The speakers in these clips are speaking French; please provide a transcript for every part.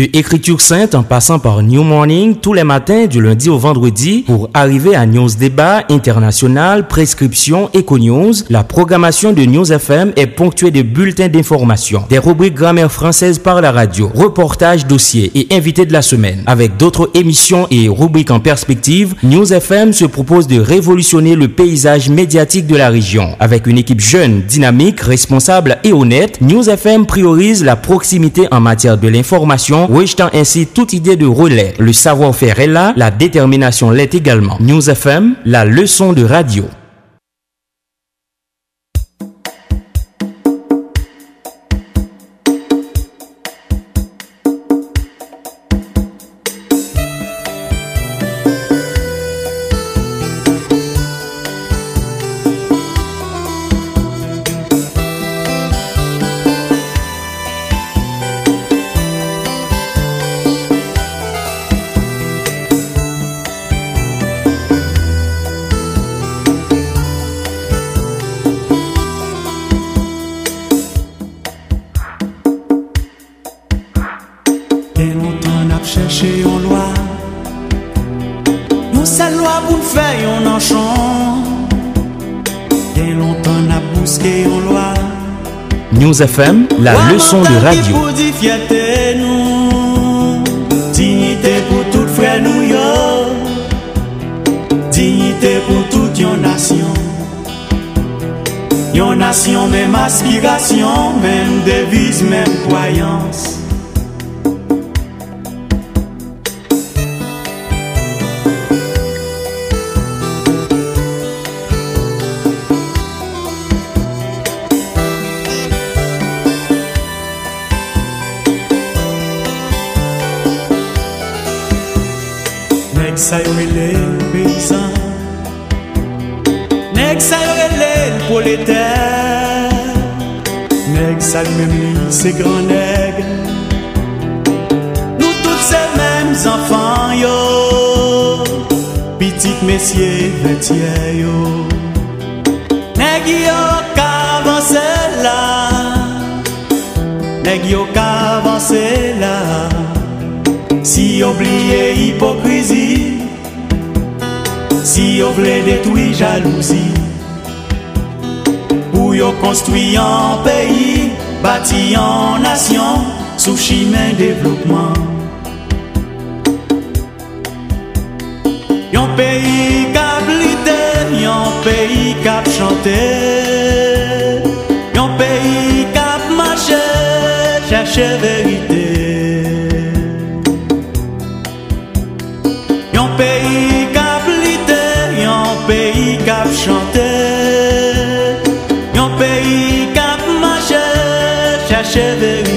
De Écriture Sainte en passant par New Morning tous les matins du lundi au vendredi pour arriver à News Débat International, Prescription, Eco-News, la programmation de News FM est ponctuée de bulletins d'information, des rubriques grammaire française par la radio, reportages, dossiers et invités de la semaine. Avec d'autres émissions et rubriques en perspective, News FM se propose de révolutionner le paysage médiatique de la région. Avec une équipe jeune, dynamique, responsable et honnête, News FM priorise la proximité en matière de l'information rejetant ainsi toute idée de relais. Le savoir-faire est là, la détermination l'est également. News FM, la leçon de radio. La leçon de radio. Dignité pour tout frère nous yo. Dignité pour toute une nation. Une nation même aspiration, même devise, même croyance. Vous voulez détruire jalousie. Vous construisez un pays, un bâtiment, une nation, sous chimènes de développement. Vous un pays qui a glissé, un pays qui a chanté, vous un pays qui a marché, cherchez. Chevy.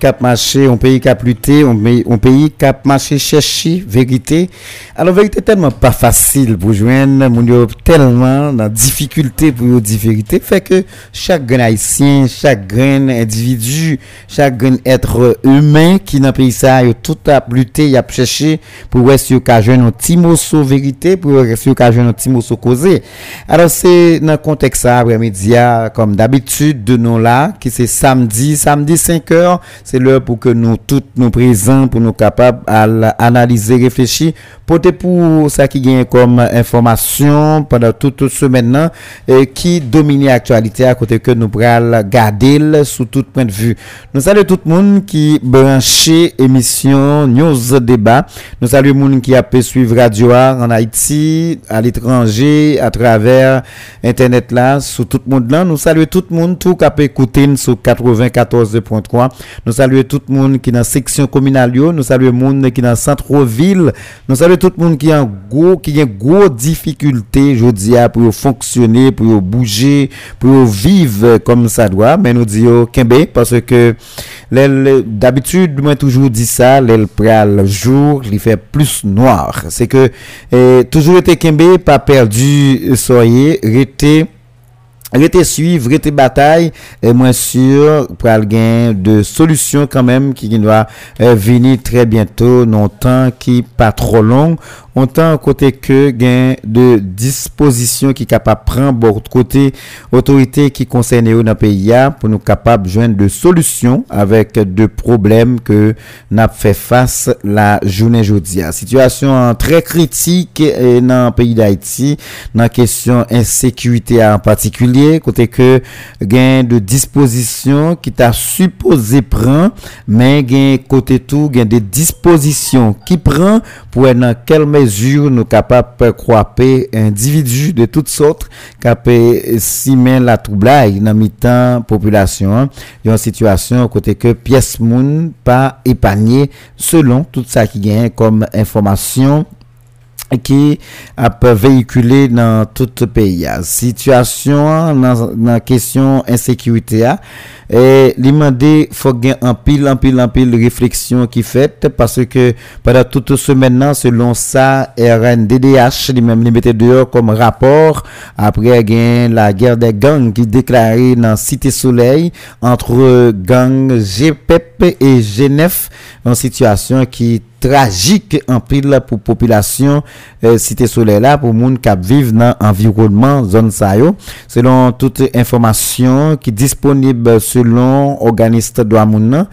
Cap marché, on pays cap lutter, on on pays cap marché chercher vérité. Alors, vérité tellement pas facile pour joindre, mon yo tellement dans difficulté pour dire vérité, fait que chaque grain haïtien, chaque grain individu, chaque grain être humain qui dans pays ça, yo tout a lutter, y a cherché pour rester au cas joindre un petit morceau vérité, pour rester au cas joindre un petit morceau causé. Alors, c'est dans contexte ça, après-midi, comme d'habitude, de nous là, qui c'est samedi, samedi 5 c'est l'heure pour que nous tous nous présents, pour nous capables d'analyser, réfléchir, porter pour ça qui gagne comme information pendant toute semaine et qui domine l'actualité à côté que nous pourrons garder sous tout point de vue. Nous saluons tout le monde qui branché émission News Débat. Nous saluons le monde qui a pu suivre Radio en Haïti, à l'étranger, à travers Internet là, sous tout le monde là. Nous saluons tout le monde, tout qui a pu écouter sur 94.3 nous saluons tout le monde qui est dans la section communale, nous saluons le monde qui est dans le centre-ville, nous saluons tout le monde qui a gros, qui a gros difficulté, je dis, pour fonctionner, pour bouger, pour vivre comme ça doit, mais nous disons Kembe, parce que d'habitude, moi toujours dit ça, le jour, il fait plus noir. C'est que, eh, toujours été Kembe, pas perdu, soyez, restez, Rete suiv, rete batay, e mwen sur pral gen de solusyon kanmem ki gen doa e, euh, vini tre bientou non tan ki pa tro long, non tan kote ke gen de disposisyon ki kapap pran bo kote otorite ki konseyne yo nan peyi ya pou nou kapap jwen de solusyon avek de problem ke nap fe fase la jounen joudia. Sityasyon tre kritik e, euh, nan peyi da iti, nan kesyon insekuité an patikulye, liye kote ke gen de disposisyon ki ta supose pran men gen kote tou gen de disposisyon ki pran pou en nan kel mezur nou kapap kwape individu de tout sot kape simen la troublai nan mitan populasyon yon situasyon kote ke piyes moun pa epanye selon tout sa ki gen kom informasyon qui a véhiculé dans tout le pays. Situation dans la question insécurité et il faut gagner un pile un pile un pile réflexion qui fait parce que pendant toute semaine selon ça RNDDH lui même mettait dehors comme rapport après la guerre des gangs qui déclaré dans Cité Soleil entre gang GPEP et Genève en situation qui tragik anpil la pou populasyon eh, site sole la pou moun kap vive nan environman zon sayo. Selon tout informasyon ki disponib selon organiste do amoun nan,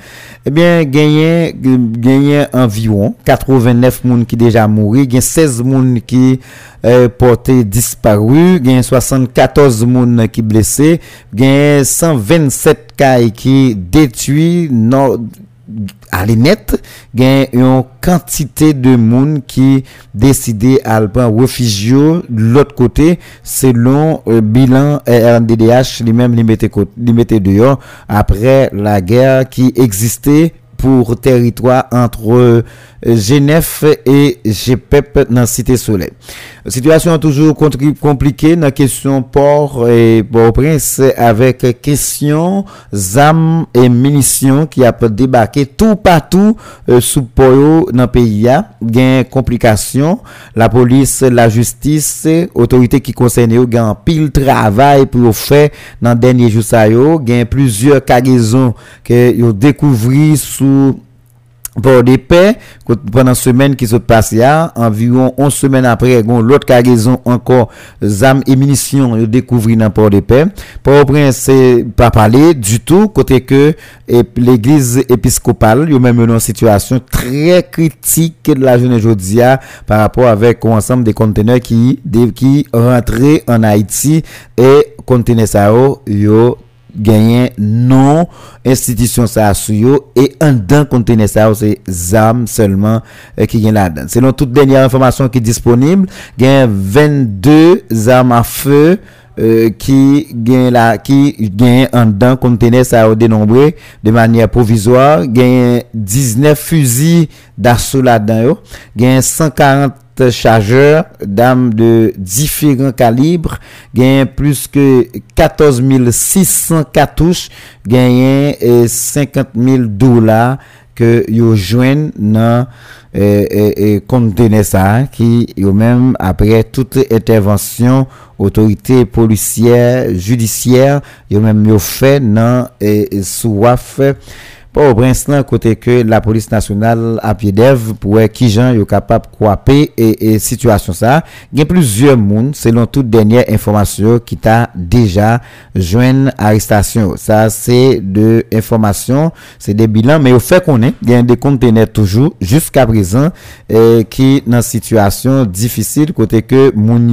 ebyen eh genyen genyen environ 89 moun ki deja mouri, gen 16 moun ki eh, porte disparu, gen 74 moun ki blese, gen 127 kay ki detui nan ale net, gen yon kantite de moun ki deside alpan refijyo lot kote selon euh, bilan euh, RNDDH li menm li mette deyo apre la ger ki egziste pou teritwa antre euh, Genève e Jepep nan Site Soleil. Situasyon toujou komplike nan kesyon por e por prins avek kesyon zam e minisyon ki ap debake tou patou euh, sou poyo nan peyi ya. Gen komplikasyon, la polis, la justis, otorite ki konsen yo gen pil travay pou yo fe nan denye jousa yo. Gen plizye kagezon ke yo dekouvri sou Pour des paix, pendant semaine qui se passe là, environ 11 semaines après, l'autre cargaison encore, ZAM et munitions découvert dans Port de paix. Port-au-Prince, c'est pas parlé du tout, côté que l'église épiscopale, il y a même une situation très critique de la journée aujourd'hui par rapport avec l'ensemble des conteneurs qui, qui rentraient en Haïti et conteneurs ça, yo genyen non institisyon sa sou yo e an dan kontene sa ou se zam selman e, ki gen la dan. Selon tout denye informasyon ki disponible, gen 22 zam a fe e, ki gen la ki gen an dan kontene sa ou denombre de manye provisoire, gen 19 fuzi da sou la dan yo, gen 140 chargeurs d'armes de différents calibres, gagne plus que 14 600 cartouches, gagne 50 000 dollars que yo joignent dans et, conteneur ça qui yo même après toute intervention autorité policière judiciaire yo même yo fait dans et, et au prince côté que la police nationale à pied d'œuvre pour qui gens est capable de et, et situation ça. Il y a plusieurs monde selon toute dernière information qui t'a déjà joint arrestation. Ça c'est de information c'est des bilans mais au fait qu'on est il y a des conteneurs toujours jusqu'à présent qui dans situation difficile côté que moun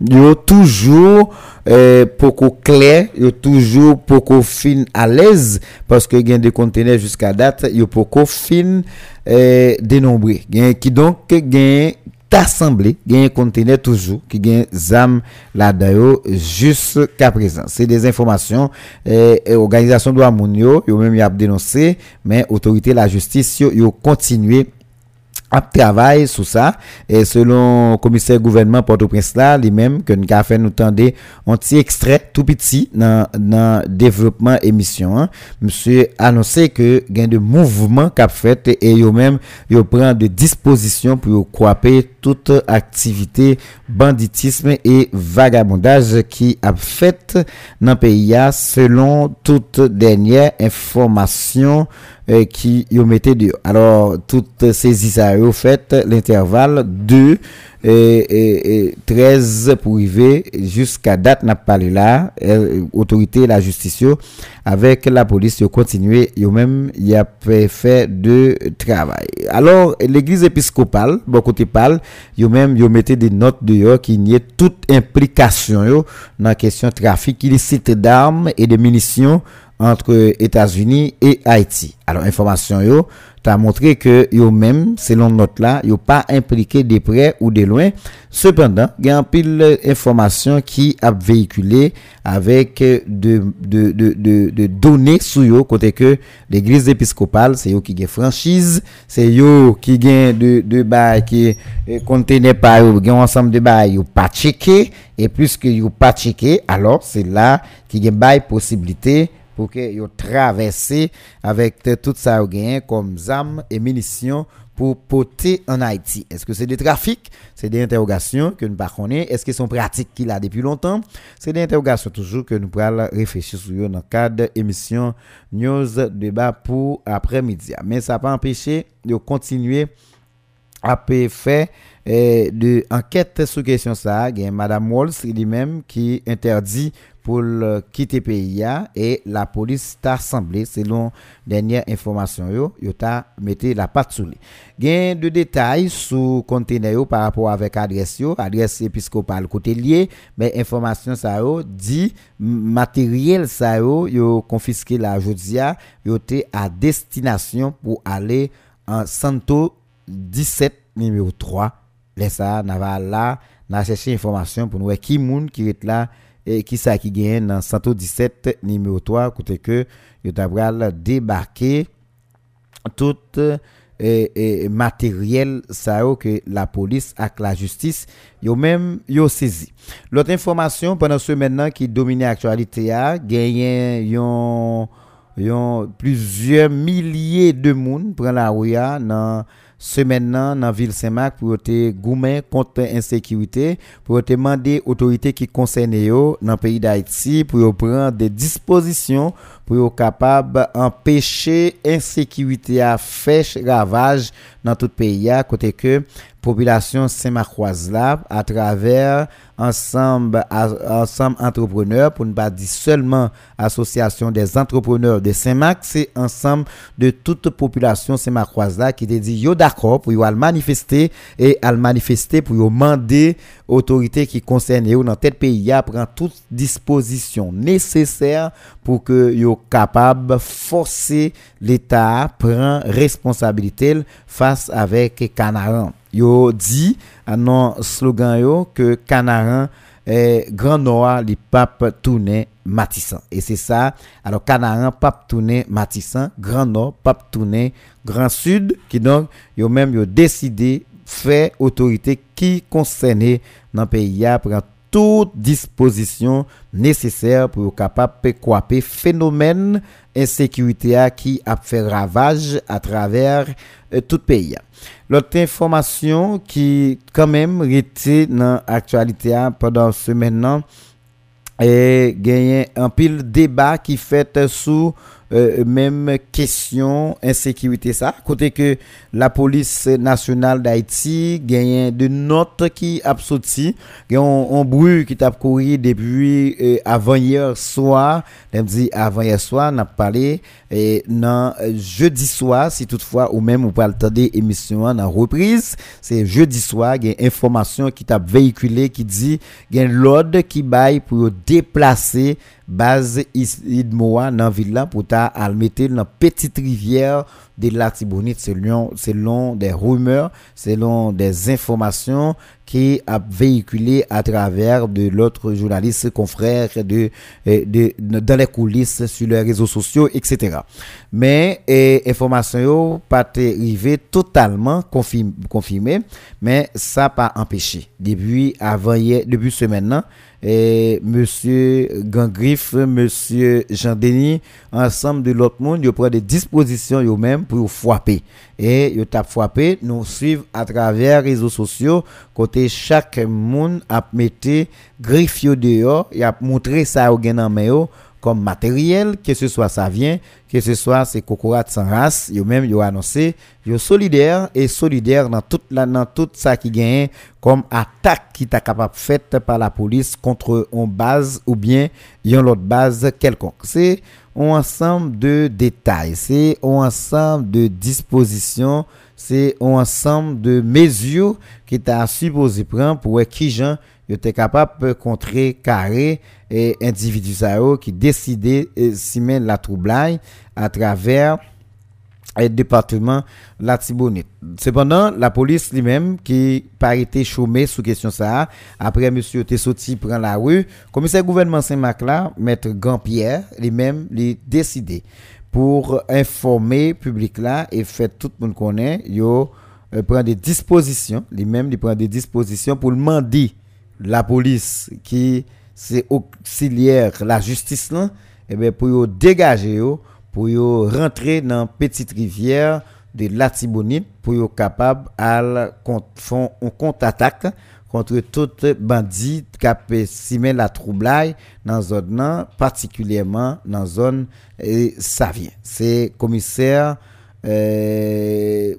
yo toujou eh, poko kler, yo toujou poko fin alez, paske gen de kontene jiska dat, yo poko fin eh, denombre. Gen ki donk gen tasemble, gen kontene toujou, ki gen zam la dayo jiska prezant. Se de informasyon, eh, organizasyon do amoun yo, yo menm yap denonse, men otorite la justis yo, yo kontinue ap travay sou sa, e selon komiser gouvernement Port-au-Prince la, li menm ke nou ka fe nou tende an ti ekstret tout piti nan, nan devlopman emisyon an, msye anonse ke gen de mouvman kap fet e yo menm yo pren de disposisyon pou yo kwape tout toute activité banditisme et vagabondage qui a fait dans le pays selon toute dernière information euh, qui y mettait dehors. Alors, toutes ces ça fait l'intervalle de et, 13 pour arriver jusqu'à date n'a pas là. Autorité la justice avec la police ont continué yo même y a fait de travail. Alors l'église épiscopale bon côté parle yo même yo mettait des notes dehors qui n'y ait toute implication yo dans question trafic illicite d'armes et de munitions entre États-Unis et Haïti. Alors, information yo, t'as montré que yo même, selon notre là, yo pas impliqué de près ou de loin. Cependant, il y a un pile d'informations qui a véhiculé avec de, de, de, de, données sur yo, côté que l'église épiscopale, c'est yo qui a franchise, c'est yo qui gagne de, de bail qui contenait pas yo, un ensemble de bail yo pas checké, et puisque yo pas checké, alors c'est là qui a bail possibilité pour que yo traversé avec tout ça comme armes et munitions pour porter en Haïti. Est-ce que c'est des trafics? C'est des interrogations que nous ne connaissons. Est-ce que sont pratiques qu'il a depuis longtemps? C'est des interrogations toujours que nous pourrons réfléchir sur dans le cadre d'émission News Débat pour après-midi. Mais ça n'a pas empêché de continuer à faire eh, de enquête sur question ça. Il y a Mme Walls lui-même qui interdit pour quitter le pays. Et la police t'a semblé, selon dernière information, yo, yo t'a mis la patte sous lui. Gain de détails sous conteneur par rapport avec adresse, adresse épiscopale côté lié, mais information ça yo, dit matériel ça yo, yo confisqué la jodia, yo t'es à destination pour aller en Santo 17 numéro 3. Laisse ça, n'a là, n'a cherché information pour nous qui e moun qui est là et qui ça qui gagne dans 117 numéro 3 côté que yo tabral débarquer tout et, et matériel ça que la police avec la justice yo même yo saisi. L'autre information pendant ce maintenant qui domine l'actualité a gagné yon, yon plusieurs milliers de monde prend la rue dans semaine nan nan ville Saint-Marc pour te goumen contre insécurité pour te demander autorités qui concernées yo dans pays d'Haïti pour prendre des dispositions pour être capable d'empêcher insécurité à faire ravage dans tout le pays côté que population Saint-Marcoise à travers ensemble ensemble entrepreneurs pour ne pas dire seulement association des entrepreneurs de Saint-Marc c'est ensemble de toute population Saint-Marcoise là qui te dit yo d'accord pour aller manifester et à manifester pour demander autorités qui concernent dans tel pays à prendre toute disposition nécessaire pour que yo capable forcer l'État prend responsabilité face avec Canaran. Yo dit un slogan yo que Canaran est grand noir les pape tourné matissant et c'est ça alors Canaran pape tourné matissant grand nord pape tourné grand sud qui donc yo même yo décidé fè otorite ki konsene nan peyi ya pran tout disposisyon neseser pou yo kapap pe kwape fenomen ensekurite a ki ap fè ravaj a traver euh, tout peyi ya. Lote informasyon ki kanmem rete nan aktualite a padan semen nan e genyen an pil deba ki fète sou euh, même question insécurité ça. Côté que la police nationale d'Haïti gagne de notes qui a sorti un, un bruit qui t'a couru depuis euh, avant hier soir. Même dit avant hier soir n'a parlé. Et non jeudi soir si toutefois ou même ou pas attendre émission en reprise c'est jeudi soir gagne information qui t'a véhiculé qui dit gagne l'ordre qui bail pour déplacer base Idmoa nan villa pou ta almete nan petite rivière de Latibonite selon selon des rumeurs selon des informations qui a véhiculé à travers de l'autre journaliste confrère de, de, dans les coulisses sur les réseaux sociaux etc mais et, information pas arrivé totalement confirmé, confirmé mais ça pas empêché. Depuis avant hier depuis ce maintenant et monsieur Gangrif, monsieur Jean-Denis, ensemble de l'autre monde, ils prennent des dispositions eux-mêmes pour frapper. Et ils tapent frapper, nous suivons à travers les réseaux sociaux, côté chaque monde a mis griffe dehors, il a montré ça au gain comme matériel, que ce soit ça vient, que ce soit ces cocorat sans race, yo même yo annoncé, yo solidaire et solidaire dans toute la, dans tout ça qui gagne comme attaque qui t'a capable faite par la police contre une base ou bien une autre base quelconque. C'est un ensemble de détails, c'est un ensemble de dispositions, c'est un ensemble de mesures qui t'a supposé prendre pour qui gens était capable de contrer carré et individu qui décidait s'y mettre la trouble à travers le département la Tibonite. Cependant, la police lui-même qui pas été chômé sous question ça après monsieur était sorti prendre la rue, commissaire gouvernement Saint-Marc là, maître Grand-Pierre lui-même lui décidé pour informer public là et faire tout le monde connaît, yo euh, prend des dispositions, lui-même il prend des dispositions pour demander la police qui c'est auxiliaire la justice là et eh bien pour dégager yo, pour rentrer dans petite rivière de Latibonite pour être capable à faire une contre-attaque contre toute bandit qui a la trouble dans zone particulièrement dans zone et ça vient c'est commissaire euh,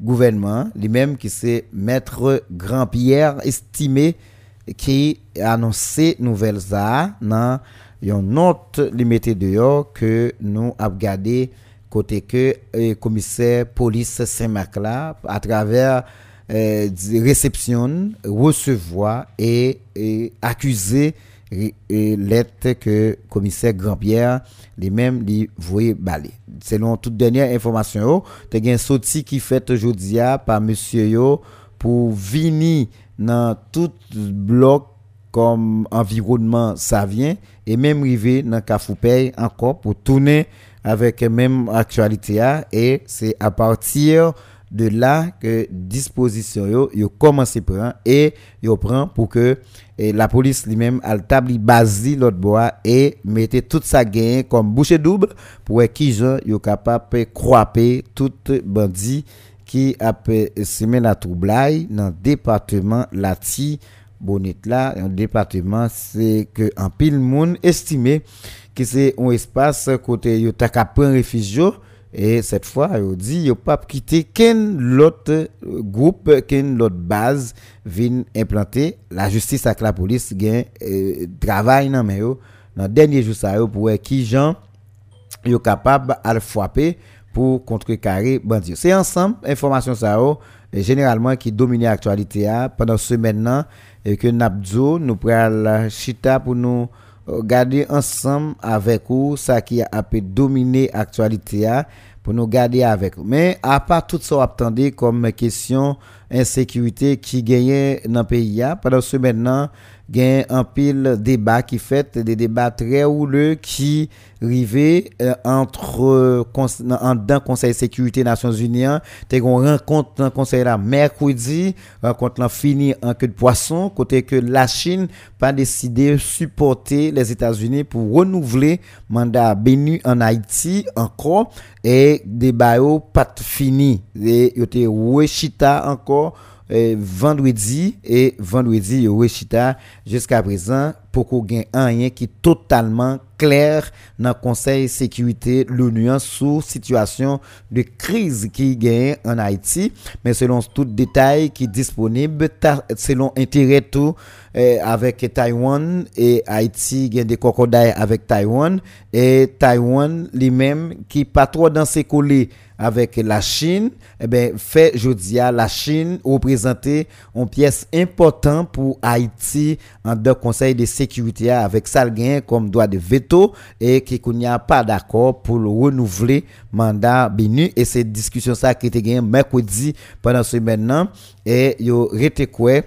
gouvernement lui-même qui c'est maître Grand-Pierre estimé qui annoncé nouvelles ça dans une autre limité dehors que nous avons gardé côté que le commissaire police Saint-Marc là à travers euh, réception recevoir et, et accuser lettre que commissaire Grand-Pierre lui-même lui voyait baler. Selon toute dernière information, il y a un sorti qui fait aujourd'hui par monsieur yo pour venir dans tout bloc comme environnement vient et même arriver dans Kafoupey encore pour tourner avec même actualité et c'est à partir de là que disposition yo yo commencé prend et yo prend pour que la police lui-même a tabli basi l'autre bois et mettait toute sa gain comme boucher double pour qui gens yo capable croiper tout bandit qui a semé la troublaille dans département Lati Bonite là un département c'est que en pile monde estimé que c'est un espace côté yo ta prendre refuge et cette fois yo dit yo pas quitter ken l'autre groupe ken l'autre base vient implanter. La justice avec la police gain euh, travail dans mais yo. Dans dernier jour ça yo pour qui gens yo capable à frapper pour contrecarrer bandit. C'est ensemble information ça généralement qui domine l'actualité pendant ce maintenant et que Nabzo nous la chita pour nous garder ensemble avec vous ça qui a pu dominer l'actualité pour nous garder avec vous. Mais à part tout ça attendez comme question insécurité qui gagnait dans le pays. Pendant ce maintenant, non, il y a un pile débat qui fait, des débats très houleux qui arrivaient euh, entre en, dans Conseil de sécurité des Nations Unies. Tu as une rencontre dans le Conseil là mercredi, rencontre là fini en queue de poisson, côté que la Chine pas décidé de supporter les États-Unis pour renouveler mandat béni en Haïti encore et débat pas fini. Et il y a encore vendredi et vendredi jusqu'à présent pou ko gen anyen ki totalman kler nan konsey sekurite l'ONU an sou situasyon de kriz ki gen an Haiti, men selon tout detay ki disponib, ta, selon intire tou eh, avek Taiwan, e Haiti gen de kokoday avek Taiwan, e Taiwan li men ki patro dan se kole avek la Chine, eh ben, fe jodia la Chine reprezente an piyes important pou Haiti an de konsey de sekurite sécurité avec ça comme droit de veto et qui n'y a pas d'accord pour le renouveler mandat BINU et cette discussion ça qui était gagné mercredi pendant ce maintenant et yo rete quoi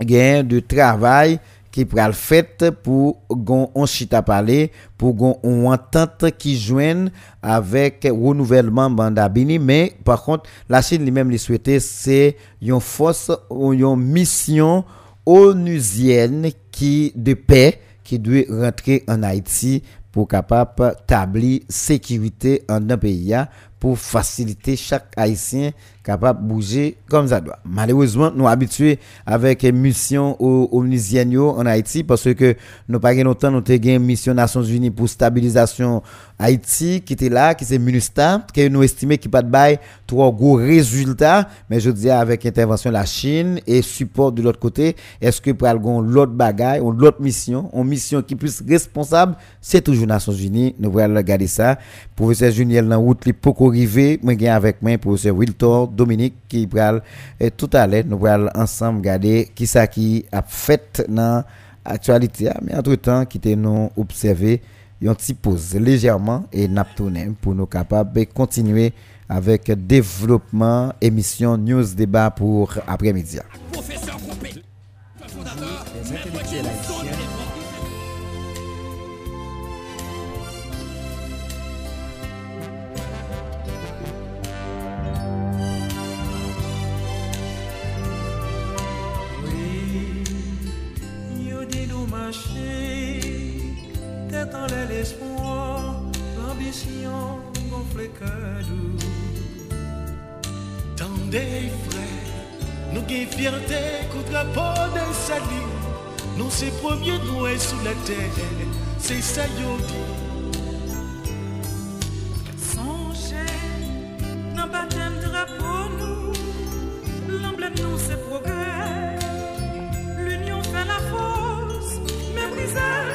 gain de travail qui pral fait pour gon on chita parler pour gon on entente qui joigne avec renouvellement mandat bini mais par contre la Chine lui-même lui souhaitait c'est une force une mission onusienne qui de paix qui doit rentrer en Haïti pour capable tablir sécurité en un pays pour faciliter chaque haïtien capable de bouger comme ça doit. Malheureusement, nous habitués avec mission onusienne en Haïti parce que nous pas longtemps nous avons une mission Nations Unies pour stabilisation Haïti qui était là qui c'est MINUSTA qui nous estimé qu'il pas de bail trois gros résultats. Mais je dis avec intervention de la Chine et support de l'autre côté est-ce que pour l'autre bagaille ou l'autre mission une mission qui plus responsable c'est toujours Nations Unies. Nous allons regarder ça Professeur Juniel nan route li poko rive, mwen gen avèk mwen professeur Wiltor, Dominique ki pral et tout alè, nou pral ansam gade ki sa ki ap fèt nan aktualite a, men entre tan ki te nou obseve yon ti pose lejèrman e nap tounen pou nou kapab kontinue avèk devlopman emisyon News Débat pour après-midi. Professeur Kompé, fondateur, dans l'espoir, l'ambition gonfle que doux. Tendez, frère, nous gagnons fierté contre la peau des salut. Nous, c'est premier noué sous la terre, c'est ça, dit. Songez, dans baptême drapeau, nous, l'emblème, nous, c'est progrès. seul,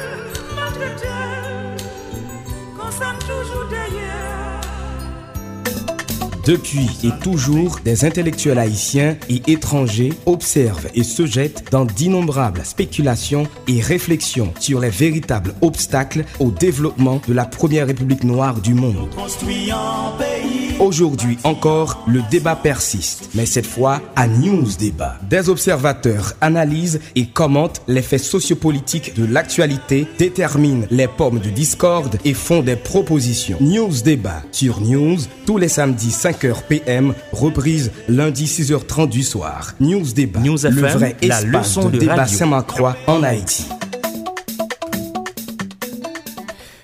notre Dieu, sommes toujours derrière. Depuis et toujours, des intellectuels haïtiens et étrangers observent et se jettent dans d'innombrables spéculations et réflexions sur les véritables obstacles au développement de la première république noire du monde. Aujourd'hui encore, le débat persiste, mais cette fois à News Débat. Des observateurs analysent et commentent les faits sociopolitiques de l'actualité, déterminent les pommes de discorde et font des propositions. News Débat sur News tous les samedis 5h PM, reprise lundi 6h30 du soir. News Débat, News le FM, vrai la espace leçon de, de débat. Saint-Macroix en Haïti.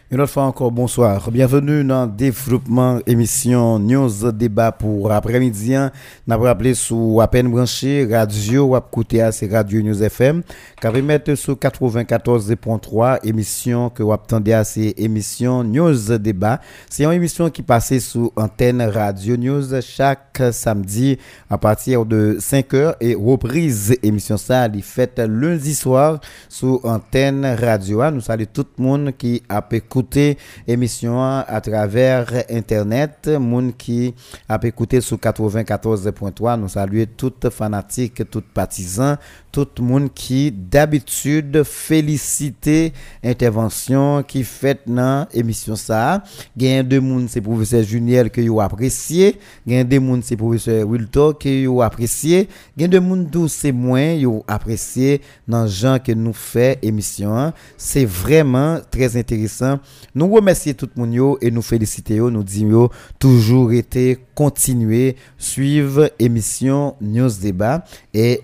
Une autre fois encore, bonsoir. Bienvenue dans Développement émission News Débat pour après-midi. N'a pas rappelé sous à peine branché radio ou côté à c'est Radio News FM. Qu'avait mettre sur 94.3 émission que vous attendez à c'est émission News Débat. C'est une émission qui passait sous antenne Radio News chaque samedi à partir de 5 heures et reprise émission ça, elle est faite lundi soir sous antenne radio. Nous saluons tout le monde qui a écouté écouter émission à travers internet, moun qui a écouté sur 94.3, nous saluons tout fanatique, tout partisan, tout monde qui d'habitude félicite intervention qui fait dans émission ça. Gain deux monde c'est professeur Juniel que vous apprécié, gain deux monde c'est professeur Wilto que vous apprécié, gain deux monde d'où c'est moins vous apprécié dans gens que nous fait émission. C'est vraiment très intéressant Nous remercions tout le monde et nous félicitons, nous disons toujours été continuer suivre émission News Débat et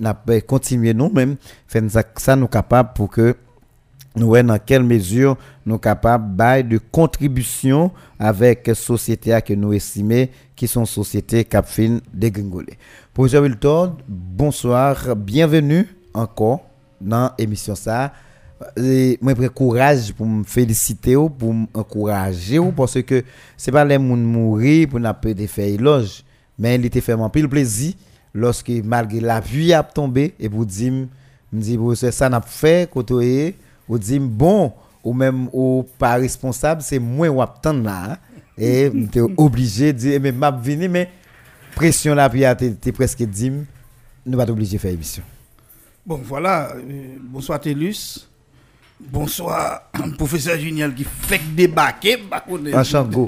continuer nous-mêmes faire ça nous capable pour que nous voyons dans quelle mesure nous capables de contribution avec société que nous estimons qui sont sociétés Capfin dégringolées. Professeur Wilton, bonsoir, bienvenue encore dans l'émission ça. Courage pour me féliciter ou pour m'encourager ou parce que c'est pas les gens mourir pour n'a pas de faire éloge. Mais il était fait mon pile plaisir lorsque malgré la vie a tombé et vous dire me dit c'est ça n'a fait côté ou dit bon ou même pas responsable c'est moi ou attendre là et m'étais obligé de dire mais m'a venir mais pression la vie t'es presque dit nous pas obligé faire émission. Bon voilà. Euh, bonsoir Télus Bonsoir, professeur Juniel qui fait débarquer. Enchanté.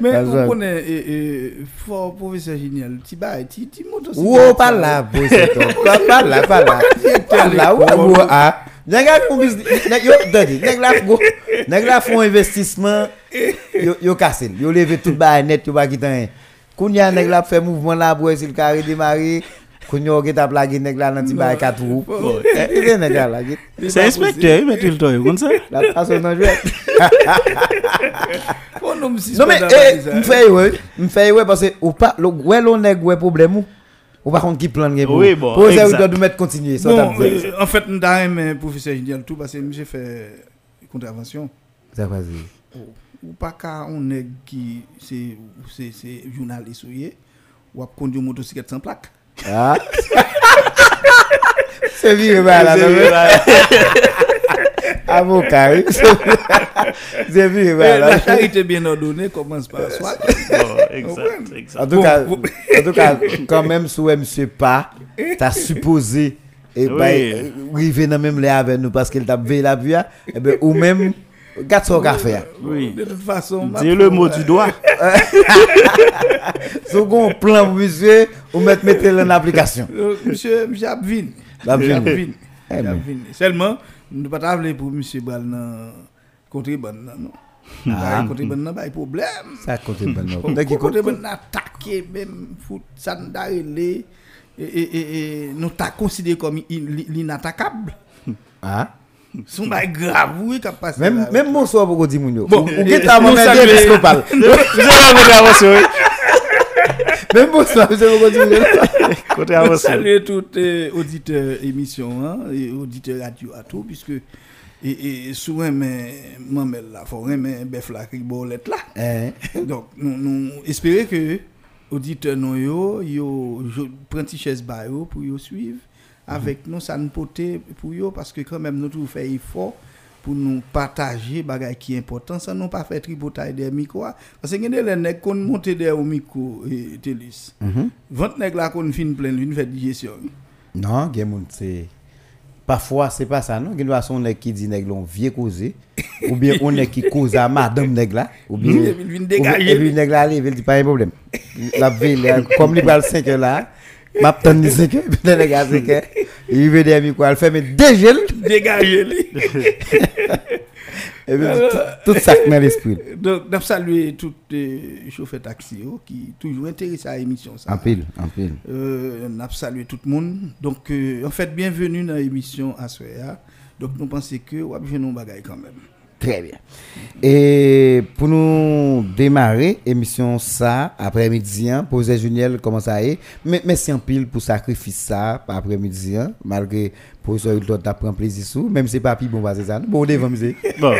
Mais vous connaissez, fort professeur Juniel, tu vas, tu moto. Oh, pas là, professeur. Pas là, pas là. Pas là, ou, ah? Nèg la font nèg yo dadi, nèg la go, nèg la font investissement, yo cassé, yo levé tout bas net, yo pas quitter. Kounya nèg la fait mouvement là pour essayer carré démarrer. Kounyo ge ta plagi nek la nan ti bay 4 roues. Eh, nek la lagi. C'est inspecteur, il met le temps comme ça? La façon nan jouer. non mais eh m'fait ouais, m'fait ouais parce que ou pas le ouais l'on nèg ouais problème ou? Ou par contre qui plan gen Oui bon. Pour ça doit mettre continuer ça bon, euh, en fait m'da aimé professeur Génial tout parce que j'ai fait contravention. Ça vas-y. Ou pas ka on nèg qui c'est c'est c'est journaliste ou a conduire motocyclette sans plaque. Ah. C'est vieux, là. Avocat, C'est vieux, La charité bien ordonnée commence par soi. exact, En tout cas, en tout cas, quand même, si monsieur pas, t'as supposé et oui. bah, arriver dans même les avec nous parce qu'il t'a veillé la vie, et ben, ou même, Gâte son café. Oui. De toute façon. Dis le mot du doigt. Second plan, monsieur, ou mettre mettre en application. Monsieur, monsieur Abvin. Abvin. Abvin. Seulement, nous ne pouvons pas pour monsieur Bal dans bon non. Ah, côté bon pas problème. Ça non. Côté bon attaquer même foot ça et et et nous t'a considéré comme l'inattaquable. Ah son bail grave oui qu'a passé même même bonsoir pour dire moun yo bon ou qui t'a mon épiscopal vous avez avancé même bonsoir dire côté avancé saluer tous les auditeurs émission hein et auditeurs radio à tout puisque et, et souvent mais moi mais la forêt mais bœuf la bolette là. Hein donc nous nous espérer que auditeurs nous yo yo prend chaise pour yo suivre avec nous, ça nous porter pour eux parce que quand même nous devons faire effort pour nous partager bagaille qui est important. Ça nous pas faire tripotage des micros. Parce que les nèg qu'on monte des micro et télis mhm. vente nèg là qu'on fin plein une fait digestion. Non c'est parfois c'est pas ça non? Gen façon nèg qui dit nèg l'on vieux causer ou bien on est qui cause à madame nèg là. Ou bien il vient dégager. et puis nèg là il dit pas un problème. La ville comme il 5 là m'a tandi c'est que peut les gars que il veut des micros elle fait mais dégel dégager lui et puis tout ça dans l'esprit. Donc n'a saluer tous les chauffeurs taxi oh, qui toujours intéressés à l'émission en pile en pile. Euh n'a saluer tout le monde. Donc euh, en fait bienvenue dans l'émission à donc nous pensons que on va nous bagaille quand même Très bien. Et pour nous démarrer, émission ça, après-midi, hein, poser Juniel, comment ça est? Mais merci en pile pour sacrifice ça, après-midi, hein, malgré Professeur Wilton t'a pris plaisir sous, même si c'est pas plus bon, c'est ça. Bon, devant musée. Bon.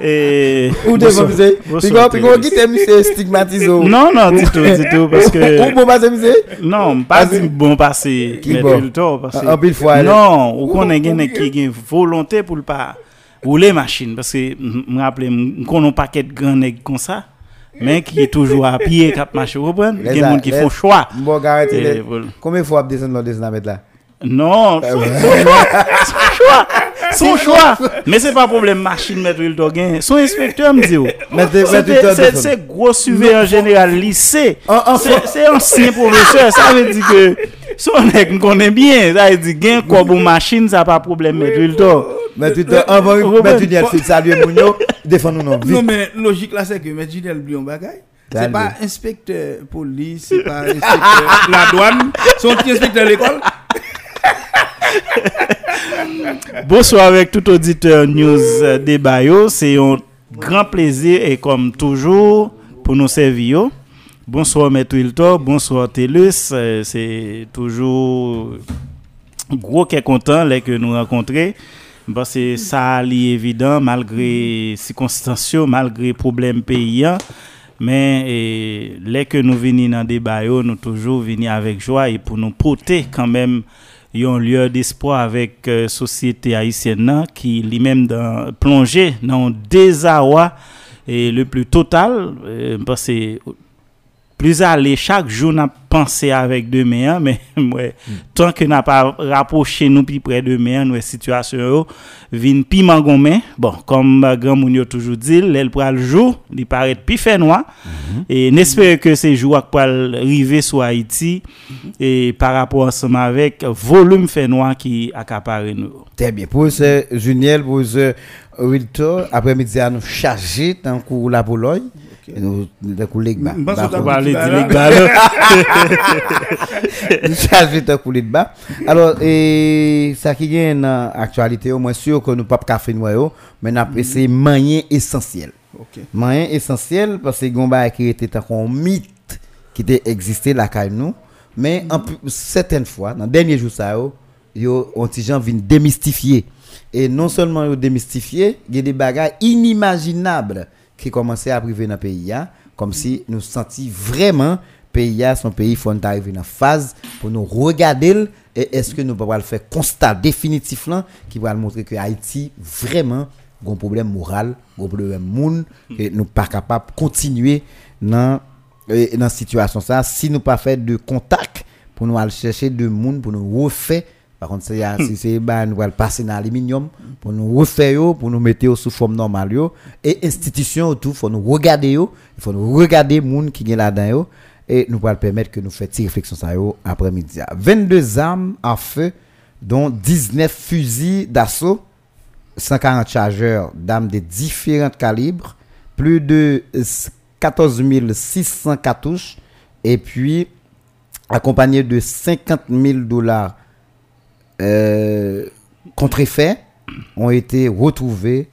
Et. Ou devant musée. Puis quand puis quand quitte musée stigmatisé. Ou Non, non, du tout, du tout, parce que. bon, bah, c'est musée. Non, pas bon passé, Qui bon? En pile fois, Non, ou qu'on a qui une volonté pour le pas rouler machine, parce que me rappelle, qu'on a un paquet de grands nègres comme ça, mais qui est toujours à pied, cap marché, vous comprenez? Il y a des gens qui font choix. Bon. Combien de fois vous descendez dans mettre là? Non, son son choix, son choix. Mais c'est pas problème machine mettre le dogain. Son inspecteur me dit. oh. C'est gros surveillant général lycée. C'est c'est ancien professeur. Ça veut dire que son nèg me connaît bien. Ça veut dire gain quoi bon machine, ça pas problème tu te envoies Robert, mettre une lettre, saluer Mounio, défendre nous non. Non, mais logique là, c'est que M. Gidel oublie un bagage. T'as C'est pas inspecteur police, c'est pas inspecteur la douane, son petit inspecteur de l'école. Bonsoir avec tout auditeur news euh, débat yo. C'est un grand plaisir et comme toujours pour nous servir. Bonsoir Maître Wilton, bonsoir Telus. Euh, C'est toujours gros qui est content là, que nous rencontrer. Parce que ça est évident malgré circonstances, malgré problème pays. hein. Mais les que nous venons dans des débat, yo, nous toujours venir avec joie et pour nous porter quand un lieu d'espoir avec euh, société haïtienne qui lui-même plongé dans un désarroi et le plus total euh, plus aller chaque jour n'a pensé avec demain hein, mais ouais, tant que n'a pas rapproché nous plus près de demain nous situation vin piment gomme bon comme euh, grand moun yo toujours dit elle pral jour il paraît plus fait noir et n'espère que ces jours pour arriver sur Haïti et par rapport ensemble avec volume fait noir qui accapare nous Très bien. Professeur Juniel, professeur Wilton, après-midi, à nous charger dans le cours la Pologne. Le bon, Bah, le cours Legba. Alors, et ça qui est dans l'actualité, moins sûr que nous pas café noir, mais nous avons essayé moyen essentiel. Moyen essentiel parce que Gomba qui était un mythe qui était existé là quand nous. Mais en plus, certaines fois dans les derniers jours ça yo yo on gens viennent démystifier. Et non seulement démystifier il y a des bagages inimaginables qui commençaient à arriver dans le pays hein, comme si nous senti vraiment pays a son pays faut arriver dans phase pour nous regarder. Et est-ce que nous pouvons le faire constat définitif là qui va montrer que Haïti vraiment un problème moral, un problème moun et nous pas capable continuer dans dans situation ça. Si nous pas fait de contact pour nous aller chercher de monde pour nous refaire par contre c'est si c'est bah nous le passer dans l'aluminium pour nous refaire pour nous mettre sous forme normale et institution autour faut nous regarder il faut nous regarder monde qui est là-dedans et nous va permettre que nous fassions réflexion ça après-midi. 22 armes à feu dont 19 fusils d'assaut 140 chargeurs d'armes de différents calibres, plus de euh, 14 600 cartouches, et puis accompagné de 50 000 dollars euh, contrefaits ont été retrouvés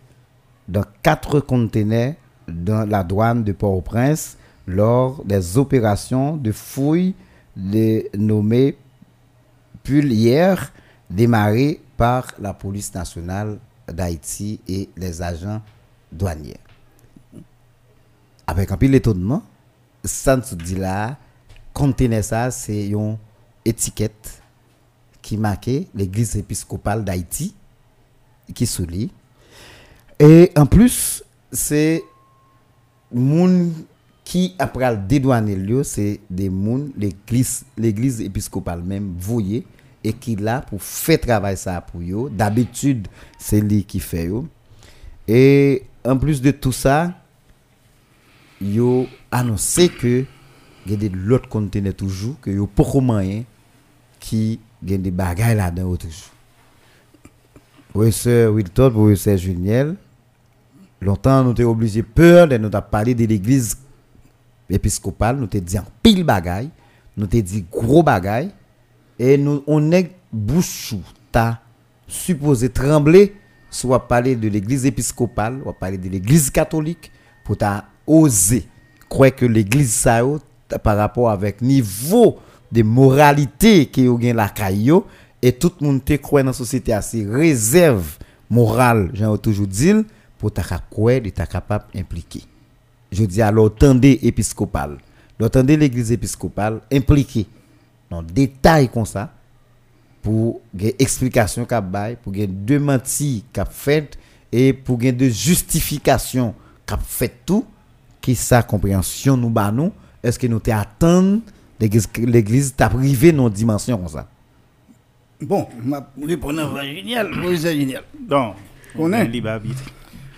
dans quatre conteneurs dans la douane de Port-au-Prince lors des opérations de fouille dénommées Pullière démarrées par la police nationale d'Haïti et les agents douaniers. Avec un peu l'étonnement, ça nous dit là, conteneur ça, c'est une étiquette qui marquait l'église épiscopale d'Haïti, qui souligne. Et en plus, c'est moun qui après le dédouaner lieu, c'est des moun l'église épiscopale même voyez et qui là pour faire travail ça pour yo. D'habitude, c'est lui qui fait yo. Et en plus de tout ça, yo annoncé que il y a des l'autre conteneur toujours que yo pas moyen qui gagne des bagages là-dedans toujours. Oui, sir Wilton, oui, sir Juniel. Longtemps, nous étions obligés peur de nous parlé de l'église épiscopale, nous t'ai dit en pile bagaille, nous t'ai dit gros bagaille, et nous, on est bouchou, t'as supposé trembler, soit parler de l'église épiscopale, ou parler de l'église catholique, pour t'as osé croire que l'église ça par rapport avec niveau de moralité qui gen la caillou et tout le monde te croit dans la société à ces réserves morales, j'ai toujours dit, pour ta croire de ta capable impliqué. Je dis alors, tendez épiscopal, l'entendez l'église épiscopale impliquée dans détail comme ça pour une explication qu'a bail, pour une démenti qu'a fait et pour une de justification qu'a fait tout qui sa compréhension nous ba nous est-ce que nous t'es attendre l'église l'église t'a privé nos dimensions comme ça Bon, ma répondre à génial, professeur génial. Donc, On est.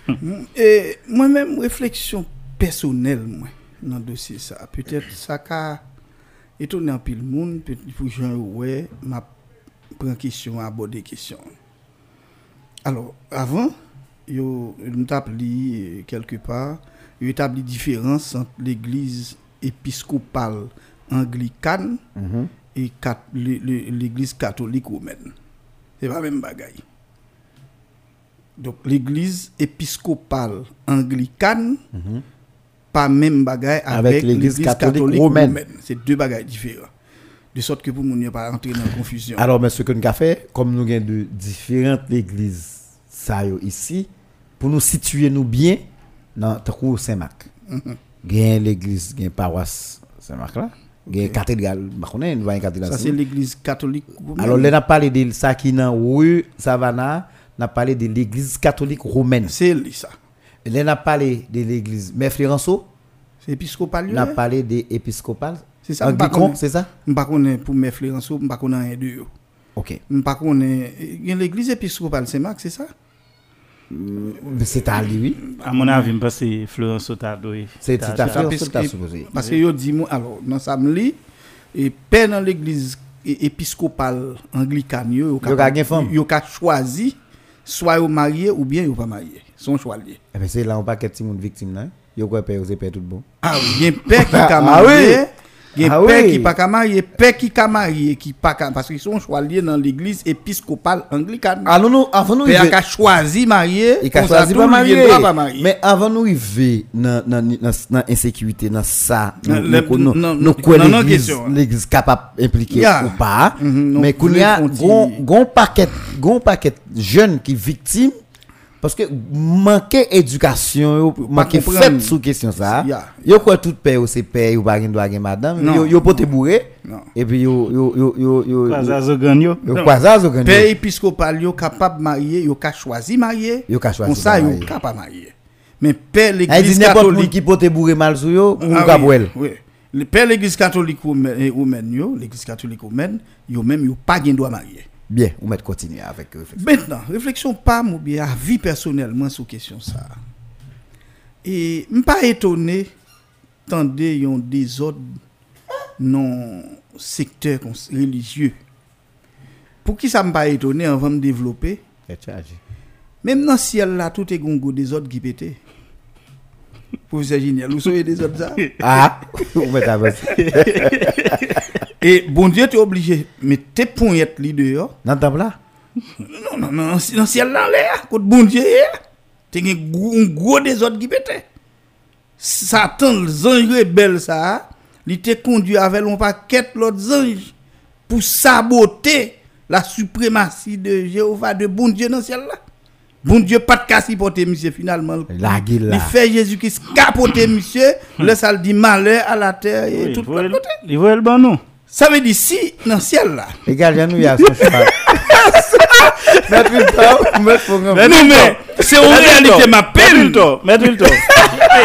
Et moi-même, réflexion personnelle, moi, dans le dossier, ça, peut-être ça a étonné un peu le monde, peut-être pour gens, ouais, m'a prend question, aborder question. Alors, avant, yo, nous établi quelque part, yo établi différence entre l'église épiscopale anglicane et l'é- l'é- l'église catholique romaine. C'est pas même bagaille. Donc l'église épiscopale anglicane, pas même bagaille Avec avec, l'église catholique catholique, romaine. romaine. C'est deux bagailles différents. De sorte que pour ne pas rentrer dans la confusion. Alors, mais ce que nous avons fait, comme nous avons de différentes églises ça ici, pour nous situer nous bien dans le Saint-Marc. Il y a l'église, a paroisse Saint-Marc là. Il y a une cathédrale, ça c'est l'église catholique. Alors, là, on a parlé de ça qui est dans rue Savannah, on a parlé de l'église catholique romaine. c'est ça. Là, on a parlé de l'église Mère Flérenceau, C'est épiscopal. on a lui, parlé de épiscopal. C'est ça, c'est ça? Je ne connais pas pour mes Flérenceau, je ne connais rien de eux. Ok. Je ne connais a l'église épiscopale Saint-Marc, c'est ça? C'est à lui. À mon avis, je pense que c'est Florence Otado. C'est tout à fait supposé. Parce que yo dit moi alors dans ça me lit et père dans l'église épiscopale anglicane yo yo Yo ka gen femme. yo ka choisi soit yo marié ou bien yo pas marié son choix lié. Eh ben, c'est là on pas qu'être monde victime là. Yo quoi père, c'est père tout bon. Ah oui, il y a un père qui ka Ah marié, oui. Il y a Ah père oui. qui pas marié, père qui ka marié qui pas parce qu'ils sont choix lié dans l'église épiscopale anglicane. Ah non non, avant nous Père arriver- ka choisi marié, il a choisi pas pas marier. Mais avant nous arriver dans dans dans dans insécurité dans ça, nous nous- nous nous l'église l'église capable impliquer Yeah. ou pas. Mhm, Mais qu'on y a gon paquet gon paquet jeunes qui victimes parce que manquer éducation, yo, manquer fait sous question ça. Yeah. Yo quoi tout père ou c'est père ou pas gen madame. Non. Yo yo pote bourré Non. et puis yo yo yo yo yo Pas yo- à Zoganyo. yo quoi ça zo gen Père épiscopal yo capable marier, yo ka choisi marier. Yo ka choisi Comme ça yo capable marier. Mais Elle l'église dit n'importe qui catholique qui pote bourré mal sou yo ou Ah oui, bouel. oui. Le père l'église catholique yo, l'église catholique romaine, yo même yo pas gen droit marier. Bien, on va continuer avec euh, réflexion. Maintenant, réflexion pas ou bien à vie personnellement sur question ça. Et m pas étonné tande yon désordre non secteur religieux. Pour qui ça me pas étonné avant de développer? Même dans le ciel là, tout est gongo des autres qui pété. Professeur génial, vous savez des autres ça? Ah, on va avancer. Et bon Dieu t'es obligé, mais tes poignettes li dehors. Dans table là Non, non, non, dans le ciel là, là, côté bon Dieu, t'es un gros, un gros des autres qui pété. Satan, les anges rebelles ça, il te conduit avec un paquet l'autre anges pour saboter la suprématie de Jéhovah, de bon Dieu dans le ciel là. Bon Dieu, pas de casse porter monsieur finalement. La guille là. Il fait Jésus-Christ capoter monsieur, le ça le dit malheur à la terre et tout Il le côté. Il voit le bon nom. Ça veut dire si dans le ciel là. Les gars, nous, il y a son choix. Mettre le temps, mettre le programme. Non mais c'est en réalité ma peine. Mettre le temps.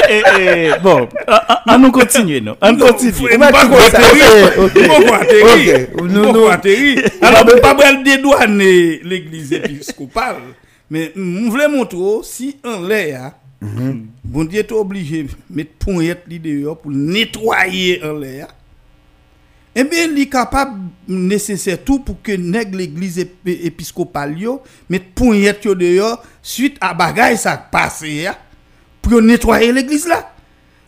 Eh, eh, eh, Bon, à- à- à nous continuer, non? On continue. On va atterrir. On va atterrir. On va atterrir. Alors, on pas pas dédouaner l'église épiscopale. Mais on voulait montrer si en l'air, bon Dieu est obligé de mettre poignette li dehors pour nettoyer en l'air. Eh bien, il est capable nécessaire tout pour que l'église ép- épiscopale yo mette poignette yo dehors suite à bagaille ça passé ya, pour nettoyer l'église là.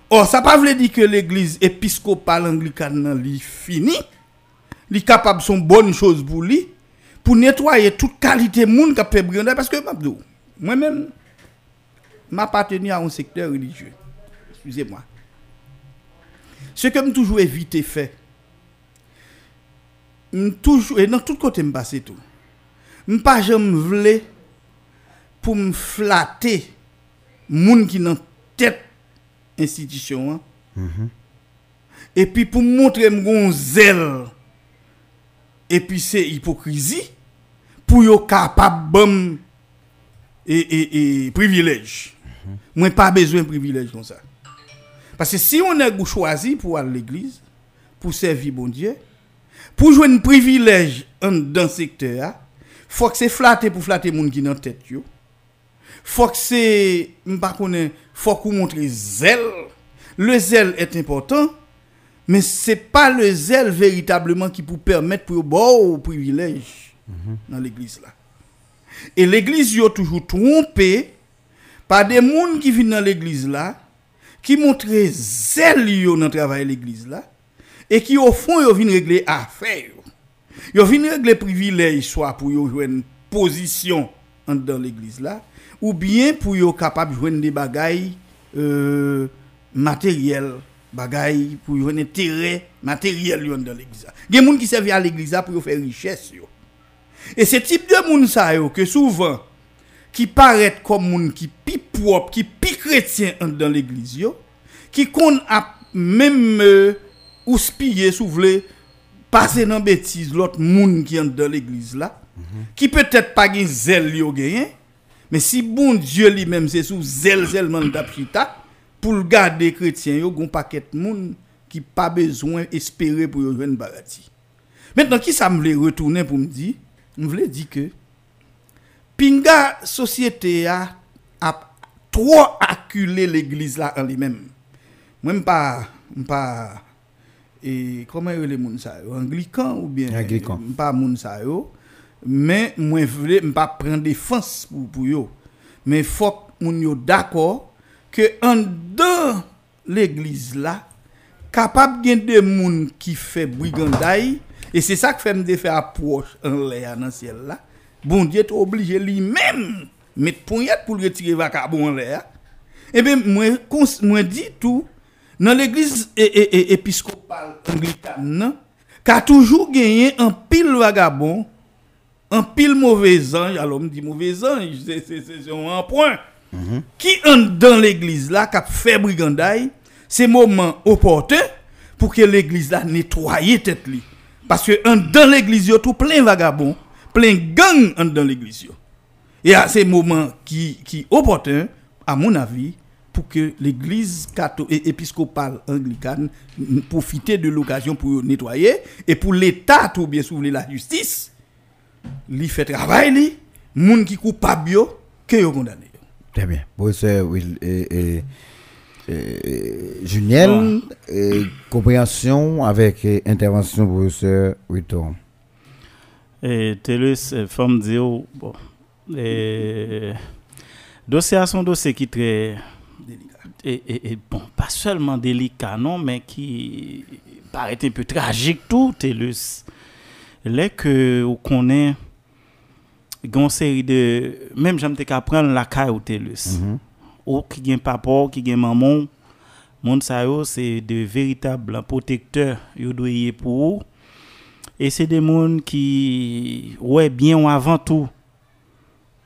Or, ça pas veut dire que l'église épiscopale anglicane li fini. Li capable son bonne chose pour lui pour nettoyer toute qualité moun qui fait brûler parce que moi-même m'appartenir à un secteur religieux. Excusez-moi. Ce que me toujours évité faire m toujou, e nan tout kote m pase tou, m pa jom vle pou m flate moun ki nan tet institisyon an, e pi pou m montre m gon zel, e pi se hipokrizi, pou yo kapab bom e, e, e privilej. Mwen pa bezwen privilej kon sa. Pase si on e gou chwazi pou al l'eglize, pou servi bon Dieu, pou jwen privilej an dan sekte a, fòk se flate pou flate moun ki nan tet yo, fòk se, mpa konen, fòk ou montre zel, le zel et important, men se pa le zel veritableman ki pou permette pou yo bo ou privilej nan l'eglize la. E l'eglize yo toujou trompe pa de moun ki vin nan l'eglize la, ki montre zel yo nan travaye l'eglize la, e ki yo fon yo vin regle afe yo. Yo vin regle privilej swa pou yo jwen posisyon an dan l'eglize la, ou bien pou yo kapab jwen de bagay euh, materyel, bagay pou yo jwen tere materyel yo an dan l'eglize la. Gen moun ki servi an l'eglize la pou yo fè riches yo. E se tip de moun sa yo ke souvan ki paret kom moun ki pi prop, ki pi kretien an dan l'eglize yo, ki kon ap mèm ou spiye sou vle pase nan betiz lot moun ki an dan l'eglize la, ki peutet pa gen zel yo genyen, men si bon Diyo li mèm se sou zel zelman dap chita, pou l'gade kretien yo, gon paket moun ki pa bezwen espere pou yo jwen barati. Mètenan ki sa m vle retounen pou m di, m vle di ke, pinga sosyete a ap tro akule l'eglize la an li mèm. Mwen m pa, m pa, e koman yo le moun sa yo, anglikan ou bien anglikan. mpa moun sa yo, men mwen vle mpa pren defans pou, pou yo, men fok moun yo dako ke an dan l'eglize la, kapap gen de moun ki fe briganday, e se sa k fèm de fe apwosh an le anan siel la, bon diye te oblige li men, met pon yat pou retire vaka bon le a, e ben mwen, mwen di tou, nan l'eglise e, e, e, episkopal anglikan nan, ka toujou genyen an pil vagabon, an pil mauvais anj, alo m di mauvais anj, se se se se an point, ki an dan l'eglise la, kap fe briganday, se momen opote, pou ke l'eglise la netwaye tet li. Paske an dan l'eglise yo tou plen vagabon, plen gang an dan l'eglise yo. E a se momen ki, ki opote, a mon avi, pou ke l'eglise kato e episkopal anglikane n- profite de l'okasyon pou yo netwaye, e pou l'etat ou bien souvle la justice, li fait travail li, moun ki coupable yo, que yo condamné. Très bien. Professeur Will, et, et, et, Juniel, et compréhension avec et, intervention professeur Witton. Et Telus, euh, faut me dire, oh, bon, et, dossier à son dossier qui est très. et, et, et, bon, pas seulement délicat, non, mais qui paraît un peu tragique tout, et le, les que vous connaissez, une série de, même j'aime prendre la caille au TELUS, mm -hmm. ou qui gagne papa, qui gagne maman, monde ça c'est de véritables protecteurs, vous doivent pour vous, et c'est des mondes qui, ouais, bien ou avant tout,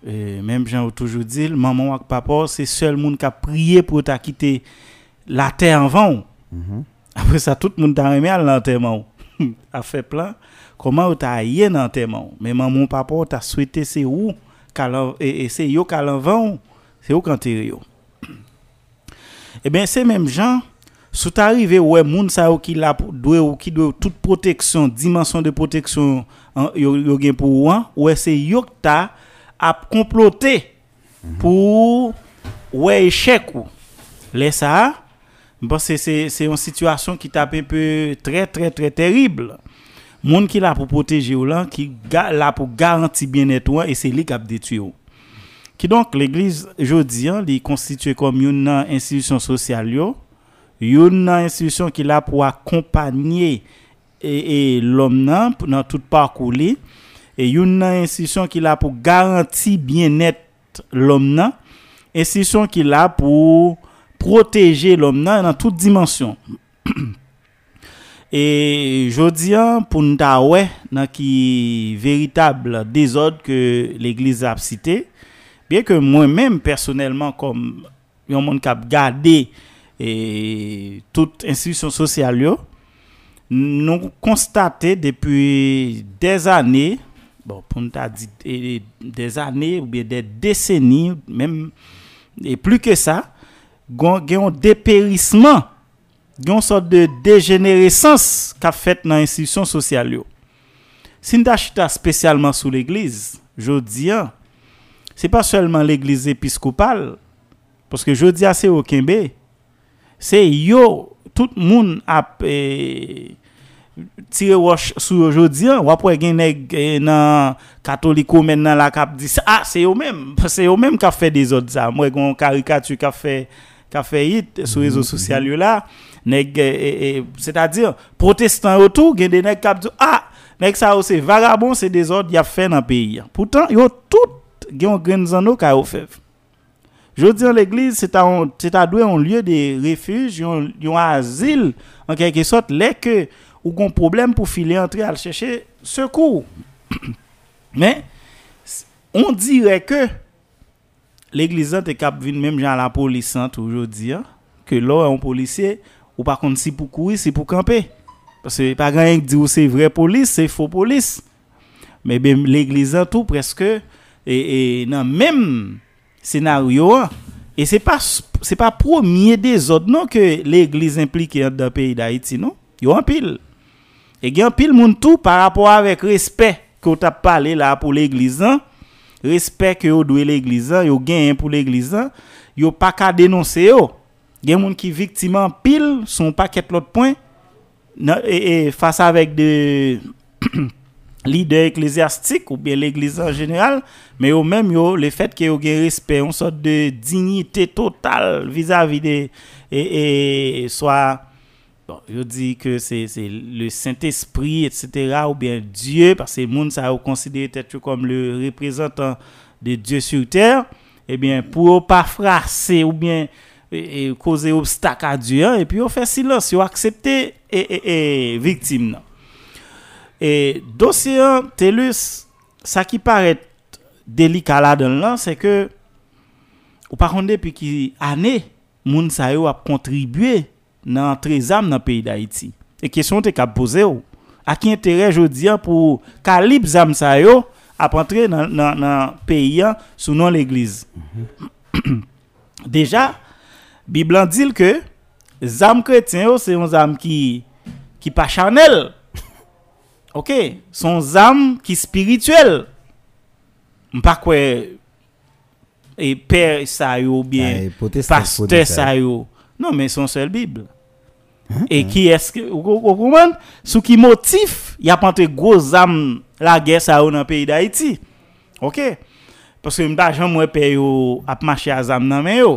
Et même j'en toujours dit, maman ou papa, c'est seul monde qui a prié pour t'a quitter la terre avant. Après ça, tout le monde t'a remis à l'enterrement. a fait plein. Comment ou t'a dans l'enterrement. Mais maman, papa, t'a souhaité c'est où et, et c'est yo qu'à l'envant, c'est où quand yo. Eh bien, c'est même gens, sous arrivé ouais moun sa yo qui la doit ou qui doit toute protection, dimension de protection hein, yo, yo gen pour ou ouais c'est yo que t'a a comploté pour ouais échec ou. Laisse ça, bon c'est une situation qui tape un peu très très très terrible. Moun qui là pour protéger ou là qui ga, là pour garantir bien-être ou, et c'est lui qui a détruit ou. Qui donc l'église jodi an li constitué comme une institution sociale yo, une institution qui là pour accompagner et, et l'homme nan pou- dans tout parcours li et une institution qui là pour garantir bien-être l'homme nan, institution qui là pour protéger l'homme dans toute dimension. Et jodi an pou nou ta wè nan ki veritable désordre que l'Église a cité, bien que moi-même personnellement comme yon moun kap gade et toute institution sociale yo, nou konstate depuis des années, Bon, pou nou pour nous dire e, des années ou bien des décennies, même et plus que ça, il gen yon un dépérissement, yon y sorte de dégénérescence qu'a fait dans l'institution sociale. Si nous achetons spécialement sur l'Église, je dis, ce n'est pas seulement l'Église épiscopale, parce que je dis à c'est au Québec, c'est yo, tout le monde a... Eh, tiré roche sur aujourd'hui, ou après gen nèg eh, nan catholico maintenant la cap dit ah c'est eux même, c'est eux même qui a fait des autres ça. Moi gon caricature qui a fait qui a fait hit sur les réseaux sociaux là, nèg c'est-à-dire protestants autour gen des nèg qui dit ah nèg ça c'est vagabond, c'est des autres y a fait dans pays. Pourtant yo tout gen grain zano ka fait. Je dis l'église, c'est un, c'est un lieu de refuge, un, asile, en quelque sorte, là que, ou gon problème pour filer entrer à chercher secours. Mais on dirait que l'église est cap vin même genre la police toujours dire que là un policier ou par contre si pour courir, si pour camper. Parce que pas rien qui dit ou c'est vraie police, c'est faux police. Mais ben, l'église tout presque et, et nan, même scénario et c'est pas c'est pas premier des autres non que l'église impliquée dans le pays d'Haïti non. Yo en pile. E gen pil moun tou par rapport avèk respect ki yo tap pale la pou l'eglizan, respect ki yo dwe l'eglizan, yo gen pou l'eglizan, yo pa ka denonse yo. Gen moun ki viktiman pil son pa ket lot pon, e, e fasa avèk de lider ekleziastik ou bien l'eglizan general, men yo menm yo le fèt ki yo gen respect, yon sot de dignite total vis-à-vis -vis de, e, e, soa, bon, yo dit que c'est le Saint-Esprit etc. ou bien Dieu parce que moun ça yo considéré comme le représentant de Dieu sur terre, eh bien pour pas frasser ou bien causer obstacle à Dieu hein, et puis on fait silence, yo accepter et, et, et victime. Et dossier TELUS, ça qui paraît délicat là-dedans là, c'est que ou par contre depuis qui année moun sa yo a contribué dans trésam dans le pays d'Haïti. Et question te ka poser ou, à qui intérêt jodi an pour calibre zam sa yo a entrer dans dans dans pays an sous nom l'église? Déjà Bible en dit que zam chrétien yo c'est un zam qui qui pas charnel. OK, son âme qui spirituel. M'pas quoi et père ça yo ou bien Ah, pasteur protestant. ça yo. Non, mais son seul Bible. E ki eske, ou kouman, sou ki motif, ya pante gwo zam la ges a ou nan peyi da iti. Ok? Paske mba jan mwen peyo ap mache a zam nan men yo.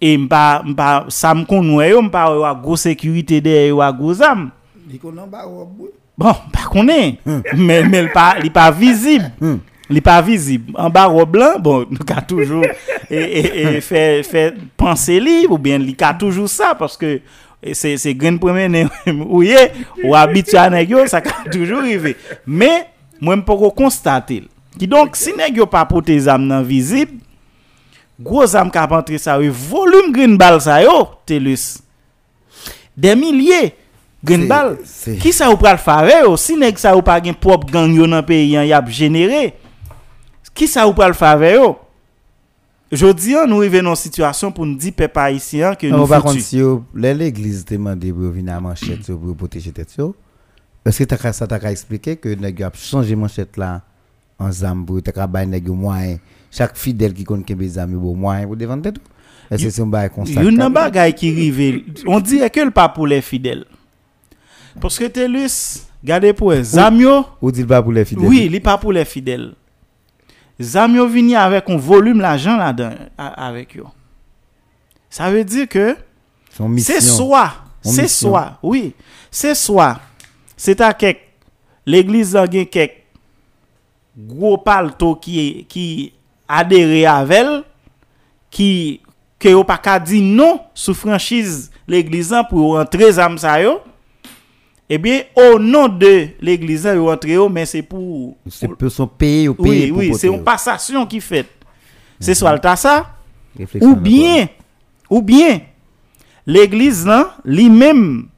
E mba, mba, sa mkon mwen yo, mba yo a gwo sekurite de yo a gwo zam. Di konan ba ou ap bou? Bon, pa konen. Men, men li pa vizib. Hmm. Li pa vizib. An ba ou blan, bon, nou ka toujou e, e, e, fè, fè, panse li, ou bien li ka toujou sa, paske... c'est c'est grain premier ou yé ou habitué à nèg ça ka toujours arrivé. Mais moi m'pa ko constater. Qui donc si nèg yo pas porter âme nan visible, gros âme ka rentrer ça volume green ball ça yo, TELUS. Des milliers green ball. Qui ça ou pral faire yo? Si nèg ça ou pas gen propre gang yo dans pays an, y a généré. Qui ça ou pral faire yo? Jodi an nous arrivons dans une situation pour nous dire peuple haïtien que Non, nous par contre, foutu. si yo- là, l'église demandé pour venir à manchette yo, pour protéger tête yo, est-ce que t'as qu'à- ça t'a qu'à expliquer que nèg yo a changé manchette là en zam pour t'as qu'à bay nèg yo moyen chaque fidèle qui connaît kembe zam yo bon moyen pour défendre tête ou? Est-ce que c'est un bail constat? Yon nan bagay qui rive, on dirait que le pas pour les fidèles. Parce que TELUS, gardez pour eux, Zamio, Ou dit pas pour les fidèles? oui, il pas pour les zam yo vini avèk on volume l'ajan la dan avèk yo. Sa ve di ke, se swa, se swa, oui, se swa, se ta kek, l'eglise dan gen kek, gwo pal to ki, ki adere avèl, ki, ke yo pa ka di non sou franchise l'eglise dan pou rentre zam sa yo, Eh bien, au nom de l'église, ils rentrent, yo, mais c'est pour. C'est pour son pays ou Oui, pays pour oui, porter c'est une passation qui fait. C'est soit le tas ça, ou bien, ou bien, l'église là, lui-même,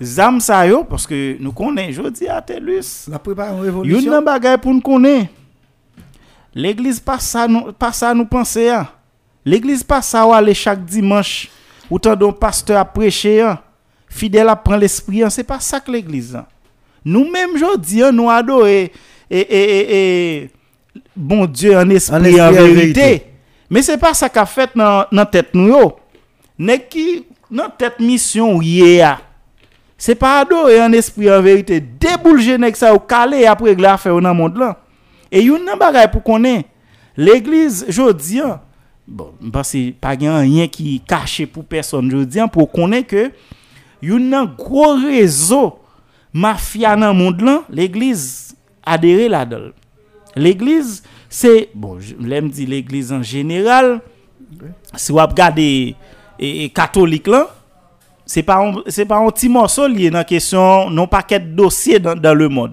zam sa yo, parce que nous connaissons, je dis à Telus, La préparation yon révolution. pour nous connaître. L'église pas ça nous pas ça nous penser hein. L'église pas ça ou aller chaque dimanche ou tant d'un pasteur à prêcher hein. Fidèle à prendre l'esprit hein. c'est pas ça que l'église. hein. Nous même jodi hein, nous adorer et, et, et, et bon Dieu en esprit, En esprit, en en vérité. vérité. Mais c'est pas ça qu'a fait dans dans tête nous. Nèg qui dans tête mission a. C'est pas adorer en esprit en vérité. Déboulger nèg ça ou calé après régler affaire dans le monde là. Et yon nan bagay pour connaître l'église jodi bon, parce que pas rien qui caché pour personne jodi pour connaître que yon nan gros réseau mafia dans le monde l'église adhéré là-dedans. L'église c'est bon, je l'aime dit l'église en général. Si vous regardez et, et catholique là, c'est pas un- c'est pas un petit morceau lié dans question non paquet de dossiers dans, dans le monde.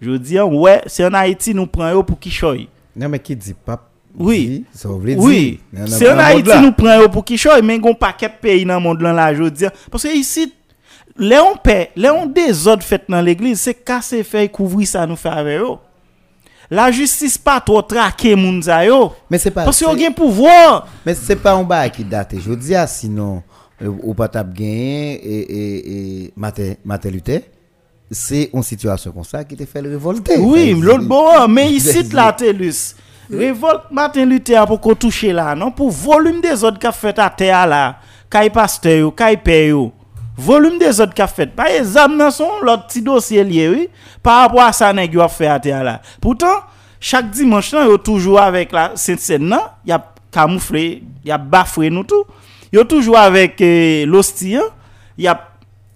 Je veux dire ouais, c'est en Haïti nous prend yo pour qui choy. Non, mais qui dit pas. Oui. dit, Ça veut dire. Oui, c'est en Haïti nous prend yo pour qui choy, mais gon paquet de pays dans le monde là, là je veux dire parce que ici les on paix, les on désordre fait dans l'église, c'est casser faire couvrir ça nous faire avec eux. La justice pas trop traquer moun sa yo. Mais c'est pas. Parce c'est- qu'on gen pouvoir. Mais c'est pas un bail qui date. Je dis, ah, sinon, euh, ou pas tap gagné et, et, Luther, c'est une situation comme ça qui te fait le révolter. Oui, l'autre bon, mais ici, la TELUS. Révolte Martin Luther pour qu'on touche là, non? Pour volume des autres qu'a fait à terre là. Kay pasteur yo, kay père yo. Volume des autres qu'a fait. Par exemple, dans son l'autre petit dossier lié, oui. Par rapport à ça, nèg yo a fait à terre là. Pourtant, chaque dimanche, là, yo toujours avec la Sainte-Seine, non? Y a camouflé, y a bafoué nous tout. Yo toujours avec euh, l'hostie, hein? y a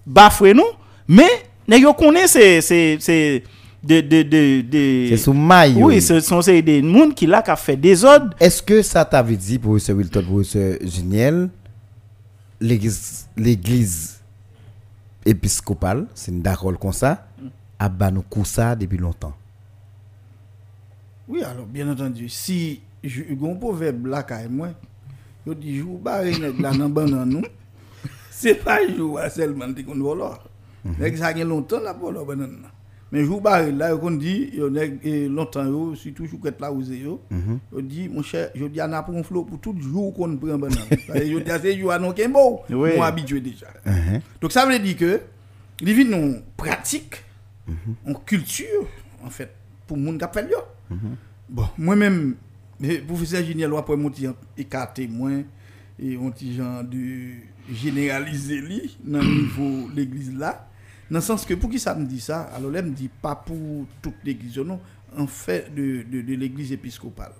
bafoué nous. Mais, nèg yo connaît c'est, c'est, c'est, de, de, de, de... C'est sous maille. Oui, ce sont des gens qui là qui a fait des ordres. Est-ce que ça t'avait dit, professeur Wilton, professeur Juniel, l'église, l'église épiscopale, c'est une d'accord comme ça, a ban nous coup ça depuis longtemps. Oui, alors, bien entendu, si je un proverbe là, quand moi, je dis, jou barre nèg là dans banan nous, c'est pas jou à seulement qu'on vole. Nèg ça gen longtemps là pour banan. Là. Mais jou barre là, yo kon dit, eh, longtemps surtout ket là ou yo. Yo dit, mon cher, je dis, on a pour un flot pour tout jour qu'on prend banan. Je dis, c'est jou à non moi habitué déjà. Donc ça veut dire que les vies non pratique, en culture, en fait, pour moun qui fait. Bon, moi-même, professeur Juniel, après mon petit écarté moins et un petit genre de généraliser li dans le niveau de l'église là. Dans le sens que pour qui ça me dit ça Alors là, me dit pas pour toute l'église, non, en fait de, de, de l'église épiscopale.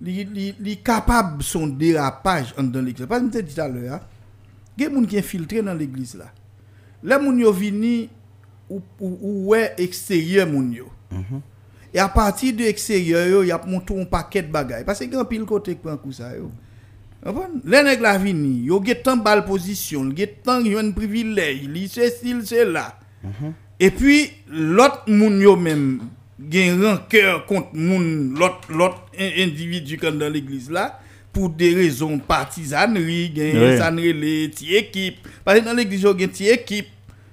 Li, li, li capable son dérapage dans l'église. Pas me dit tout à l'heure, hein. il y a des gens qui infiltré dans l'église là. Les gens yo vini ou, ou, ou ouais extérieur moun yo. Et à partir de l'extérieur, yo, y a monté un paquet de bagages. Parce que grand pile côté qui prend coup ça yo. Le nèg la vini, yo get tan bal position, get tan yon privilège, li se sil se la. Mm -hmm. Et puis l'autre moun yo même gen rancœur contre moun l'autre l'autre individu comme dans l'église là pour des raisons partisanerie, gen oui. sanrele ti équipe. Parce que dans l'église yo gen ti équipe,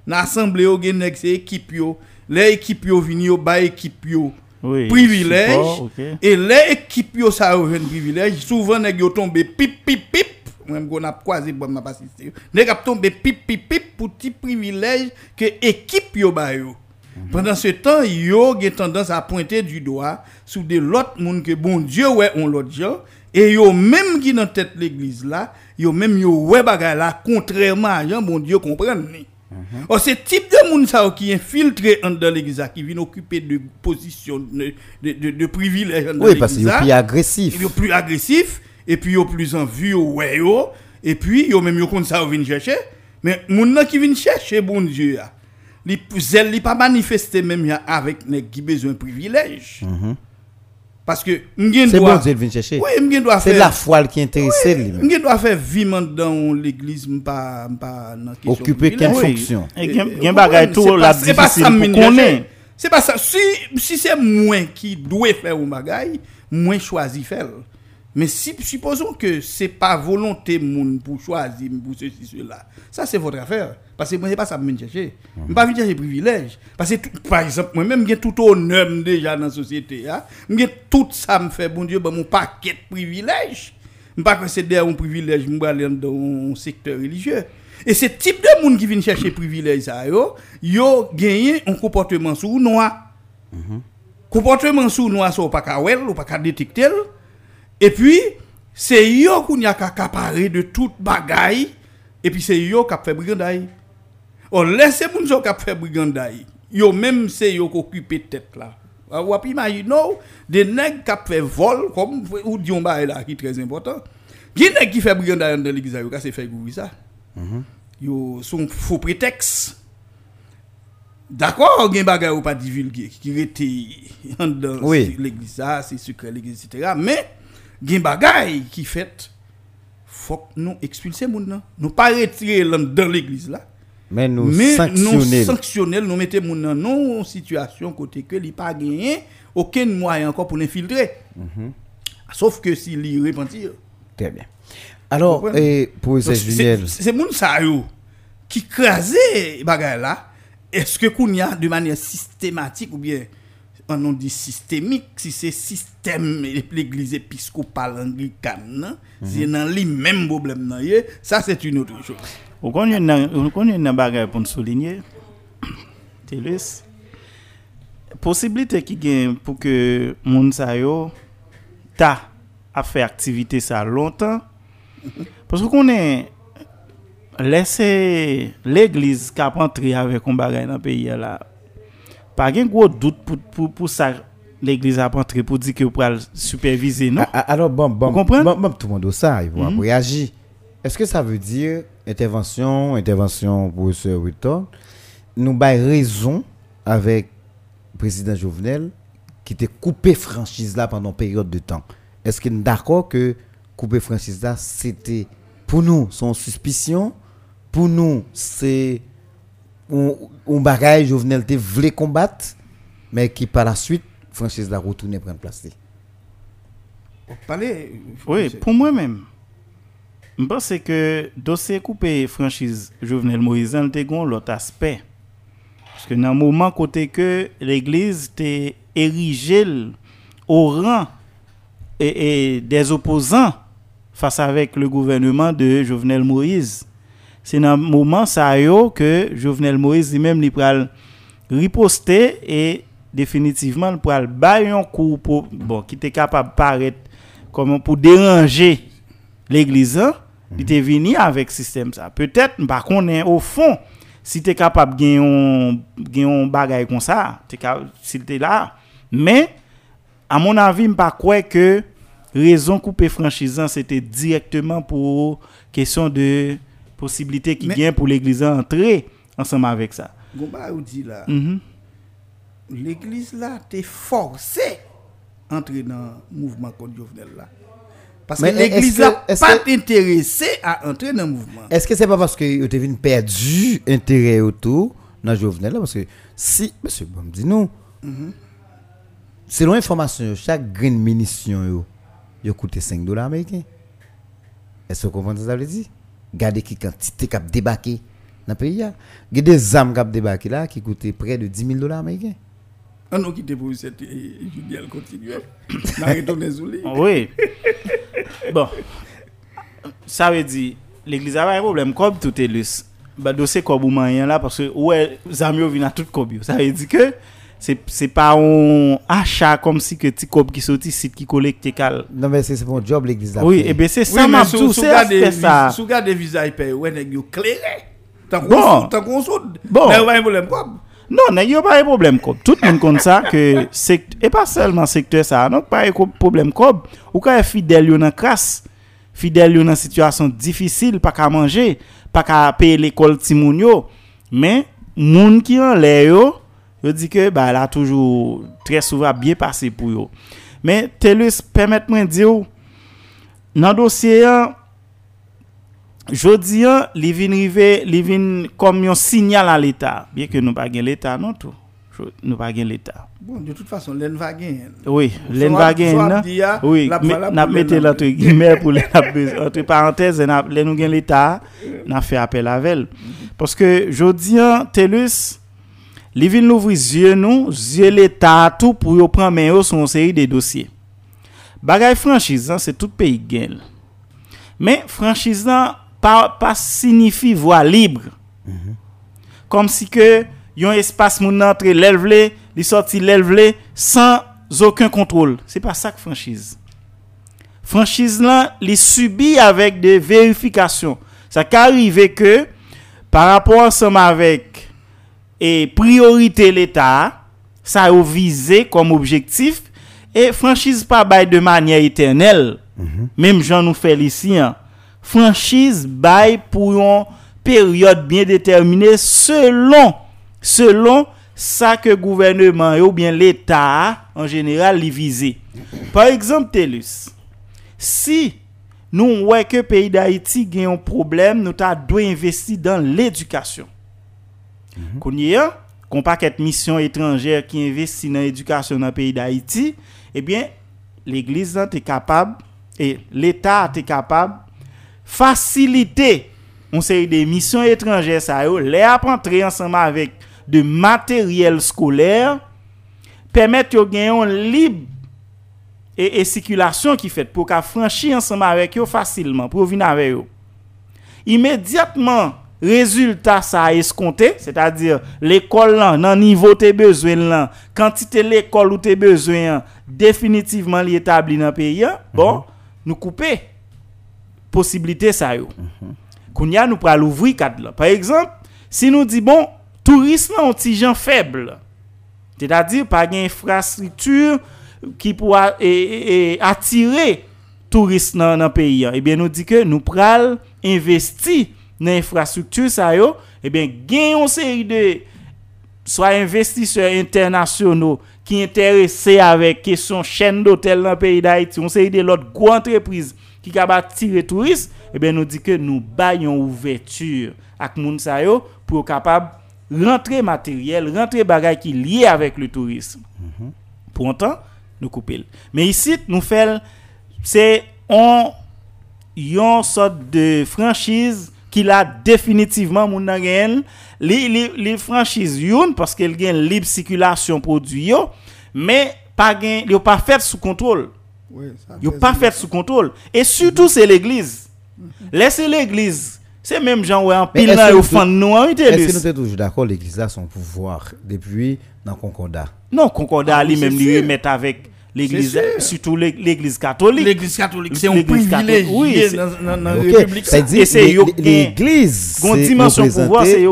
dans assemblée yo gen nèg se équipe yo. Les équipe yo vini yo ba équipe yo. Oui. privilège. support, ok. et les équipes yo ça un privilège souvent nèg yo tombe pip pip pip. Même qu'on a croisé bon m'a pas assisté nèg a pip pip pip pour petit privilège que équipe yo ba yo. Pendant ce temps yo gen tendance à pointer du doigt sur de l'autre monde que bon Dieu ouais on l'autre gens et yo même qui dans tête l'église là yo même yo ouais bagay là contrairement à Jean bon Dieu comprendre Oh, c'est type de monde qui infiltré en dans l'église qui vient occuper de positions de, de, de, de privilèges Oui, parce l'église, c'est plus agressif. ils sont plus agressif et puis ils sont plus en vue ouais yo. Et puis ils même yo comme ça viennent chercher. Mais nan qui viennent chercher bon Dieu zèle li pas manifester même avec nèg qui besoin privilège Parce que C'est doit bon Dieu venir chercher. Oui, C'est la foi qui intéresse lui-même. M'gen doit faire vivement dans l'église dans question Occuper quelle Oui. fonction? Et comprenez, tout c'est la pas- c'est pas ça. C'est pas ça. Si, si c'est moi qui dois faire un bagay, moi choisi faire. Mais si, supposons que c'est pas volonté moun pour choisir pour ceci, cela, ça c'est votre affaire. Parce que moi, c'est pas ça que je chercher. Je pas venir chercher privilège. Parce que, tout- par exemple, moi-même, j'ai tout honneur déjà dans la société. Hein? J'ai tout ça me fait, bon Dieu, ben, mon paquet de privilèges. Je pas que c'est derrière un privilège, je vais aller dans un secteur religieux. Et ce type de monde qui vient chercher privilège, ça, yo, yo gagné un comportement sous noir. Comportement sous noir, ça, pas qu'à ou pas qu'à détecter. Et puis, c'est yo y a qu'à de toute bagaille. Et puis, c'est yo qui a fait brigandaille. On laisse moun qui a fait brigandaille. Yo même c'est yo occupé tête là. Ah, Ou ap imagine non, des nèg qui a fait vol comme ou dion ba là qui est très important. Qui nèg qui fait brigandaille dans l'église yo, c'est fait gouver ça. Yo son faux prétexte. D'accord, gen bagay ou pas divulgué qui était dans Oui. l'église ça, c'est secret l'église etc. Mais gen bagay qui fait faut que nous expulser moun nan. Nous pas retirer dans l'église là. Mais nous mais nous mettons nan non situation côté que li pas gagné aucun moyen encore pour l'infiltrer. Mhm. Sauf que s'il y repentir. Très bien. Alors, et pour Donc, ces Juniel, c'est yo qui crasé bagay là. Est-ce que qu'on y a de manière systématique ou bien on dit systémique si c'est système l'église épiscopale anglicane nan, Mhm. c'est dans lui même problème nan yé, ça c'est une autre chose. Ou konye nan, ou konye nan bagay pou nou soulinye, Telis, posibilite ki gen pou ke moun sa yo ta a fe aktivite sa lontan, paske konen lese l'eglize kap antri avek kon bagay nan peyi ya la, pa gen gwo dout pou, pou, pou sa l'eglize ap antri pou di ke ou pral supervise, non? Ah, ah, alors bon, bon, Vous bon, bon, tout le monde ça, ils vont réagir. Est-ce que ça veut dire intervention, intervention pour ce Wilton, nous bail raison avec le président Jovenel qui était coupé franchise là pendant une période de temps. Est-ce qu'il est d'accord que couper franchise là c'était pour nous son suspicion, pour nous c'est un, un bagage Jovenel te voulait combattre mais qui par la suite franchise là retourné prendre place. Parlez Oui, pour moi-même, Je pense que dossier coupé franchise Jovenel Moïse, il te gon l'autre aspect. Parce que dans le moment côté que l'Église était érigée au rang et, et, des opposants face avec le gouvernement de Jovenel Moïse, c'est dans le moment ça que Jovenel Moïse lui-même pral riposter et définitivement le pral bailler un coup pour bon qui était capable paraître comment pour déranger l'église hein? Il était venu avec système ça peut-être par contre au fond si tu es capable de gagner un bagage comme ça capable- s'il était là mais à mon avis je pas croire que raison couper franchise hein, c'était directement pour question de possibilité qui gagne pour l'église entrer ensemble avec ça Gomba ou dit là, Mhm. l'église là, t'es forcé entrer dans le mouvement contre Jovenel là. Parce Mais que l'église est-ce pas que- intéressée à entrer dans le mouvement. Est-ce que c'est pas parce que vous avez perdu intérêt autour dans Jovenel là? Parce que si, monsieur, bon, dis nous, selon information, chaque grain de munition, yo, yo coûte 5 dollars américains. Est-ce que vous comprenez ce que ça veut dire? Regardez qui quantité qui a débarqué dans le pays. Il y a des armes qui ont débarqué là qui coûtent près de 10 000 dollars américains. On a quitté pour cette Juliel continuer. On a retourné sous. Oui. bon. Ça veut dire, l'église a pas un problème comme tout est lus. Bah, dossier comme ou moyen là, parce que, ouais, Zamio vient à tout comme yo. Ça veut dire que, c'est c'est pas un achat comme si que petit cob qui sorti site qui collecte cal. Non, mais c'est c'est mon job l'église. Oui, et bien c'est Oui, ça m'a tout c'est c'est ça. sous garde des visas épais, ouais, nèg yo clairé. Tant Bon. qu'on tant qu'on. Bon. Ouais, un problème quoi. Non, nèg yo pas de problème kob. Tout le monde compte ça que sect... et pas seulement secteur ça, non pas de problème kob. Ou ka e fidèle yo nan crasse, fidèle yo nan situation difficile, pas qu'à manger, pas qu'à payer l'école timoun yo. Mais moun ki an lè yo, yo di ke ba la toujou très souvent bien passé pour yo. Mais Telus permet moi dire nan dossier Jodi an, li vin rive, li vin kom yon sinyal an l'Etat. Bien ke nou pa gen l'Etat non tou. Nou pa gen l'Etat. Bon, de tout fason, len va gen. Oui, len va gen nan. Oui, nap mette l'antre gimè pou len ap bez. Antre parantez, len nou gen l'Etat, nan fe apel avel. Paske jodi an, telus, li vin louvri zye nou, zye l'Etat tou pou yo pran men yo son seri de dosye. Bagay franchise an, se tout peyi gen. Men franchise an, pas pas signifie voie libre. Comme si que yon espace moun entre l'elvle, li sorti l'elvle sans aucun contrôle. C'est pas ça que franchise. Franchise là, li subi avec des vérifications. Ça qu'arrive que par rapport ensemble avec et priorité l'État, ça a visé comme objectif et franchise pas bail de manière éternelle. Même Jean nous fait ici. hein. franchise bay pou yon peryode bien determine selon, selon sa ke gouvernement yo bien l'Etat en general li vize. Par exemple, Telus, si nou wè ke peyi d'Haïti gen yon problem, nou ta dwe investi dan l'edukasyon. Mm -hmm. Konye ya, kon pa ket misyon etranjèr ki investi nan edukasyon nan peyi d'Haïti, ebyen, eh l'Eglise nan te kapab, e eh, l'Etat te kapab, fasilite on série de missions étrangères ça yo, les apprendre ensemble avec de matériel scolaire permettre yo gagner un libre et, et, circulation qui fait pour qu'à franchir ensemble avec eux facilement pour venir avec eux immédiatement résultat ça a escompté c'est-à-dire l'école là nan niveau tes besoin là quantité l'école où tes besoin définitivement l'établi dans pays bon mm -hmm. nous couper posibilité ça yo. Kounya nous pral ouvrir cadre là. Par exemple, si nous dit bon, tourisme là un petit gens faible. C'est-à-dire pas une infrastructure qui pourra e, e, e, attirer touristes dans le pays. Eh bien, nous dit que nous pral investir dans l'infrastructure ça yo, eh bien, gagne une série de soit investisseurs internationaux qui intéressés avec question chaîne d'hôtel dans le pays d'Haïti, on série de l'autre gros entreprise ki ka ba tire turist, ebe eh nou di ke nou bayon ouverture ak moun sa yo pou kapab rentre materyel, rentre bagay ki liye avèk le turist. Mm -hmm. Pou an tan, nou koupel. Me isit nou fel, se on yon sot de franchise ki la definitivman moun nan gen, li, li, li franchise yon, paske el gen libe sikulasyon prodwi yo, me pa gen, li yo pa fet sou kontrol. Ouais, ça pas fait sous contrôle. Et surtout c'est l'église. Laissez l'église. C'est même gens en pile là que yo nous- hein, Est-ce que nous sommes toujours d'accord l'Église a son pouvoir depuis dans le Concordat? Non concordat Ah, lui oui, même c'est lui remettre avec l'église surtout l'é- l'église catholique. L'église catholique, c'est un L'église privilège catholique, oui, c'est- dans la République. Et c'est yo- l'Église dimension pouvoir c'est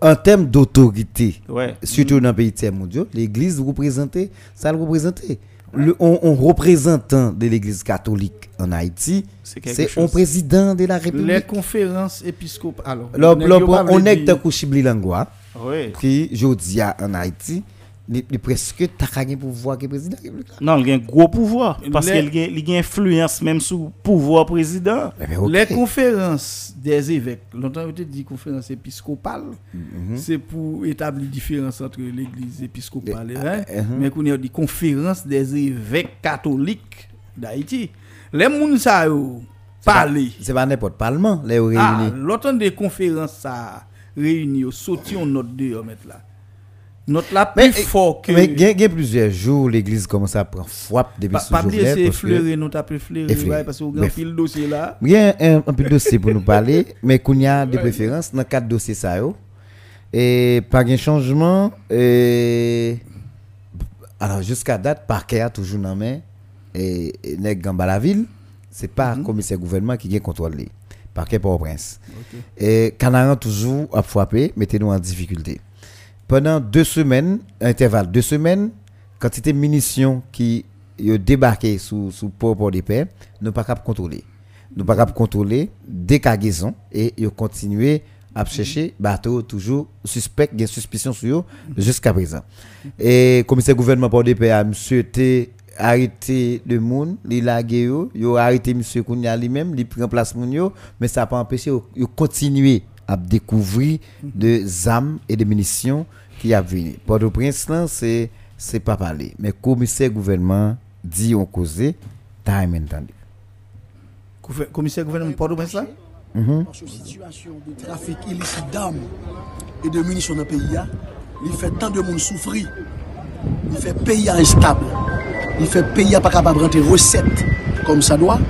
en termes d'autorité. Surtout dans les pays tiers mondiaux, l'Église représentée, ça le représentait. Le, on, on représentant de l'Église catholique en Haïti, C'est un président de la Les République. conférences épiscopales. Alors, pas on est Kouchibli Langwa, ouais. Qui, jodi a en Haïti, il il presque gagné pouvoir que président de la République. Non, il a un gros pouvoir. Parce qu'il a, a influence même sur le pouvoir président. Eh ben. Les conférences des évêques, longtemps on te dit conférence épiscopale, Mhm. c'est pour établir différence entre l'église épiscopale et hein, Eh, eh, mais qu'on a dit conférence des évêques catholiques d'Haïti. Les moun sa yo parler. C'est pas n'importe parlement, les réunis. Ah, l'autant des conférences ça réuni yo sorti on note de mettre là. Note là plus Mais, fort que mais il y, a- a plusieurs jours, l'église commence à prendre frappe depuis pas ce pas jour-là. c'est parce que- effleurer nous taper effleurer parce que vous Bref. pile dossier là. Il y a un, un peu de dossier pour nous parler, mais qu'on y a des préférences dans quatre dossiers ça. Et pas de changement. Et... Alors jusqu'à date, parquet a toujours dans main et, et nèg Gamba la ville, c'est pas commissaire gouvernement qui gagne contrôle. Parquet Port-au-Prince. Et Canaran toujours a frappé, mettez-nous en difficulté. Pendant deux semaines, intervalle deux semaines, quantité de munitions qui ont débarqué sous sous port des paix, nous pas capable contrôler. Nous pas capable contrôler décargaison et ils continuer à chercher bateau toujours suspect, il y a suspicion sur eux jusqu'à présent. Et commissaire gouvernement port des paix a monsieur arrêté le monde, il a yo, yo arrêté monsieur Kounia lui-même, il prend place moun yo, mais ça n'a pas empêché yo continuer à découvrir des armes et des munitions qui a venu. Port-au-Prince là, c'est c'est pas parler, mais commissaire gouvernement dit on causé, t'as même entendu. Commissaire gouvernement Port-au-Prince là? Parce que situation de trafic illicite d'armes et de munitions dans le pays, hein, il fait tant de monde souffrir. Il fait pays instable. Il fait pays pas capable de rentrer recettes comme ça doit.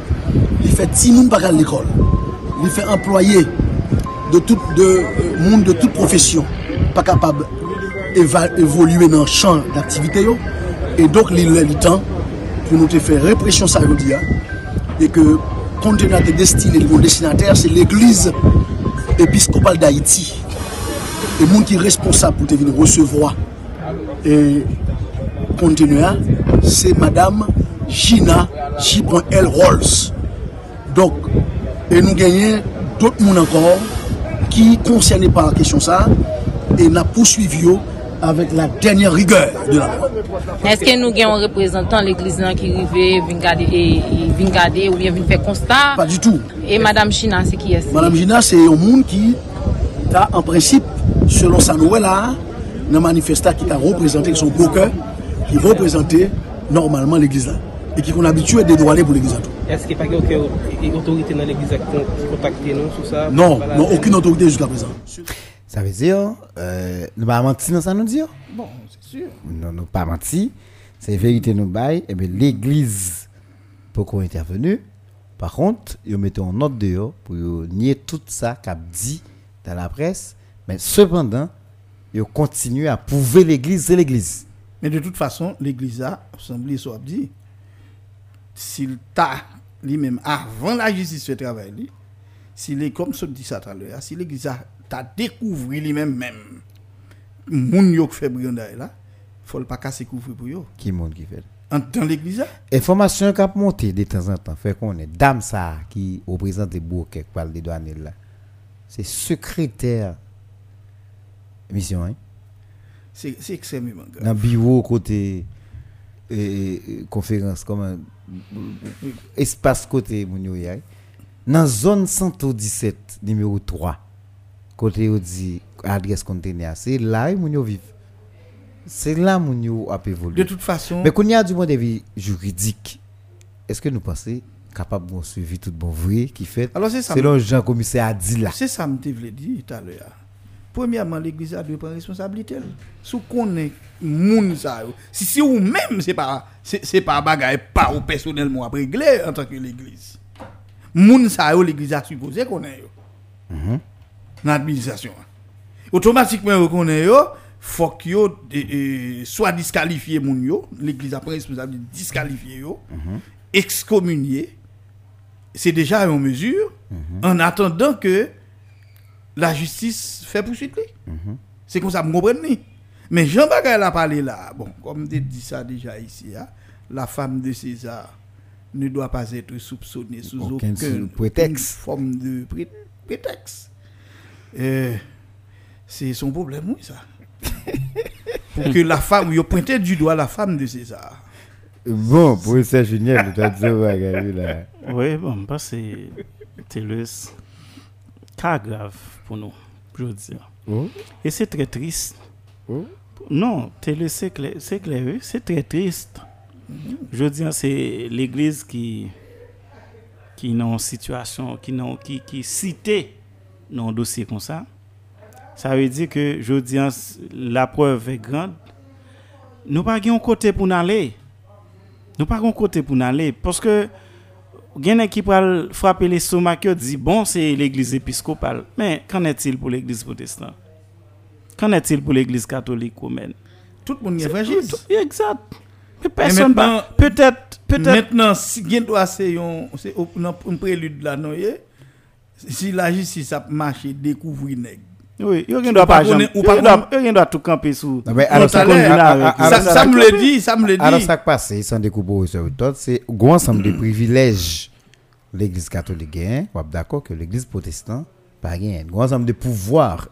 Il fait petit monde pas à l'école. Il fait employé de tout moun de euh, tout profesyon pa kapab evolue nan chan d'aktivite yo. E dok li lè li tan pou nou te fè represyon sa yon diya e ke kontenate destile yon destinater se l'Eglise Episkopal d'Haïti. E moun ki responsable pou te vin recevwa e kontenua se Madame Gina J.L. Rolls. Donk e nou genyen tout moun ankor ki konserni pa an kesyon sa, e na pousuivi yo avèk la denye rigèr de la loi. Eske nou gen yon reprezentant l'Eglise nan ki rive, vin gade ou bien vin fè konstat? Pa du tout. E Madame Gina, se ki esi? Madame Gina, se yon moun ki ta en prinsip, selon sa nouè la, nan manifesta ki ta reprezenté, ki son broker, ki reprezenté normalman l'Eglise la. Et qui qu'on habitué de douaner pour l'église. Est-ce qu'il n'y a pas aucune autorité dans l'église qui contacte nous sur ça? Non, Voilà. non, aucune autorité jusqu'à présent. Ça veut dire, euh, nous pas menti dans ça nous dire. Bon, c'est sûr. Non, nous pas menti. C'est vérité nous bail. Et bien, l'église, pour qu'on intervenu. Par contre, ils mettent en note dehors pour nier tout ça qu'a dit dans la presse. Mais cependant, ils continuent à prouver l'église, c'est l'église. Mais de toute façon, l'église a, semblé soit dit, s'il t'a lui-même avant la justice fait travail, s'il est comme ça dit ça tout à l'heure, si l'église a t'a découvert lui-même même, moun yo qui fait brigandage là, faut le pas casser couvrir pour yo. Qui monde qui fait? En dans l'église Information qui a monté de temps en temps, fait qu'on est dame ça qui représente les bourgs quelque part des douanes là. C'est secrétaire mission hein? c'est extrêmement grave. Dans bureau côté conférence comme un espace côté moun yo yay. Dans zone 117 numéro 3 côté où dit adresse conteneur, c'est là moun yo vivent. C'est là moun yo a évolué. De toute façon, Mais qu'on y a du point de vue juridique, est-ce que nous pensons capable de suivre tout bon vrai qui fait? Alors, c'est ça. selon Jean commissaire a dit là. C'est ça que je voulais dire tout à l'heure. Premièrement, l'église a dû prendre responsabilité. Si on est moun ça, si c'est ou même, c'est pas, c'est pas bagaille, pas ou personnellement à régler en tant que l'église. Moun ça, l'église a supposé qu'on est. yo. Dans l'administration. Automatiquement, yo connaît yo, faut que yo soit disqualifié moun yo, l'église a pris responsabilité disqualifier yo, excommunier. C'est déjà une mesure en attendant que la justice fait poursuite. li. C'est comme ça, vous comprenez Mais Jean Bagay a parlé là, bon, comme je dit ça déjà ici, hein, la femme de César ne doit pas être soupçonnée sous Aucun prétexte. forme de pré- prétexte. Euh, c'est son problème, oui, ça. Pour que la femme, il a pointé du doigt la femme de César. Bon, professeur Junior, tu as dit là. Oui, bon, bah, c'est c'est le cas grave pour nous, je veux dire. Oh. Et c'est très triste. Oh. Non, c'est clair, c'est clair, oui, c'est très triste. Je veux dire, c'est l'église qui qui en situation, qui non qui qui cité dans un dossier comme ça. Ça veut dire que je veux dire, la preuve est grande. Nous pas un côté pour nous aller. Nous pas un côté pour aller parce que gen équipe qui frapper les stomach dit bon c'est l'église épiscopale mais qu'en est-il pour l'église protestante? Qu'en est-il pour l'église catholique romaine tout le monde est fragile exact. Mais personne peut-être peut-être maintenant si gen doit c'est un prélude là non si la justice a marché découvrir nèg. Oui, gen Ou doit pas yo gen doit tout camper sous. Non, mais alors, tout à ça, alors, alors, alors, Ça, alors, ça me le dit, ça me le alors, dit. ça qui passe, sans découper sur le c'est un ensemble de privilèges l'église catholique gagne, ou d'accord que l'église protestante pas gagne, un ensemble de pouvoirs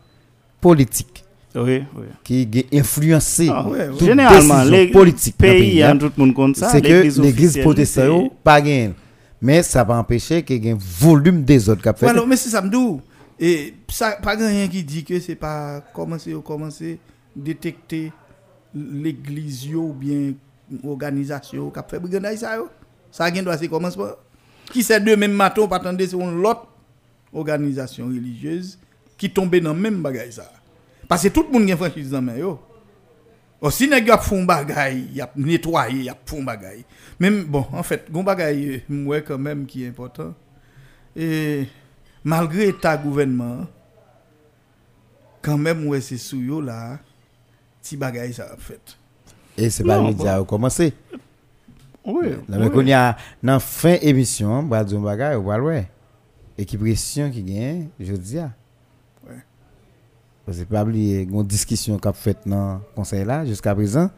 politiques Oui, oui. qui a influencé Ah, toute Généralement, décision les politique pays, hein. hein, tout le monde compte ça, C'est que l'église protestante pas gain. Mais ça va empêcher qu'il y ait un volume des autres qui a fait. Mais c'est ça, m'dou. Et ça, pas rien qui dit que c'est pas commencer ou commencer détecter l'église ou bien organisation qui a fait brigandage ça yo. Ça gen doit c'est commencement. Qui c'est deux mêmes matons pas attendre une l'autre organisation religieuse qui tombe dans même bagage ça. Parce que tout le monde gen franchise dans main yo. Aussi nèg yo font bagay, y a nettoyer, y a font bagay. Même bon, en fait, gon bagay moi quand même qui est important. Et malgré état gouvernement, quand même ouais c'est sous yo là, ti bagay ça a fait. Et c'est pas le média a commencé. Oui. Là, mais qu'on y a dans fin émission, bah dire bagay ou ouais. Équipe pression qui gagne, je dis ah. Ouais. Parce que pas oublier une discussion qu'a fait dans conseil là jusqu'à présent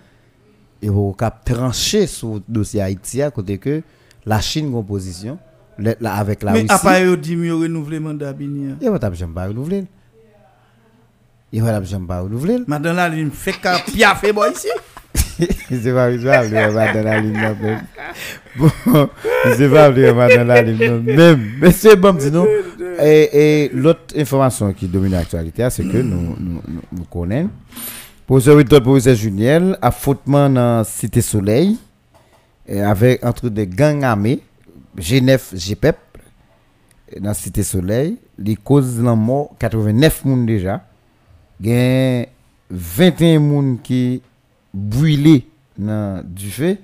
et au cap tranché sur le dossier Haïti à côté que la Chine en position là, avec la Mais Russie. à part dit mieux renouveler mandat Bini. Il va pas jamais pas renouveler. Il va jamais pas renouveler. Madame la ligne fait qu'à piafé boy ici. c'est pas va dans la ligne même. Bon, c'est pas va dans la ligne même. Mais c'est bon, dis nous. Et, et l'autre information qui domine l'actualité, c'est que nous, nous, nous, connaissons. Professeur Victor Professeur Juniel, affrontement dans Cité Soleil, avec entre des gangs armés, G9, GPEP, dans Cité Soleil, les causes de la mort, 89 personnes déjà. Il y a 21 personnes qui brûlés dans du feu.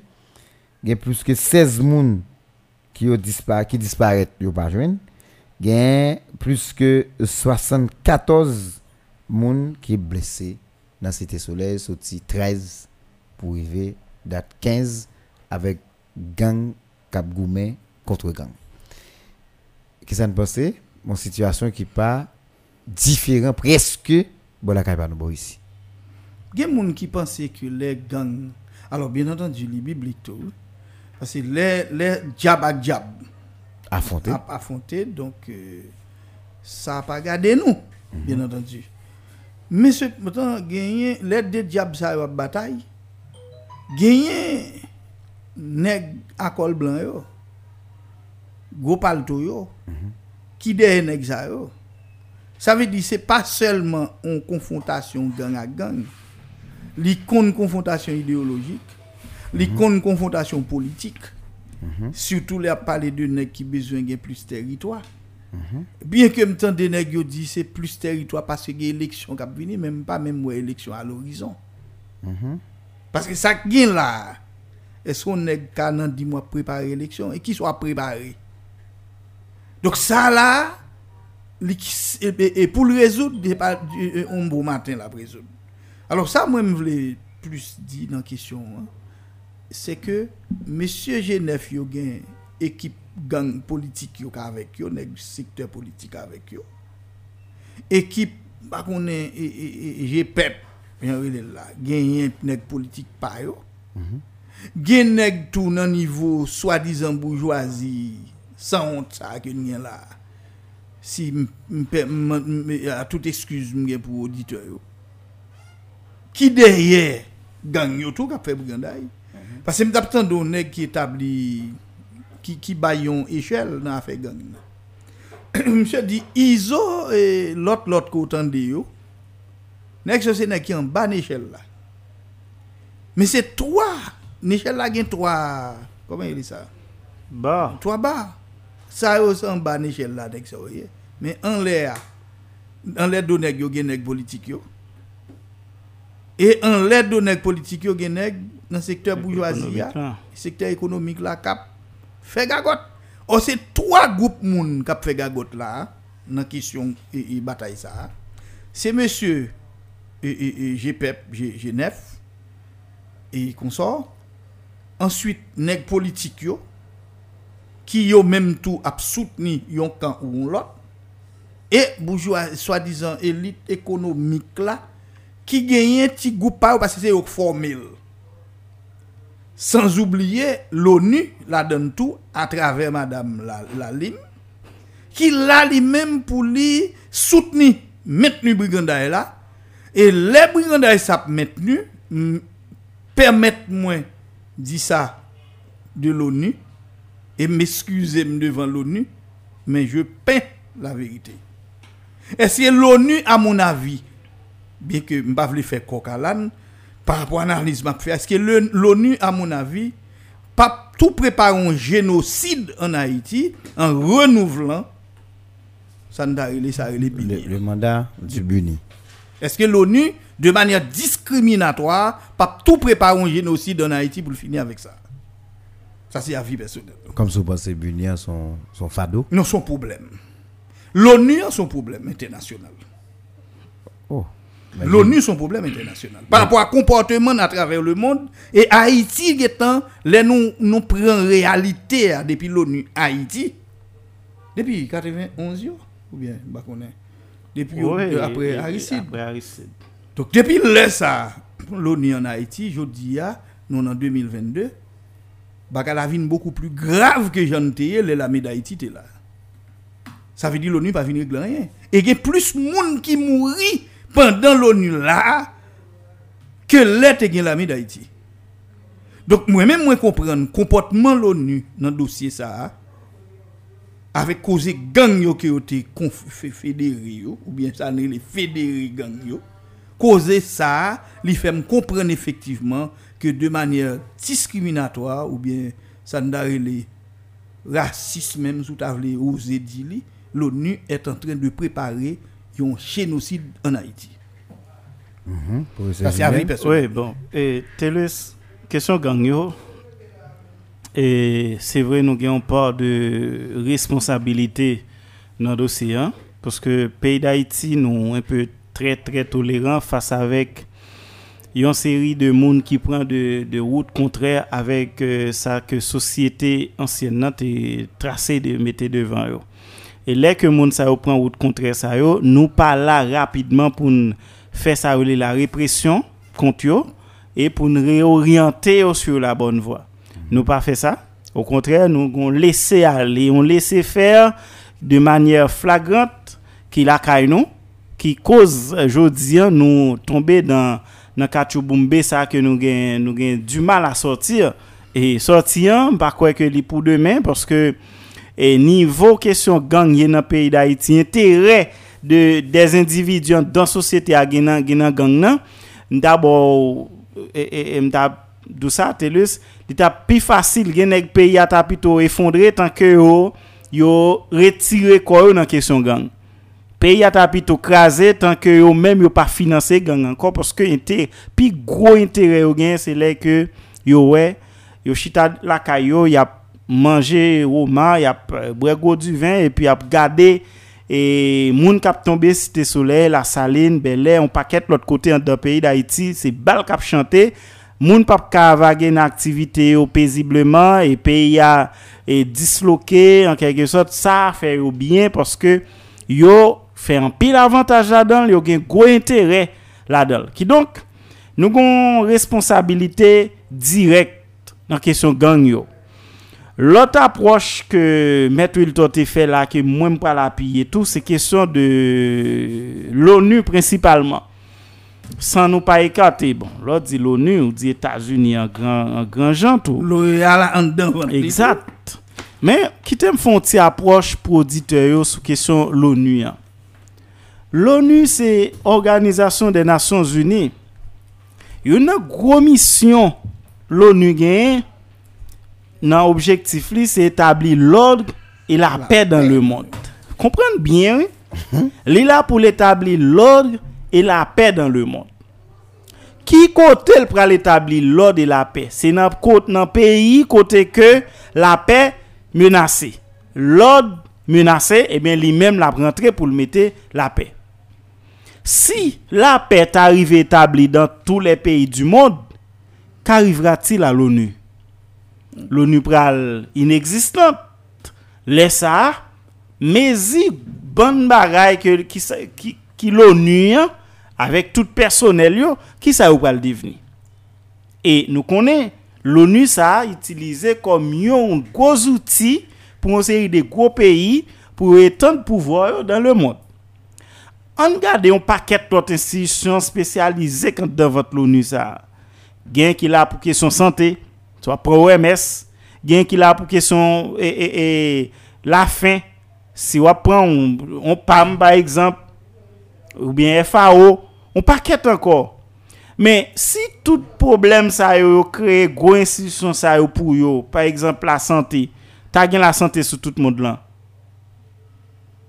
Il y a plus que 16 personnes qui, ont dispa- qui disparaissent. Il y a plus que 74 personnes qui sont blessés dans Cité Soleil, sorti 13 pour arriver date 15 avec gang Cap contre gang. Qu'est-ce que vous pensez? Mon situation qui pas différent presque bon la caille nous ici. Il y a des gens qui pensent que les gangs, alors bien entendu, les bibliques tout, parce que les, les diab ak diab Affronté. ap affronté, donc euh, ça n'a pas gardé nous, bien entendu. Mais cependant, les deux diables ça ap bataille, gagner nèg à col blanc yo, gros palto yo, qui derrière nèg ça yo. Ça veut dire c'est pas seulement une confrontation gang à gang, li une confrontation idéologique, li une confrontation politique. Surtout les parler de nèg qui besoin de plus territoire. Bien que m'tende nèg yo dit c'est plus territoire parce que y a élection qui venir même pas même élection à l'horizon. Parce que ça qui là est-ce qu'on ka nan 10 mois préparer élection et qui soit préparé? Donc ça là et, pour le résoudre du- un bon matin là pour résoudre. Alors ça moi je voulais plus dire dans la question hein, c'est que monsieur Genève yo gen équipe gang politique avec nèg secteur politique avec yo. Équipe pa konnen e, e, e, GPEP la gen nèg politique pa yo. Gen nèg tout niveau soi-disant bourgeoisie sans honte ça que gen là si à toute excuse pour auditeur qui derrière gang yo tout ka fait brigandage parce que m'tap tande un nèg qui établi qui qui bay yon échelle dans affaire gang. Monsieur dit ISO et l'autre l'autre ko tande yo. Nèg c'est nèg qui en bas échelle là. Mais c'est trois, l'échelle là gen trois comment il dit ça? Bah, Trois bas. Ça yo c'est en bas l'échelle là nèg ça voyez. Mais en l'air en l'air do nèg yo gen nèg politique yo. Et en l'air do nèg politique yo gen nèg dans secteur bourgeoisie ya, là cap fait gagote. Oh c'est trois groupes moun k'ap fait gagote là dans question et, et bataille ça. C'est monsieur et, et, et GPEP, G- G9 et consort. Ensuite nèg politique yo qui yo même tout ap soutenu yon camp ou l'autre et bourgeois soi-disant élite économique là qui gagne petit groupe parce que c'est formel. Sans oublier l'ONU la donne tout à travers madame la, la qui l'a lui même pour lui soutenir maintenir brigandage là. Et les brigands ça maintenu, permettez-moi dire ça de l'ONU et m'excuser devant l'ONU, mais je peins la vérité. Est-ce que l'ONU, à mon avis, bien que je ne pas faire l'âne, par rapport à l'analyse que est-ce que l'ONU, à mon avis, pas tout prépare un génocide en Haïti en renouvelant ça Le, le mandat du Buni. Est-ce que l'ONU, de manière discriminatoire, pas tout prépare un génocide en Haïti pour le finir avec ça? Ça, c'est avis personnel. Comme si vous pensez a son, son fado. Non, son problème. L'ONU a son problème international. Oh. L'ONU son problème international. Par rapport à comportement à travers le monde, et Haïti, étant, les nous, nous prenons réalité hein, depuis l'ONU Haïti, depuis 91 yo, ou bien, bah, depuis Ouais, euh, après Aristide. Après Aristide. Donc depuis là ça, l'ONU en Haïti, je dis à nous en 2022, bah la vie beaucoup plus grave que j'en étais le la d'Haïti était là. Ça veut dire l'ONU pas venir régler rien. Et il y a plus de monde qui mourit pendant l'ONU là que l'être gen la d'Haïti. Donc moi-même moi comprendre comportement l'ONU dans le dossier ça avec cause gang qui ont été fédérés ou bien ça les fédérés gang cause ça li fait comprendre effectivement que de manière discriminatoire ou bien ça les racisme même sous ta vle oser dire l'ONU est en train de préparer un génocide en Haïti. Pour Ça c'est avis personnel. Oui, bon. Et Télus, question gang. Et c'est vrai, nous avons part de responsabilité dans le dossier. hein, parce que le pays d'Haïti, nous un peu très, très tolérant face avec une série de monde qui prend de, de routes contraires avec euh, ça que société ancienne nan te tracé de mettre devant eux. Et là que monde ça prend route contraire ça yo, nous pas là rapidement pour faire ça la répression contre yo et pour nous réorienter sur la bonne voie. Nous pas fait ça. Au contraire, nous on laissé aller, on laissé faire de manière flagrante qui la nous qui cause jodi an, nous tomber dans nan kachou boumbe sa ke nou gen, nou gen du mal a sortir. E sortiyan, pa kwe ke li pou demen, porske e, nivou kesyon gang gen nan peyi da iti, entere de, des individyon dan sosyete a gen nan, gen nan gang nan, mdabo, e, e, e mdabo, dousa telus, li ta pi fasil gen ek peyi a ta pito efondre tanke yo, yo retire kwa yo nan kesyon gang. Peyi ata pi tou kraze tanke yo menm yo pa finanse gang ankon. Paske inter, pi gro intere yo gen se le ke yo we, yo chita lakay yo, yap manje roma, yap euh, brego du vin, epi yap gade e moun kap tombe site soleil, la saline, belè, on paket lot kote an da peyi da iti, se bal kap chante. Moun pap ka avage nan aktivite yo pezibleman, e peyi ya e disloke, an keke sot, sa fe yo bien, paske yo fait un pile avantage là-dedans, yo gen a un gros intérêt là-dedans. Qui donc, nous avons une responsabilité directe dans la question gang. Yo. L'autre approche que Maître Wilton te fait là, que moi je pas appuyer tout, c'est question de l'ONU principalement. Sans nous pas écarter. Bon, l'autre dit l'ONU, ou dit États-Unis en grand, en grand genre tout. L'OEA en dedans. Exact. Mais, qui t'aime font une approche pour auditeur sur question l'ONU. L'ONU se Organizasyon de Nasyon Zuni. Yon nan gro misyon l'ONU genye nan objektif li se etabli l'ordre e la pe dan le mond. Komprende bien, mhm. li la pou l'etabli l'ordre e la pe dan eh le mond. Ki kote l pral etabli l'ordre e la pe? Se nan kote nan peyi kote ke la pe menase. L'ordre menase, e eh ben li men la prentre pou l mette la pe. Si la paix est arrivée établie dans tous les pays du monde, qu'arrivera-t-il à l'ONU? L'ONU pral inexistante. Laisse ça, mais y bonne bagaille qui qui, l'ONU hein, avec tout personnel qui ça pral devenir? Et nous connaissons l'ONU ça utilisé comme un gros outil pour une série de gros pays pour étendre le pouvoir dans le monde. an gade yon paket lot institisyon spesyalize kante devot l'ONU sa. Gen ki la pou kesyon sante, so pro OMS, gen ki la pou kesyon e, e, e, la fin, si wap pran, on, PAM ba ekzamp, ou bien FAO, on paket anko. Men, si tout problem sa yo yo kreye, gwo institisyon sa yo pou yo, par ekzamp la sante, ta gen la sante sou tout moun lan.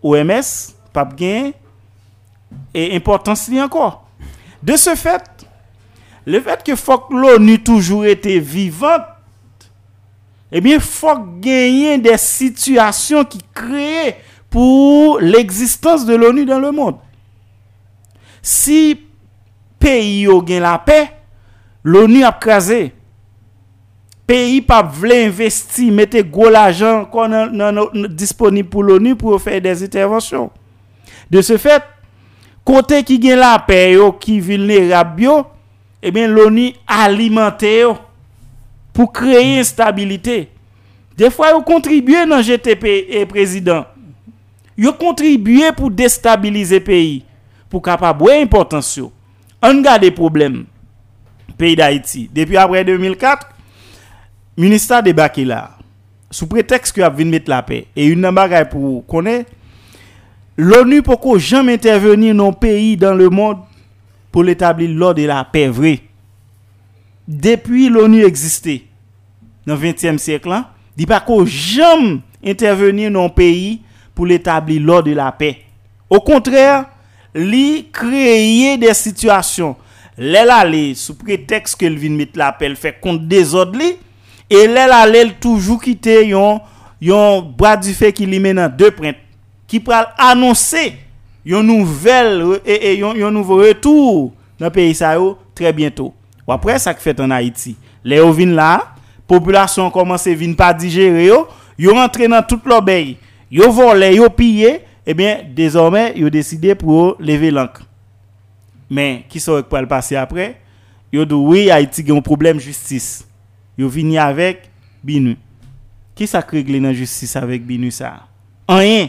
OMS, pap gen, e importans li ankor. De se fet, le fet ke fok l'ONU toujou ete vivant, ebyen fok genyen de situasyon ki kreye pou l'eksistans de l'ONU dan le moun. Si yo gen la pe, l'ONU ap kaze. Peyi pa vle investi, mette gwo l'ajan kon nan disponib pou l'ONU pou yo fey des intervensyon. De se fet, Kote ki gen la pe yo ki vilnerab yo, ebyen l'ONU alimante yo pou kreye instabilite. De fwa yo kontribuye nan GTP e prezident. Yo kontribuye pou destabilize peyi, pou kapabwe importansyo. An gade problem, peyi d'Haïti. Depi apre 2004, minister debake la, sou preteks ki ap vin met la pe. E yon nan bagay pou konen, L'ONU pourquoi jamais intervenir non dans pays dans le monde pour l'établir l'ordre et la paix vraie. Depuis l'ONU existait dans le 20e siècle, là, dit pas qu'on jamais intervenir non dans pays pour l'établir l'ordre et la paix. Au contraire, li créer des situations lè la lè sous prétexte que vient mettre la paix, fait contre désordre li et lè la lè toujours quitter yon yon bras du fait qui li mène deux printes ki pral annonser yon nouvel et, et e, yon, yon nouveau retour dans le pays ça très bientôt. Ou après ça que fait en Haïti. Les ovines là, population commence à venir pas digérer yo, yo rentré dans toute l'obéi. Yo volé, yo pillé, eh bien désormais yo décidé pour lever l'encre. Mais qui saurait pas le passer après Yo dit oui, Haïti a un problème justice. Yo vini avec binu. Qui ça régler dans justice avec binu ça Rien.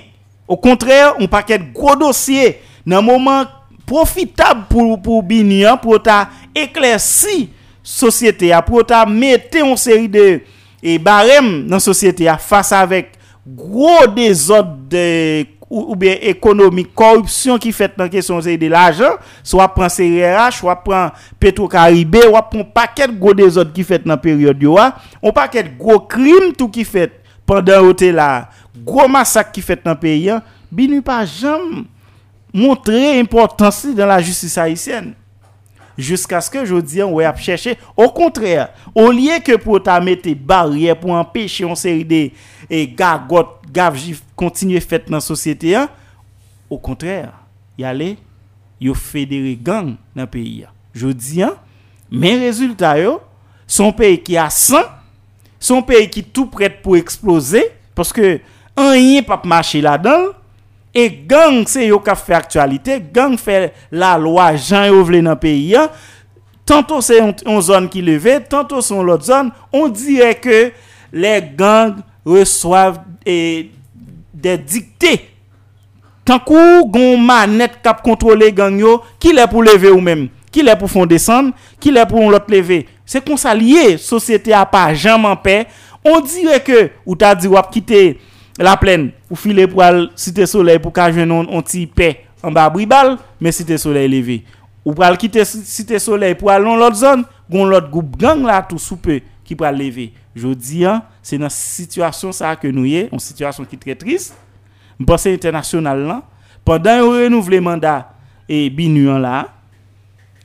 Au contraire, on paquet gros dossier nan moment profitable pour pour Binian pour ta éclairci société a pour ta mettre une série de et barème dans société a face avec gros désordre de, ou, ou, bien économique corruption qui fait dans question de l'argent soit prend CRH soit prend Petrocaribé soit prend paquet gros désordre qui fait dans période yo a on paquet gros crime tout qui fait pendant était là. Ote la, gwo masak ki fet nan peryon, binu pa jam montre importansi dan la justis haisyen. Jusk aske jodi an wè ap chèche, au kontrè, ou liye ke pou ta mette barye pou empèche yon seri de gagot, gavjif kontinye fèt nan sosyete ya, au kontrè, yale, yo federe gang peyi ya. Jodi an, men rezultat yo, son peyi ki a san, son peyi ki tout prèt pou eksplose, paske an yin pap mache la dan, e gang se yo ka fe aktualite, gang fe la lwa jan yo vle nan peyi ya, tanto se yon, yon zon ki leve, tanto se yon lot zon, on dire ke le gang reswav e, de dikte, tankou goun manet kap kontrole gang yo, ki le pou leve ou menm, ki le pou fon desan, ki le pou yon lot leve, se kon sa liye, sosyete a pa jaman pe, on dire ke, ou ta di wap kite, la plen, ou file pou al site solei pou ka jenon on ti pe an ba bribal, men site solei leve. Ou pral kite site solei pou al non lot zon, goun lot goup gang la tou soupe ki pral leve. Jodi an, se nan situasyon sa ke nou ye, an situasyon ki tre tris, mpase internasyonal lan, pandan yo renouvle mandat e binu an la,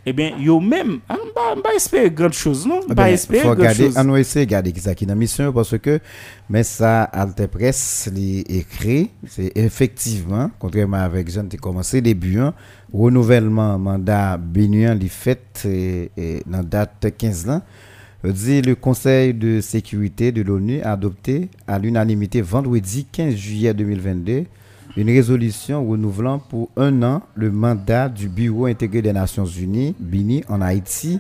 e ben yo men, an ba espere grand chose, non? Ba espere grand chose. An nou ese gade ki sa ki nan misyon, parce ke men sa alte pres li ekre, se efektiveman, kontreman avek jan te komanse debu an, renouvellement mandat binu an li fet nan date 15 lan, dit le Conseil de sécurité de l'ONU a adopté à l'unanimité vendredi 15 juillet 2022 une résolution renouvelant pour un an le mandat du Bureau intégré des Nations Unies, BINI, en Haïti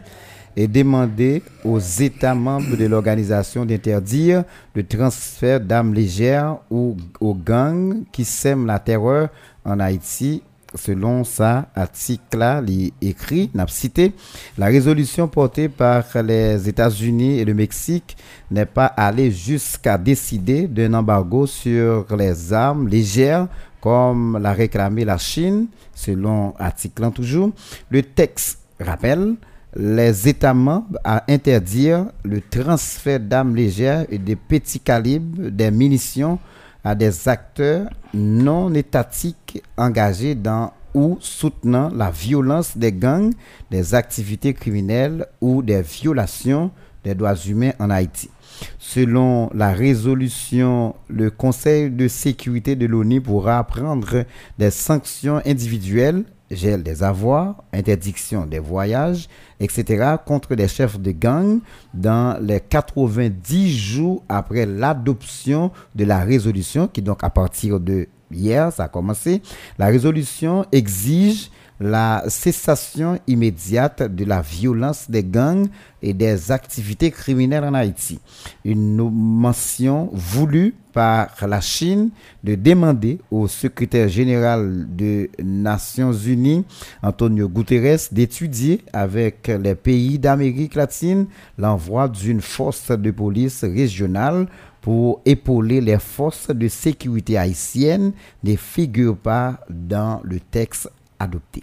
et demandé aux États membres de l'organisation d'interdire le transfert d'armes légères ou aux gangs qui sèment la terreur en Haïti. Selon ça, article là, il écrit, n'a cité, la résolution portée par les États-Unis et le Mexique n'est pas allée jusqu'à décider d'un embargo sur les armes légères comme l'a réclamé la Chine, selon article toujours. Le texte rappelle les États membres à interdire le transfert d'armes légères et de petits calibres, des munitions à des acteurs non étatiques engagés dans ou soutenant la violence des gangs, des activités criminelles ou des violations des droits humains en Haïti. Selon la résolution, le Conseil de sécurité de l'ONU pourra prendre des sanctions individuelles, gel des avoirs, interdiction des voyages, etc., contre des chefs de gang dans les 90 jours après l'adoption de la résolution, qui donc à partir de hier, ça a commencé. La résolution exige la cessation immédiate de la violence des gangs et des activités criminelles en Haïti. Une mention voulue par la Chine de demander au secrétaire général des Nations Unies, Antonio Guterres, d'étudier avec les pays d'Amérique latine l'envoi d'une force de police régionale pour épauler les forces de sécurité haïtiennes ne figure pas dans le texte adopté.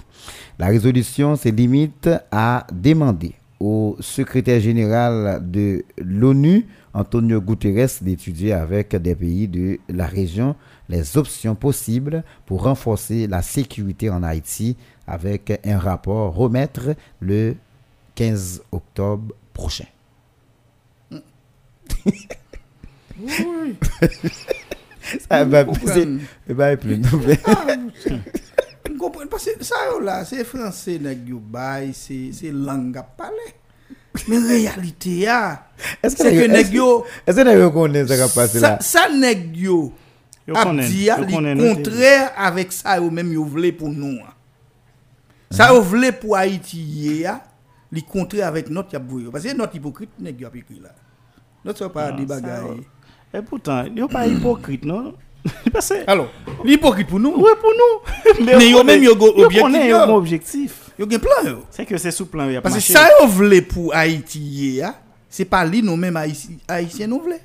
La résolution se limite à demander au secrétaire général de l'ONU, Antonio Guterres, d'étudier avec des pays de la région les options possibles pour renforcer la sécurité en Haïti avec un rapport remettre le 15 octobre prochain. Oui. Ça va plus. Ah, comprenez? Parce que ça yo là, c'est français nèg yo bay, c'est c'est langue à parler. Mais réalité ya, c'est que nèg yo Est-ce que vous connaissez ce qui a passé ça, là? ça nèg yo Yo a konnen, dit ya, yo li yo contraire avec ça yo même yo vle pour nous. hein. Ça yo vle pour Haïti ye ya, li contraire avec notre y a bouyo. Parce que notre hypocrite nèg yo a écrit là. Notre soit pas Ah, des ça, bagailles. Et pourtant, yo pas hypocrite, non? Alors, l'hypocrite pour nous. ouais, pour nous. Mais yo même yo go objectif, yo. mon objectif. Yo gen plan. C'est que c'est sous plan, y a Parce que ça yo vle pour Haïti ya, c'est pas li nous même Haïti- haïtien nous vle.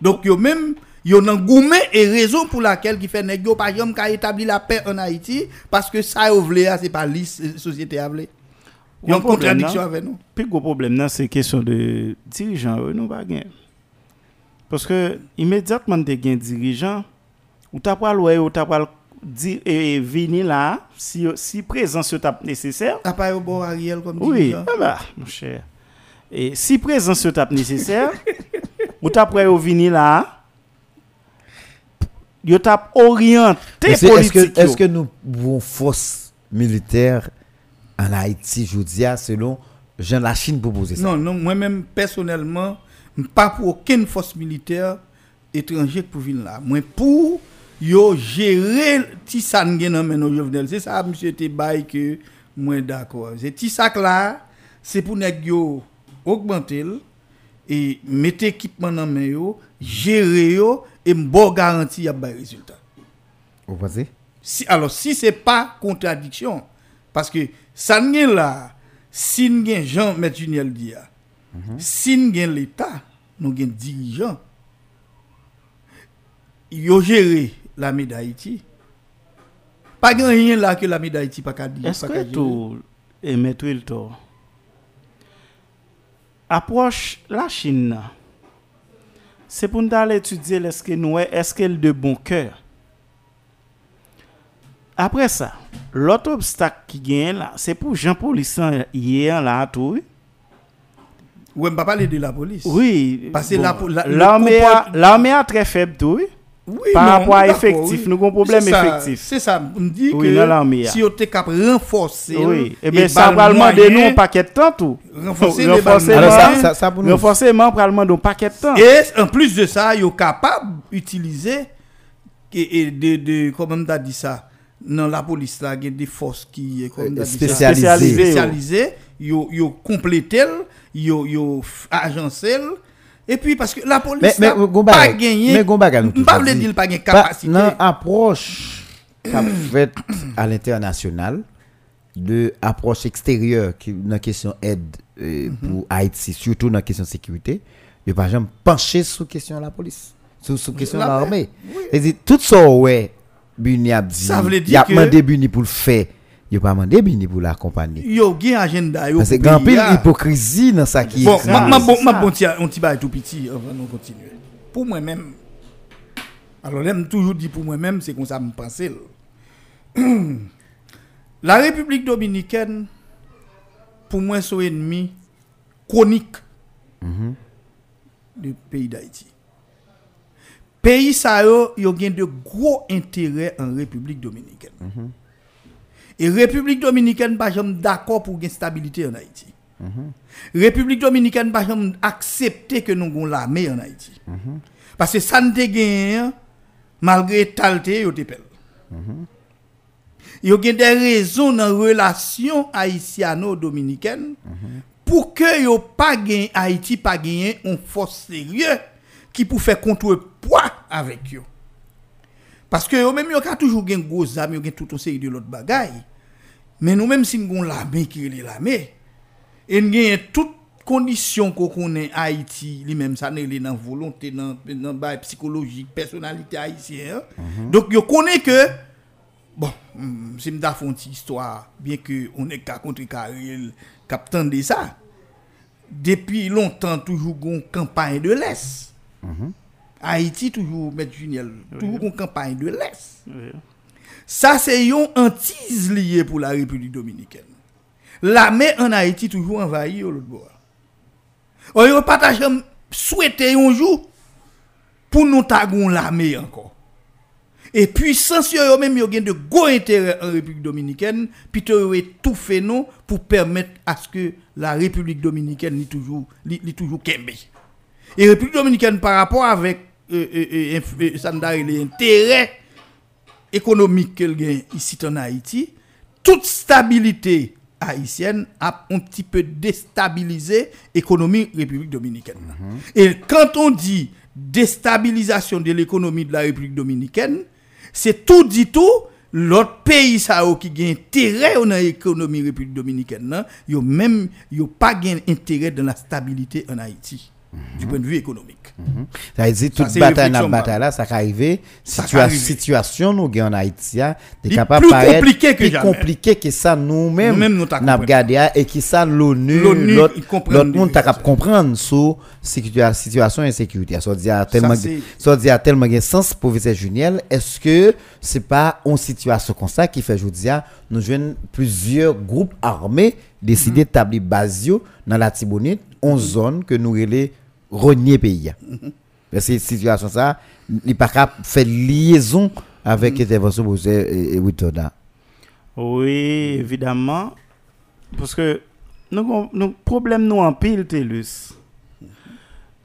Donc yo même yo nan goumé et raison pour laquelle qui fait nèg yo par exemple ka établi la paix en Haïti parce que ça yo vle c'est pas li société a vle. Yo en Bon problème, contradiction avec nous. Plus gros problème, là, c'est question de dirigeants, nous pas. Parce que, immédiatement, de gain dirigeant, ou t'as pas le ou t'as pas et venir là, si, si présence yo tap nécessaire, A pas yo bon Ariel comme Oui, dirigeant. ah bah, mon cher. Et si présence yo tap nécessaire, ou prêt au venir là, yo tap orienté Est-ce politique. que, est-ce que nous avons force militaire en Haïti, je vous dis, selon Jean Lachine proposé ça? Non, non, moi-même, personnellement, pas pour aucune force militaire étrangère pour venir là. Moi, pour yo gérer ti ça n'gen nan men nou Jovenel. C'est ça, monsieur te bay que moi d'accord. C'est ti ça là, c'est pour nèg yo augmenter et mettre équipement dans men yo, gérer yo et m'bo garantie y a résultat. Vous pensez? Si, alors, si c'est pas contradiction, parce que ça n'est là, si nous avons Jean M. Juniel dit, si nous avons l'État, nous avons dirigeants, ils géré l'armée d'Haïti. Pas rien là que l'armée d'Haïti pas qu'à dire. Est-ce que tout est mettre le tort? Approche la Chine, c'est pour nous aller étudier est-ce que nous est-ce qu'elle de bon cœur. Après ça, l'autre obstacle qui gagne là, c'est pour Jean Polisson hier là tout. oui. On pas parler de la police. Oui, Parce que la po- la- l'armée a, l'armée a très faible tout. Oui. Par non, rapport à effectif, oui. nous avons un problème effectif. C'est ça, on me dit Oui, que si on était capable de renforcer, Oui, et et bien ça va demander nous un paquet de temps tout. renforcer les demander un paquet de temps. Et en plus de ça, ils sont capables d'utiliser et, et de, de comment on a dit ça? Dans la police là, il y a des forces qui comment on a dit ça? Spécialisé. Spécialisé. spécialisées, ils ils complété, ils agencé et puis parce que la police mais, gon pas gagné. mais pas dire pas gagné capacité. Dans approche qu'a fait à l'international de approche extérieure qui dans la question aide euh, pour Haïti, surtout dans la question sécurité, il pas jamais penché sur la question de la police, sur la question de La- l'armée. C'est-à-dire, tout ça, ouais, Buni a dit, Ça veut dire il a demandé Buni pour le faire, a pas demandé Buni pour l'accompagner. Yo gen agenda yo. Parce que grand pile hypocrisie dans ça qui Bon, est. ma, bon, ma bon ti petit bail tout petit avant nous continuer. Pour moi-même, alors j'aime toujours dit pour moi-même, c'est comme ça me penser. La République dominicaine, pour moi, c'est un ennemi chronique du pays d'Haïti. Pays ça yo, yo gen de gros intérêts en République dominicaine. Et République dominicaine pas d'accord pour une stabilité en Haïti. République dominicaine pas jamais accepter que nous avons l'armée en Haïti. Parce que ça ne gagne malgré talté yo te pel. Yo gen des raisons dans relation haïtiano-dominicaine pour que yo pas gagne Haïti pas une force sérieuse qui pour faire contrepoids avec yo. Paske yo menm yo ka toujou gen goz zame, yo gen touton seri de lot bagay. Men nou menm si nou gon lame ki li lame, en gen tout kondisyon ko konen Haiti, li menm sa ne li nan volonté, nan, nan bay psikologik, personalite Haitien. Mhm. Bon, mm -hmm. Dok yo konen ke, bon, se m da fon ti histwa, bien ke on e ka kontri ka el kapten de sa, depi lontan toujou gon kampanye de les. Mm -hmm. Haïti toujours mettre Juniel, toujours une campagne de l'Est. Ça, c'est une hantise liée pour la République dominicaine. L'armée en Haïti toujours envahie au l'autre bord. On ne pas jamais souhaiter un jour pour nous tagon l'armée encore. Et puissance yo même yo de gros intérêt en République dominicaine, puis yo étouffer nous pour permettre à ce que la République dominicaine li toujours li, li toujours kembe. Et République dominicaine par rapport avec euh, a intérêts économique qu'elle gagne ici en Haïti, toute stabilité haïtienne a un petit peu déstabilisé l'économie République dominicaine. Et quand on dit déstabilisation de l'économie de la République dominicaine, c'est tout dit tout l'autre pays ça yo qui gagne intérêt dans l'économie République dominicaine, nan, yo même yo pas intérêt dans la stabilité en Haïti du point de vue économique. Ça veut dire toute bataille dans bataille là, ça arrive. Situa situation nous en Haïti, est Li capable plus paraître compliqué que plus compliqué que ça nous-mêmes Nous-mêmes, nous n'a compris. regardé ah, et qui ça l'ONU L'ONU, l'autre monde t'a capable comprendre sur situa- situation insécurité. Ça veut dire tellement ça dire tellement gain sens professeur Juniel, est-ce que c'est pas une situation comme ça qui fait dis ah, nous jouons plusieurs groupes armés décider Mm-hmm. d'établir base yo dans la Tibonite, en zone que nous relais renier pays. Mais cette situation ça, il pas capable faire liaison avec l'intervention de et, et Witoda. Oui, évidemment. Parce que nous nous problème nous en pile TELUS.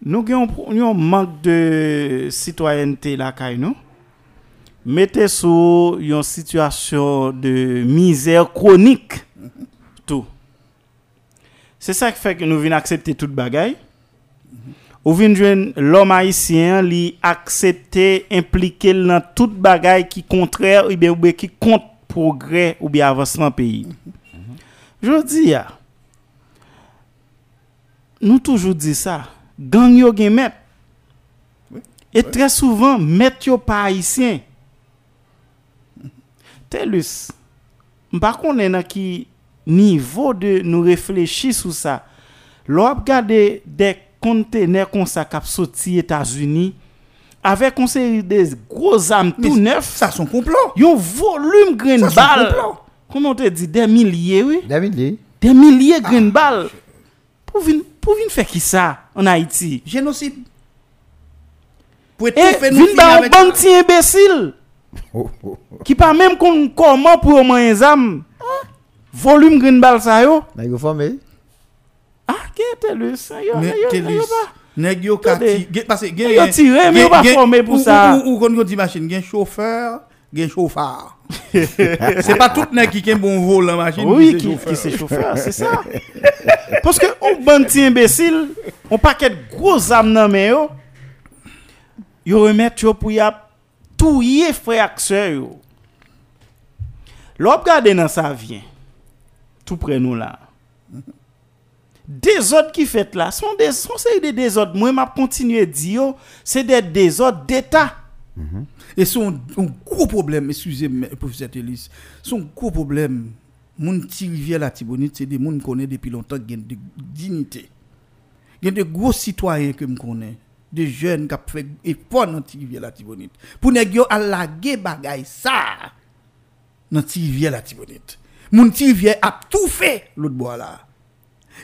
Nous avons un manque de citoyenneté là nous. Mettez sous une situation de misère chronique tout. C'est ça qui fait que nous venons accepter toute bagaille. Ou vin jwen l'homme haïtien li accepter impliquer dans toute bagaille qui contraire ou bien, ou bien qui contre progrès ou bien avancement pays. Je dis ya, nous toujours dit ça, gang yo gen met. Et très souvent, met yo pas haïtien. Telus, m'pa konnen nan ki niveau de nous réfléchir sur ça. L'on regarde des conteneurs comme ça qui sorti États-Unis avec une série de gros armes tout neufs. Ça son complot. Yon volume grain Ça, c'est balle. complot. Comment on te dit? Des milliers oui, David Lee, des milliers balle. Pour venir pour venir faire qui ça en Haïti? Génocide. Pour Et étouffer nous vin finir ba un petit imbécile oh, oh, oh. qui pas même kon comment pour moyen âme. Volume grain balle ça yo. Là, il yo. Yo, yo, Télis, yo pas. nèg yo ka Attendez. ti- gen- gen Yo tiré, mais yo pas formé pour ou- ça. Ou kon yon di machine gen chauffeur, gen chauffeur. C'est pas tout nèg qui gen bon vol en machine. Oui, qui c'est chauffeur, c'est ça. Parce que on bon petit imbécile, on paquet gros âmes dans main yo. Yo remet yo pour y a touyer frère sœur yo. L'op gade nan sa vyen, tout près nous là. Désordre qui fait là, sont des sont série de désordres. Moi, m'a continué dire, yo, c'est des désordres d'État. Et son un gros problème, excusez-moi, professeur Télis, son gros problème, moun ti rivière la Tibonite, c'est des moun connaît depuis longtemps qui ont de dignité. Il y a de gros citoyens que me connais, des jeunes qui ont fait effort dans rivière la Tibonite. Pour yo à laguer bagay ça dans ti rivière la Tibonite. Moun ti rivière a tout fait l'autre bois là.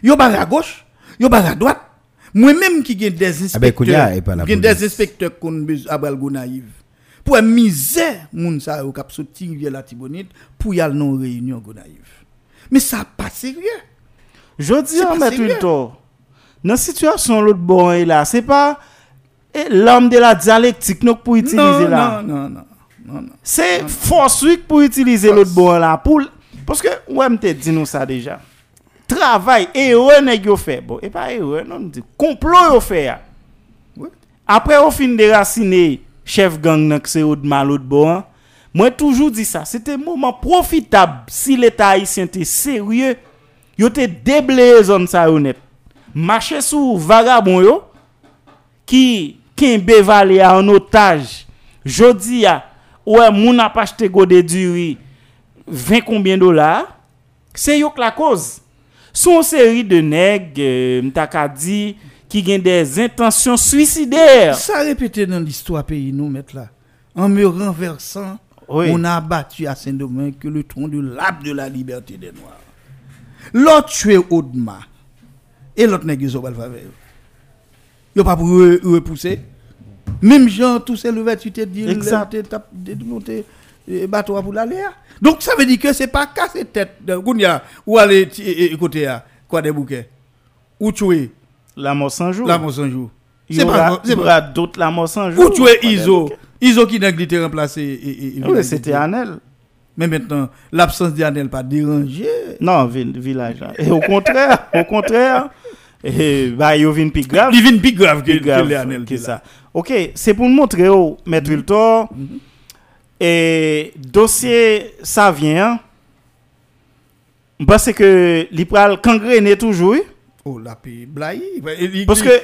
Yo barre à gauche, yo barre à droite. Moi-même qui gagne des Ah ben, inspecteurs, gagne des inspecteurs qu'on besoin à Balgo naïve. Pour misère moun sa yo k'ap sorti rivière la Tibonite pour y aller non réunion go naïve. Mais ça pas sérieux. Je dis en mettre tort. Dans situation l'autre bon est là, c'est pas eh, l'homme de la dialectique nous pour utiliser non, là. non, non, non, non, non. C'est force pour utiliser l'autre bon là pour parce que ouais me te dit nous ça déjà. Travail erreur nèg yo fait. Bon, et pas non, dit complot yo fait. ya. Ouais. Après au fin déraciner chef gang nan c'est Audemars l'autre bon. Moi toujours dit ça, c'était moment profitable si l'état haïtien était sérieux, yo te déblayer zone ça yo net. Marcher sous vagabond yo qui kembe vale a en otage. Jodi a ouais moun a pas acheté godé du riz 20 combien dollars? C'est yo la cause. Son série de nèg euh, qui gen des intentions suicidaires. Ça répété dans l'histoire pays nous mettre là. En me renversant, Oui. on a abattu à Saint-Domingue que le tronc de l'arbre de la liberté des Noirs. L'autre tué Audema. Et l'autre nèg yo pas le faveur. Yo pas pour re- repousser. Même Jean tout c'est l'ouverture te dit Exact. te tape de monter eh, bateau pour l'aller. Donc ça veut dire que c'est pas casser tête de Gounia ou aller eh, côté à quoi des bouquets ou tuer La mort sans jour. la mort sans jour. C'est pas c'est d'autres la mort sans jour. ou tuer Iso. Iso qui n'a été remplacé. Oui, c'était Anel. Mais maintenant, l'absence d'Anel pas dérangé. Non, vi- village là. Et au contraire, au contraire, et, bah, yo vin plus grave. Il vient plus grave que, plus que grave les Anel. que ça. Ok, c'est pour nous montrer au Maître Wiltor. Et dossier ça vient. Parce que l'Ipral kangrené toujours. Oh, la paix, Blaye. Parce que-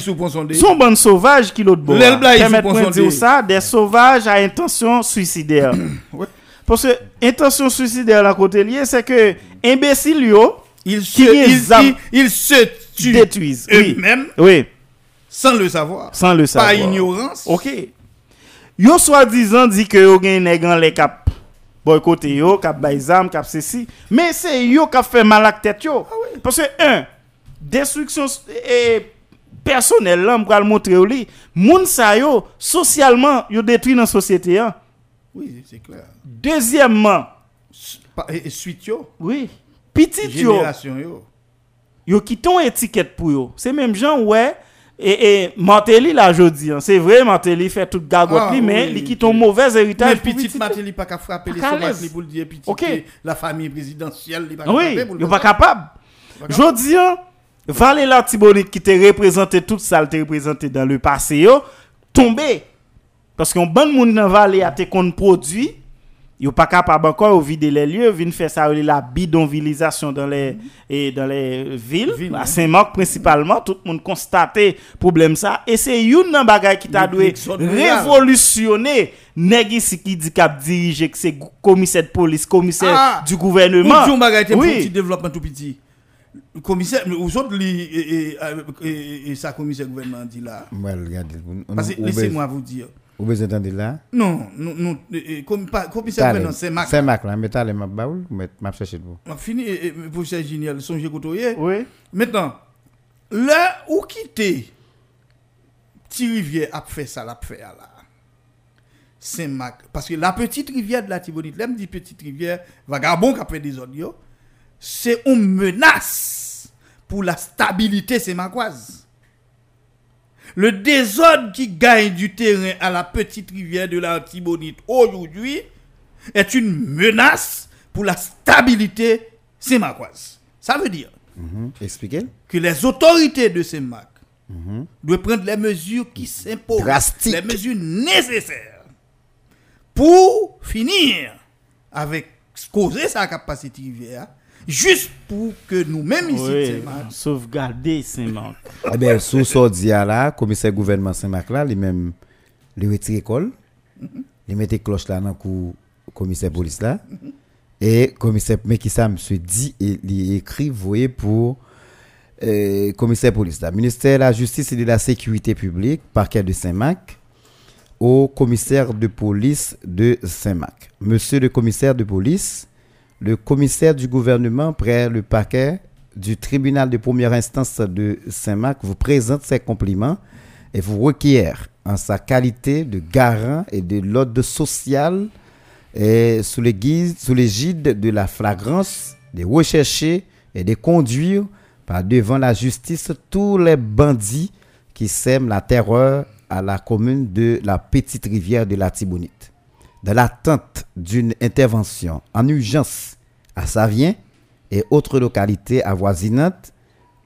sous. Son bon sauvage qui l'autre bord. L'el Permettez-moi sous de ça, des sauvages à intention suicidaire. Ouais. Parce que intention suicidaire à côté lié, c'est que imbécile yo Ils Qui se, est ils, zam- ils- ils se tuent détruisent. Oui. eux-mêmes Oui, sans le savoir. sans le savoir. Par ignorance. OK. Yo soi-disant dit que yo gen nèg les cap boycotter yo, cap bay zam, cap ceci, mais c'est yo qui fait mal à tête yo. Parce que un destruction et personnelle là, m'pral montrer li, moun sa yo socialement yo détruit dans société hein. Oui, c'est clair. Deuxièmement, Pa- Et, et suite yo. oui, petit yo Génération yo. yo qui ton étiquette pour yo. C'est même gens ouais et, et là jodi, hein. c'est vrai Martelly fait toute gagote Ah, li mais oui. li qui ton mauvais Mais héritage petite petit. Matéli pas qu'à frapper les li pour le dire eh, la famille présidentielle li pas Oui, faire pas capable. Jodi an, Valé la Tibonite qui te représenté tout ça, te représenté dans le passé tombé. Parce qu'on bon moun dans Valé a te kon produit, yo pas capable encore de vider les lieux, vinn faire ça la bidonvillisation dans les et dans les villes, Ville, à. Saint-Marc principalement, tout le monde constaté problème ça et c'est une nan bagay qui t'a doué révolutionner nèg qui dit cap diriger que c'est commissaire de police, commissaire Ah, du gouvernement. Pour Oui. petit développement tout petit. Commissaire, aux autres, et, et, et, et, sa commissaire gouvernement dit là. Parce que laissez-moi vous dire. Vous vous entendez là? Non, comme, pas- commissaire gouvernement, c'est Mac. C'est Mac là. Mettez ma baoul, m'a chercher de vous. On fini, et, et, professeur génial, songez côtoyer. Oui. Maintenant, là où quitter, petit rivière a fait ça, l'a fait là. Saint-Marc. Parce que la petite rivière de la Tibonite, là, me dit petite rivière, vagabond qui a fait des audios, c'est une menace pour la stabilité sémacoise. Le désordre qui gagne du terrain à la petite rivière de la aujourd'hui est une menace pour la stabilité sémacoise. Ça veut dire Mhm. Expliquez. que les autorités de ces marques doivent prendre les mesures qui s'imposent, les mesures nécessaires pour finir avec causer ça qui a passé cette rivière, juste pour que nous-mêmes ici, Oui, Saint-Marc, sauvegarder Saint-Marc. Eh bien, sous ce dia là, commissaire gouvernement Saint-Marc là, lui-même, lui retire école, il mettait cloche là dans le commissaire police là, et commissaire, mais qui ça, monsieur dit, et il écrit, vous voyez, pour euh, commissaire police là, ministère de la justice et de la sécurité publique, parquet de Saint-Marc, au commissaire de police de Saint-Marc. Monsieur le commissaire de police, le commissaire du gouvernement près le parquet du tribunal de première instance de Saint-Marc vous présente ses compliments et vous requiert en sa qualité de garant et de l'ordre social et sous l'égide de la flagrance de rechercher et de conduire par devant la justice tous les bandits qui sèment la terreur à la commune de la petite rivière de la Tibonite. Dans l'attente d'une intervention en urgence. À Savien et autres localités avoisinantes,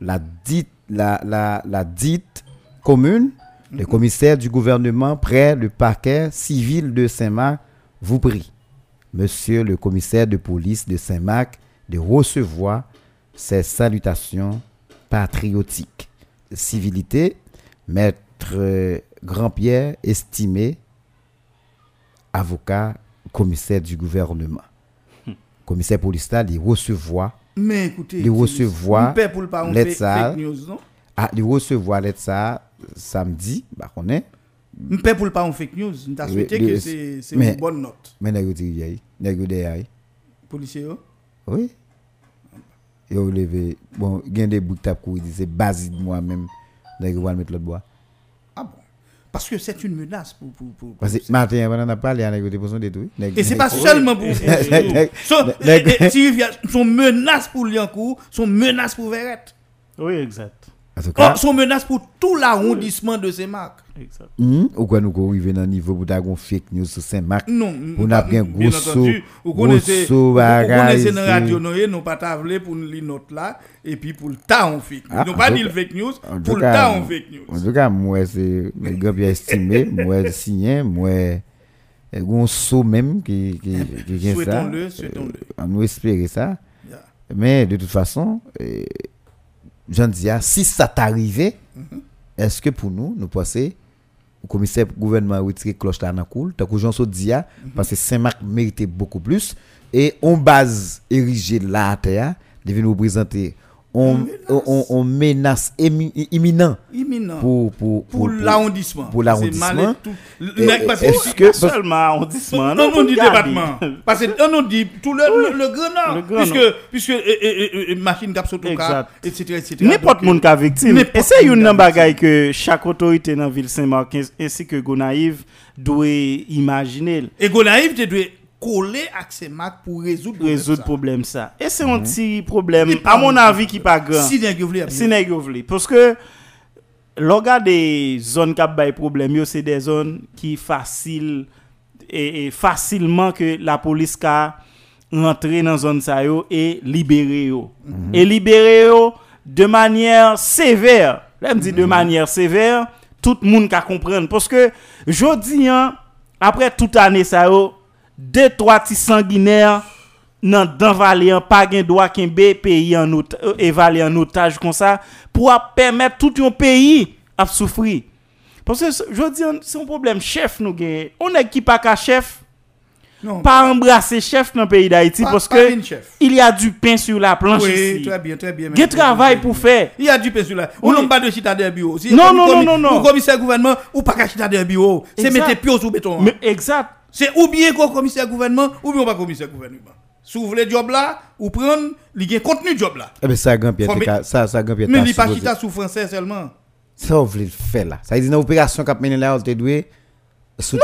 la dite, la, la, la dite commune, le commissaire du gouvernement près le parquet civil de Saint-Marc vous prie, monsieur le commissaire de police de Saint-Marc, de recevoir ces salutations patriotiques. Civilité, maître Grand-Pierre, estimé avocat, commissaire du gouvernement. Commissaire police là, il recevoir, mais écoutez, il recevoir fait ça, fake news, non? ah, il recevoir lettre ça samedi, bah on est, pour le pas on fake news. Souhaité que c'est une bonne note. mais yo ti yai, nèg yo derrière. Policier, yo. Oui. Yo levé, bon, gen des bouts tap dit c'est baside moi-même, va le mettre l'autre bois. Parce que c'est une menace pour. pour, pour, Parce que matin, on en a parlé, nèg yo te pour son détruit. Et c'est pas seulement pour. Son, nèg- et- et- si il y a- son menace pour Liancourt, son menace pour Verrette. Oui, exact. En tout cas, son menace pour tout l'arrondissement de Saint-Marc. exact. Hmm, ou quoi nous ko arriver dans niveau pour ta gon fake news sur Saint-Marc? Non, Pour n'a bien bien grosso, entendu. Vous connaissez, grosso vous connaissez la radio, non, et non pas tavler pour nous lire note là, et puis pour le temps on fake en pas cas- fake news, pour le temps on fake news. En tout cas, moi, c'est le gars bien estimé, moi, signé, moi, un saut même qui, qui, qui vient ça. Souhaitons-le, souhaitons-le. On nous espérer ça. Mais de toute façon, euh, j'en dis, si ça t'arrivait, Mm-hmm. est-ce que pour nous, nous pensons, le commissaire gouvernement retirer cloche là dans cool, tant que j'en so dit, ah, Mm-hmm. parce que Saint-Marc méritait beaucoup plus, et on base érigée là à terre, devait nous présenter on, on, on, on menace imminent Imminent. pour, pour, Pour l'arrondissement. Pour C'est l'arrondissement. Est-ce que. Pas seulement arrondissement, Non, on dit département. Parce que on dit tout le, le, grand nord. Puisque, puisque, euh, euh, euh, machine cap etc., etc. N'importe Donc, moun ka victime. Et c'est une bagay que chaque autorité dans ville Saint-Marc ainsi que Gonaïve doit imaginer Et Gonaïve, tu dois coller avec ces marques pour résoudre résoudre ça. problème ça. Et c'est un petit problème à mon avis qui pas grand. Si vle. Parce que l'orga des zones qui bay problème yo c'est des zones qui facile et, et facilement que la police ka rentrer dans zone ça yo et libérer yo. Et libérer yo de manière sévère. Là me dit de manière sévère, tout le monde ka comprendre parce que jodi hein, après toute année ça yo deux trois petits sanguinaires nan dan vallée an pa gen droit kembe pays en euh, évaluer en otage comme ça pour permettre tout un pays à souffrir. Parce que je dis c'est un problème chef nous gen. On est qui pas ka chef? Non. pas embrasser chef dans le pays d'Haïti Pas- parce pas que il y a du pain sur la planche Oui, ici. très bien, très bien. Travail pour faire. Il y a du pain sur là. On Oui. n'a pas de chita de bureau. Si Non, non, non, non, non. Ou commissaire gouvernement, ou pas de bureau. C'est mettre pied sous béton. hein. Mais exact. C'est ou bien qu'on commissaire gouvernement, ou bien pas commissaire gouvernement. Si vous voulez job là, ou prendre, il y a contenu job là. Eh ben, ça, te mais- ka- ça, ça, Mais il pas supposé- chita sous français seulement. Ça, on voulait le faire là. Ça veut dire, dans l'opération qu'a mené là, on te doit. sous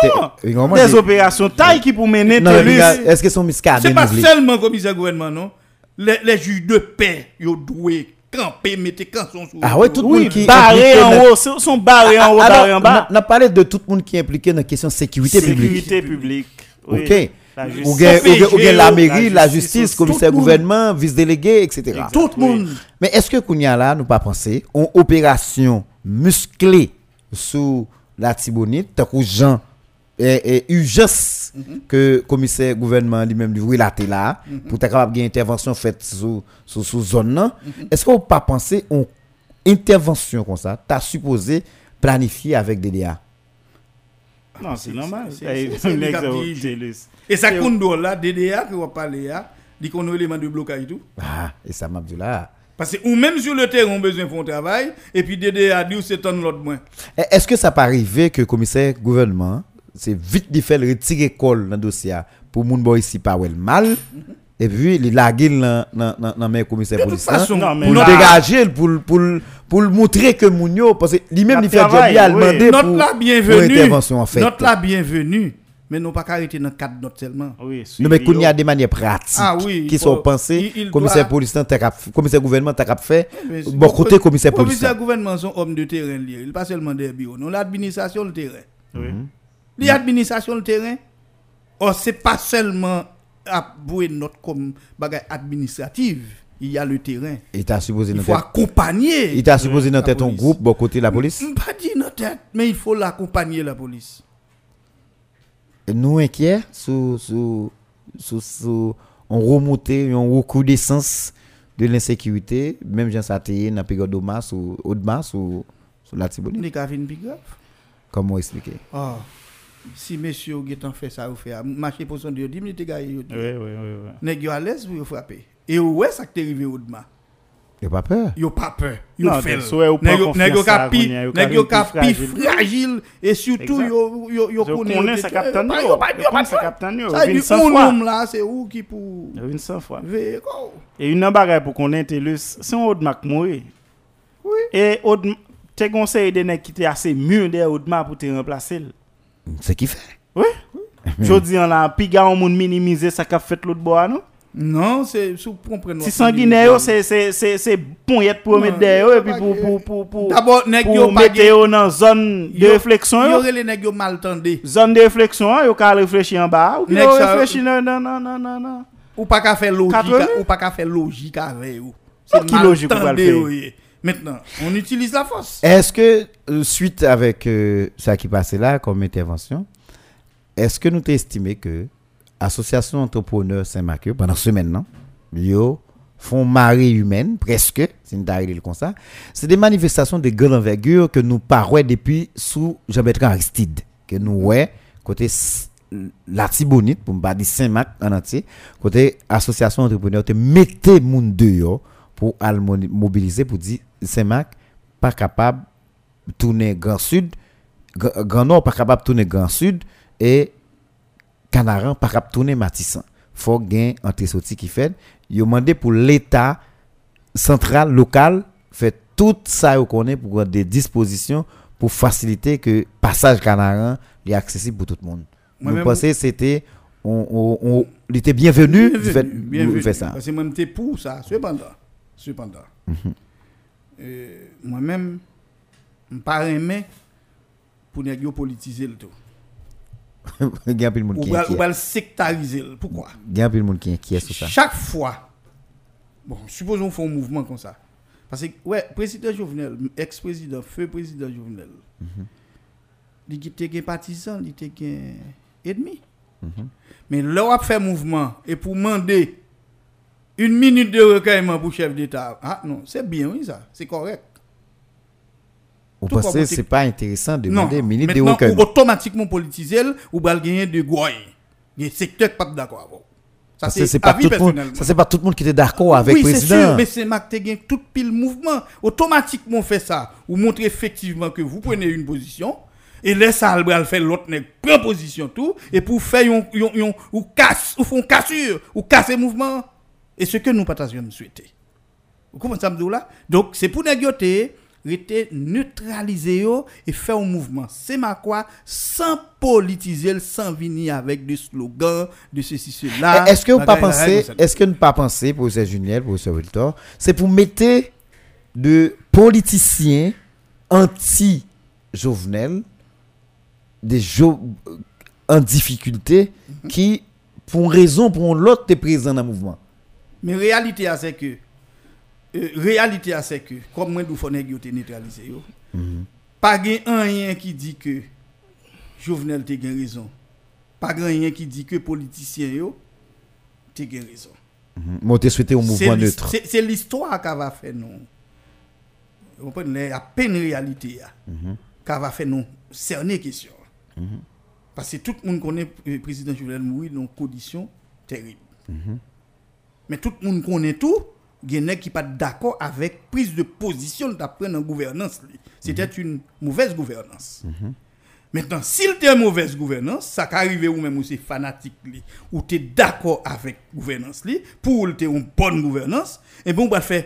Non. Des opérations taille qui pour mener est-ce que son miscade C'est pas seulement commissaire gouvernement, non? Les, les juges de paix, ils doivent camper, mettre canson sur Ah ouais, tout le Oui, monde qui. barré en haut, sont sont barrés en haut, barrés en bas. On a parlé de tout le monde qui est impliqué dans la question de sécurité publique. Sécurité publique. Ok. La Ou justice. bien, la mairie, la justice commissaire gouvernement, vice-délégué, etc. Tout le monde. Mais est-ce que Kounia là, nous pas penser, une opération musclée sous la Tibonite, tant que Jean et, et urgence que commissaire gouvernement lui-même lui relaté là Mhm. pour être capable d'une intervention faite sous sous sous zone là. Est-ce qu'on pas penser une intervention comme ça, t'as supposé planifier avec DDA Non, c'est normal. le. Et ça compte là, DDA, que vous parlez là, dit qu'on a un élément de blocage et tout. Ah, et ça m'a dit là. Parce que ou même sur le terrain, on a besoin de faire un travail, et puis DDA dit, c'est un l'autre moins. Est-ce que ça peut arriver que le commissaire gouvernement, c'est vite de faire retirer col dans le dossier pour moun boy ici pas wel mal et puis il laguer dans dans dans mes commissaire De toute police pour le dégager pour le- pour le- pour le montrer que moun yo parce que lui-même La il fait job il a oui. demandé Notre pour intervention en fait. Notre la bienvenue. Mais non pas arrêter dans quatre notes seulement. Oui, Non mais qu'on y a des manières pratiques Ah oui, qui sont pensées il commissaire doit- cap- commissaire gouvernement t'as cap fait Mais c'est- bon côté commissaire police Commissaire gouvernement sont hommes de terrain liés. Il pas seulement des bureaux. Non, l'administration le terrain. Oui. L'administration le terrain. Or c'est pas seulement à bouer notre comme bagage administrative. Il y a le terrain. il t'a supposé Il faut tête accompagner. il t'a supposé dans tête ton groupe bon côté la police? Pas dit dans tête, mais il faut l'accompagner la police. nous inquiets sous sous sous sous on remonter un recrudescence de l'insécurité même gens ça dans la période de mars ou de mars ou sur la Tibonite On plus grave. comment expliquer? Ah, si monsieur Guetan fait ça, vous fait marcher pour son Dieu, 10 minutes, gars, Oui, oui, oui. oui. nèg yo à l'aise pour yo frapper. Et ouais, ça qui est arrivé au dema. il pas peur Yo pas peur. Yo donc, soit yo prend Nèg yo à capi, Agonia, yo fragile. fragile et surtout Exact. yo yo yo Yo connaît connaît ça capitaine Yo yo. pas Yo yo pas connaît ça peur. capitaine yo. Ça Vin dit cent un fois. homme là, c'est où qui pour Yo vin 100 fois. veiller quoi. Et une bagay pour qu'on TELUS, c'est un Audemac mourir. Oui. Te conseille de nèg qui était assez mieux derrière Audemac pour te remplacer. Ce qu'il fait? Oui. Jodi an la, pi ga on moun minimiser ça qu'a fait l'autre bois non? Non, c'est sous comprendre. Si sanguinaire c'est c'est c'est c'est ponyette pour mettre derrière et puis pour pour pour pour D'abord nèg yo pour pas mettre yo dans zone de réflexion Yo yo. relé nèg yo mal tendé. Zone de réflexion, hein, yo ka réfléchir en bas ou yo réfléchir non non non non non. Ou pas qu'à faire logique, ou pas qu'à faire logique avec vous. Ah, qui logique ou pas le faire? Maintenant, on utilise la force. Est-ce que, euh, suite avec euh, ça qui passait là comme intervention, est-ce que nous t'estimez que Association Entrepreneurs Saint-Marc, pendant ce semaine, non, yo, font marée humaine, presque, c'est une comme ça, c'est des manifestations de grande envergure que nous parons depuis sous Jean-Bertrand Aristide, que nous, ouais, côté la Tibonite, pour ne pas dire Saint-Marc en entier, côté Association Entrepreneurs, te mettez moun dehors pour mobiliser pour dire Saint-Marc pas capable de tourner Grand Sud, Gra- Grand Nord pas capable de tourner Grand Sud et Canaran pas capable de tourner Matissan. Faut gain entre sorti qui fait. Demandé pour l'état central local fait tout ça qu'on connaît pour des dispositions pour faciliter que passage Canaran est accessible pour tout le monde. Nous Moi-même- pensons que c'était on, on, on- il était bienvenu, Bienvenue, fait, ça. Parce que moi, j'étais pour ça. Cependant, cependant, Mhm. Euh, moi-même, je ne pas aimé pour yo politiser le tout. Il y a un peu de monde Ou qui est pas ou inquiet. pas le sectariser. Pourquoi? Il y a un peu de monde qui est inquiet sur ça. Chaque fois, bon, supposons qu'on fait un mouvement comme ça. Parce que, ouais, président Jovenel, ex-président, feu président Jovenel, il était qu'un partisan, il était qu'un ennemi. Mais là, on fait mouvement et pour demander une minute de recueillement pour chef d'État, ah non, c'est bien, oui, ça, c'est correct. Vous Tout pensez que quoi, c'est pas intéressant de demander une minute de recueillement ou automatiquement politisé, ou va gagner de goy. Il secteur qui pas d'accord avec. Ça, c'est pas tout le monde, ça c'est pas tout le monde qui était d'accord avec oui, le c'est président. sûr, mais c'est Mac tout pile mouvement. Automatiquement fait ça. Ou montre effectivement que vous prenez une position. Et laisse ça le faire l'autre nèg prend position tout. Et pour faire yon, yon, yon, ou casse, ou font cassure, ou casser mouvement. Et ce que nous partageons souhaiter. Vous comprenez ça là? Donc c'est pour rete neutraliser et faire un mouvement. C'est ma quoi? Sans politiser, sans venir avec des slogans de ceci, cela. Est-ce que vous pas pensez, est-ce que ne pas penser, professeur Juniel, professeur Wiltor, c'est pour mettre de politiciens anti-jovenel, des jo- en difficulté, Mhm. qui, pour une raison, pour l'autre, est présent dans le mouvement. Mais réalité c'est que euh, réalité c'est que comme moi nous faut nèg yo te neutraliser yo. Pas gen rien qui dit que Jovenel te gen raison pas rien qui dit que politiciens yo te gen raison. Mhm. Moi, t'es souhaité C'est mouvement neutre. c'est- l'histoire qui va faire nous. Vous comprenez, à peine réalité ya, Mhm. qui va faire nous cerner question. Mhm. Parce que tout le monde connaît le président Jovenel Moïse dans conditions terribles. Mhm. Mais tout le monde connaît tout. Il qui pas d'accord avec prise de position d'après la gouvernance. C'était une mauvaise gouvernance. Maintenant, s'il était une mauvaise gouvernance, ça peut arriver ou même ou c'est fanatique li, ou tu es d'accord avec gouvernance li, pour tu une bonne gouvernance, et bien on va faire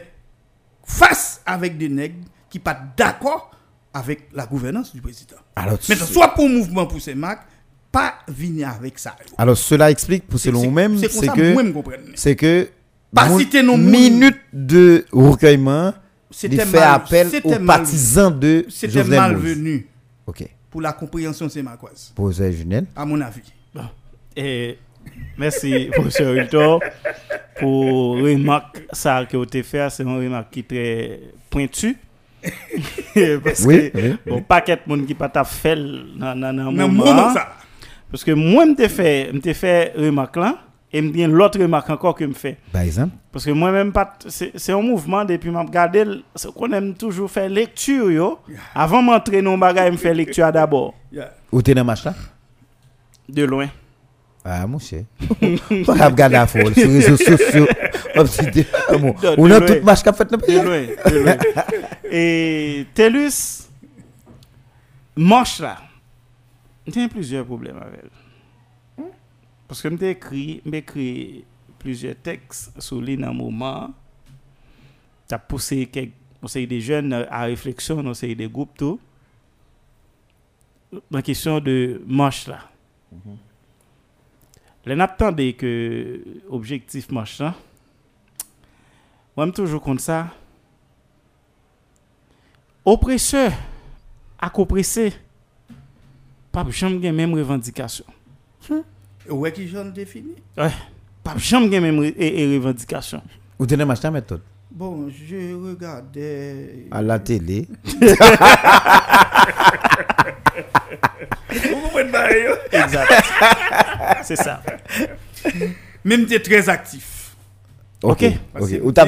face avec des nègres qui pas d'accord avec la gouvernance du président. Alors, Maintenant, soit pour mouvement pour ces marques, pas venir avec ça. Alors, cela explique, pour C'est- selon c'est- vous-même, c'est c'est que, c'est que, Pas citer nos moun. minute de recueillement, C'était fait mal- appel c'était aux mal- partisans de C'était malvenu Ok. pour la compréhension de ces marquoises, Pour Junel. à mon avis. Et merci, professeur Hilton, pour remarque ça que vous avez fait. C'est une remarque qui est très pointue. Parce Oui, que, oui, bon, paquet de monde qui pas ta fait dans dans moment. moment, ça. Parce que moi, je fait, m'te fait remarque là, et me l'autre remarque encore que me fait. Par exemple? Parce que moi-même, c'est un mouvement depuis m'a regardé, c'est qu'on aime toujours faire lecture, yo. Avant m'entrer dans le bagage, me faire lecture d'abord. Où t'es dans le match là? de loin. Ah, mon cher. Pas regarder la folle sur les réseaux sociaux. Ah, On a loin. tout match qu'a fait dans le De pays. loin, de loin. Et TELUS, manche là, Mwen ten plizye problem avèl. Hmm? Paske mwen te ekri, mwen ekri plizye teks sou li nan mouman, ta pousse kek, mwen se yi de jen a refleksyon, mwen se yi de goup tou, nan kisyon de manche la. Mm -hmm. Le nap tan de ke objektif manche la, mwen toujou kont sa, opreseur ak opreseur, pas jamais même revendication. Ouais, qui j'en défini. Ouais, pas jamais même revendication. Où t'es match là, méthode? Bon, je regardais. À la télé. Vous comprenez pas, yo? Exact. C'est ça. Même t'es très actif. Ok. Ok. Où t'as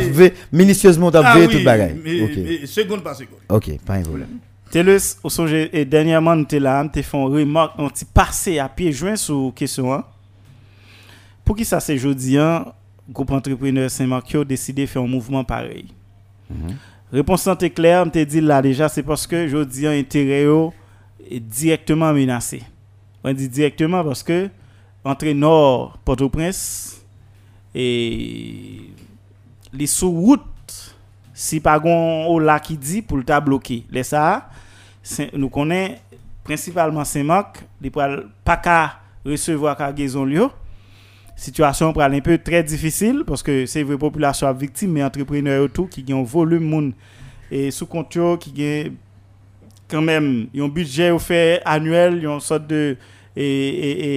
minutieusement, t'as Ah oui, tout le bagage. Ok. seconde par seconde. Ok, pas un problème. Telus, au songe, et dernièrement, nous là, nous avons fait une remarque, petit passé à pied joint sur la question. hein. Pour qui ça, c'est jeudi, hein, groupe entrepreneur Saint-Marc a décidé de faire un mouvement pareil. Réponse santé claire, je te dit là déjà, c'est parce que jeudi, intérêt yo est directement menacé. On dit directement parce que entre Nord, Port-au-Prince, et les sous-routes si pas au là qui dit pour le bloqué les ça nou konen prinsipalman Saint-Marc, li pral pa ka resevwa ka gezon li yo. Sityasyon pral un peu tre difisil, paske se vre populasyon ap viktim, men entrepreneur yo tou ki gen yon volume moun e sou kont yo ki gen kan men yon budget ou fe anuel, yon sot de e, e, e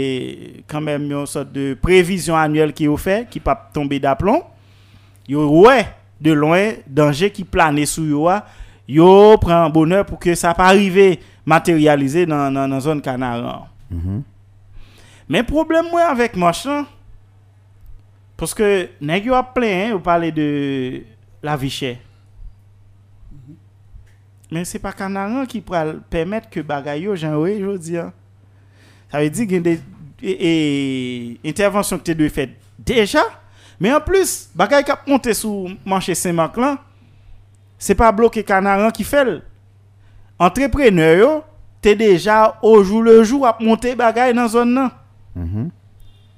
kan men yon sot de prevision anuel ki yo fe, ki pa tombe da plon. Yo wè de loin, danje ki plane sou yo wè, yo prend bonheur pour que ça pas arriver matérialiser dans dans dans zone canaran. Mais problème moi avec machin parce que nèg a plein hein, vous parlez de la vie chère. Mais c'est pas canaran qui pral permettre que bagay yo jan oui hein. ça veut dire a des et, et intervention que tu dois faire déjà mais en plus bagay qui a monté sous marché Saint-Marc là Se pa bloke kanaran ki fel. Entrepreneur yo, te deja au jour le jour ap monte bagay nan zon nan. Mm -hmm.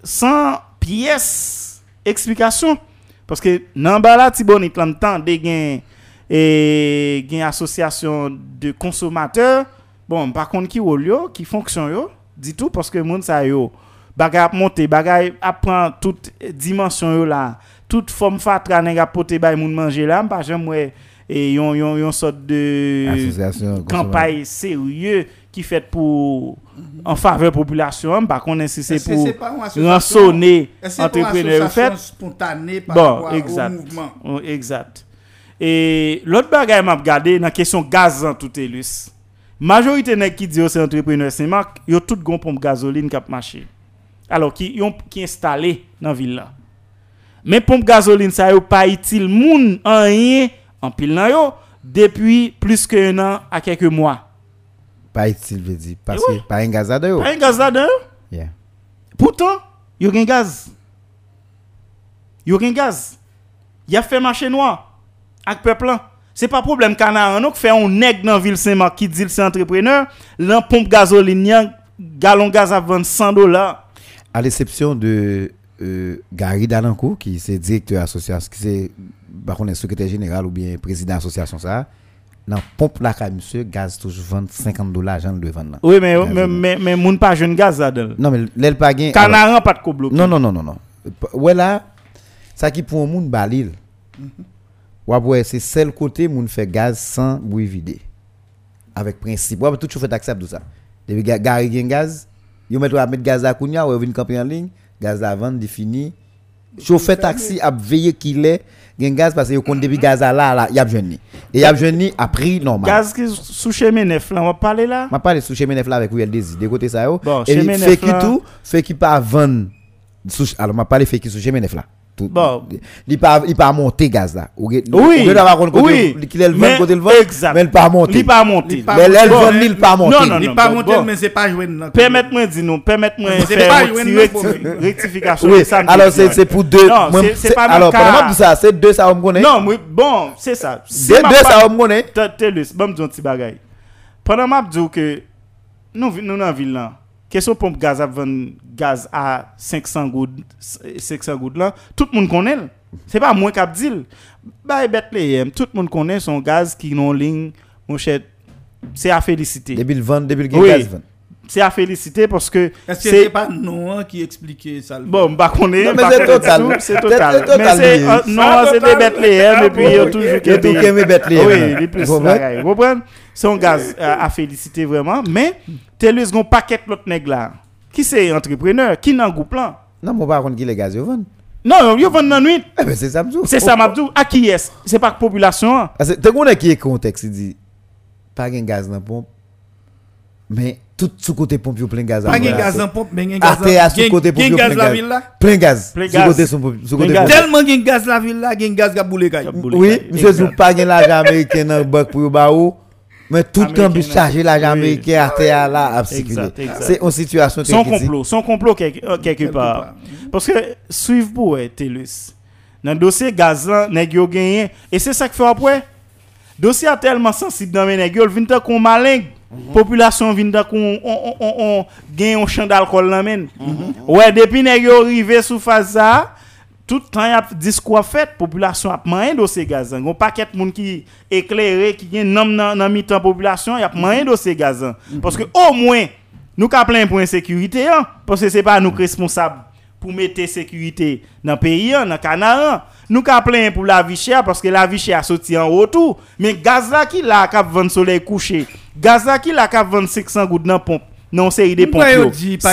San piyes eksplikasyon. Paske nan bala ti bonit lan tan de gen, e, gen asosyasyon de konsomateur. Bon, par kont ki wol yo, ki fonksyon yo, ditou, paske moun sa yo bagay ap monte, bagay ap pran tout dimensyon yo la, tout fom fatra neg ap pote bay moun manje la, mpa jen mwe... et yon yon yon sorte de Association. campagne sérieux qui fait pour en faveur population par contre si c'est pour c'est rançonner c'est entrepreneur fait? spontanée par Bon, rapport exact. au mouvement? Oh, exact. Et l'autre bagaille m'a regardé dans question gaz en tout élus. Majorité nèg qui dit c'est entrepreneur Saint-Marc, yo tout gon pompe gasoline k'ap marché. Alors, qui yon qui installé dans ville là. Mais pompe gasoline ça yo pas utile moun en rien en pile nan yo depuis plus que un an à quelques mois. Pas utile, dire. Parce Eh que pas un gaz là-dedans. Pas un gaz là-dedans. Yeah. Pourtant, yo gen gaz. Yo gen gaz. Y a fait marché noir avec peuple là. C'est pas problème canard non fait un nèg dans ville Saint-Marc qui dit c'est entrepreneur, l'en pompe gasoline gallon gaz à vendre 100 dollars. À l'exception de euh, Gary Dalancourt, qui c'est directeur association, qui c'est par contre, secrétaire général ou bien président association ça, dans pompe là quand monsieur gaz toujours vendre 50 dollars j'en le vendre là. Oui, mais Gaz mais là. mais, mais moun pas jeune gaz là-dedans. Non mais l'aile pas gain. Canaran pas de ko bloqué. Non non non non non. Ouais là ça qui pour un monde balil. Ouais ouais c'est seul côté moun fait gaz sans bruit vidé. Avec principe. Ouais tout chauffeur accepte tout ça. Depuis ga- Gary gen gaz, yo mettre mettre gaz à kounya ou vinn camper en ligne, gaz à vendre défini. Chauffeur taxi a veillé qu'il est gen gaz parce que compte depuis gaz à là là, y a jeune Et y a jeune à prix normal. Gaz qui sous chemin neuf là, on va parler là? Ma parle sous chemin neuf là avec Will Désir. De côté ça yo. Bon, et fait qui tout, fait qui pas vendre alors m'a parlé fait qui sous chemin neuf là. Tout- Bon. Il pas il pas monter gaz là. Oui, ou ge d'avoir côté oui. qu'il est le côté le exact. Mais il pas monter. Il pas monter. pas Mais elle monter. vend il pas monter. Non, non, Il pas monté, mais c'est pas joué Permettez-moi dire non, permettez-moi de C'est faire pas une rectification. Oui, alors c'est c'est pour deux. Non, c'est- c'est pas alors pendant que ça c'est deux ça on connaît. Non, bon, c'est ça. Si Deux ça on connaît. Bon, petit bagay. Pendant m'a dit que nous nous dans ville là, question pompe gaz à gaz à 500 gouttes 500 gouttes là, tout le monde connaît. C'est pas moi qui a dit. le. Bah Bethlehem, tout le monde connaît son gaz qui non ligne mon cher. C'est à féliciter. Depuis le vend depuis le gain Oui. gaz vend. C'est à féliciter parce que Est-ce que c'est pas non qui expliquait ça Bon, bah qu'on est, Non, mais c'est est total. c'est total. c'est total, Mais c'est, euh, non, c'est des Bethléem, et puis il y a toujours qui Bethléem. Oui, les plus Vous comprenez? Un gaz euh, à féliciter vraiment, mais TELUS gon paquet l'autre nèg là. Qui c'est entrepreneur? Qui nan groupe là? Non, moi par contre qui les gaz yo vend. Non, yo vend nan nuit. Eh ben c'est ça dit. C'est ça m'abdou. À qui est? C'est pas que population. hein? Parce que tu connais qui est contexte, il dit pas de gaz dans la pompe. Mais tout sous côté pompe plein gaz. Pas vendre. gaz en pompe, mais gen À gaz terre, en- sous côté pompe gaz plein la gaz. ville là. Plein gaz. Plein gaz. sous côté gaz. pompe. Tellement gen gaz la ville là, gen gaz qui a boulé. Oui, monsieur pas gen l'argent américain dans le banque pour ou. Mais tout Américain, campus chargé l'argent américain à terre là à. C'est une situation Son complot, son complot quelque, euh, quelque part. part. Parce que suivre pour TELUS. Dans le dossier gaz là, nèg yo gagné et c'est ça qui fait après. Dossier a tellement sensible dans mes nèg yo, vinn ta kon malin. Population vinn ta kon on on on, on gagne un champ d'alcool là men. Ouais, depuis nèg yo arrivé sous phase ça, tout temps y a discours fait, population a moyen dossier gaz. Un paquet de monde qui éclairé qui nom dans dans mi-temps population, y a moyen dossier gaz. Parce que au moins nous ka plein pour insécurité hein, parce que c'est pas nous qui responsables pour mettre sécurité dans le pays hein, dans Canada. Nous ka plein pour la vie chère parce que la vie chère sorti en tout, mais gaz là qui là cap vendre soleil couché, gaz là qui là cap vendre 500 gouttes dans pompe, non série des pas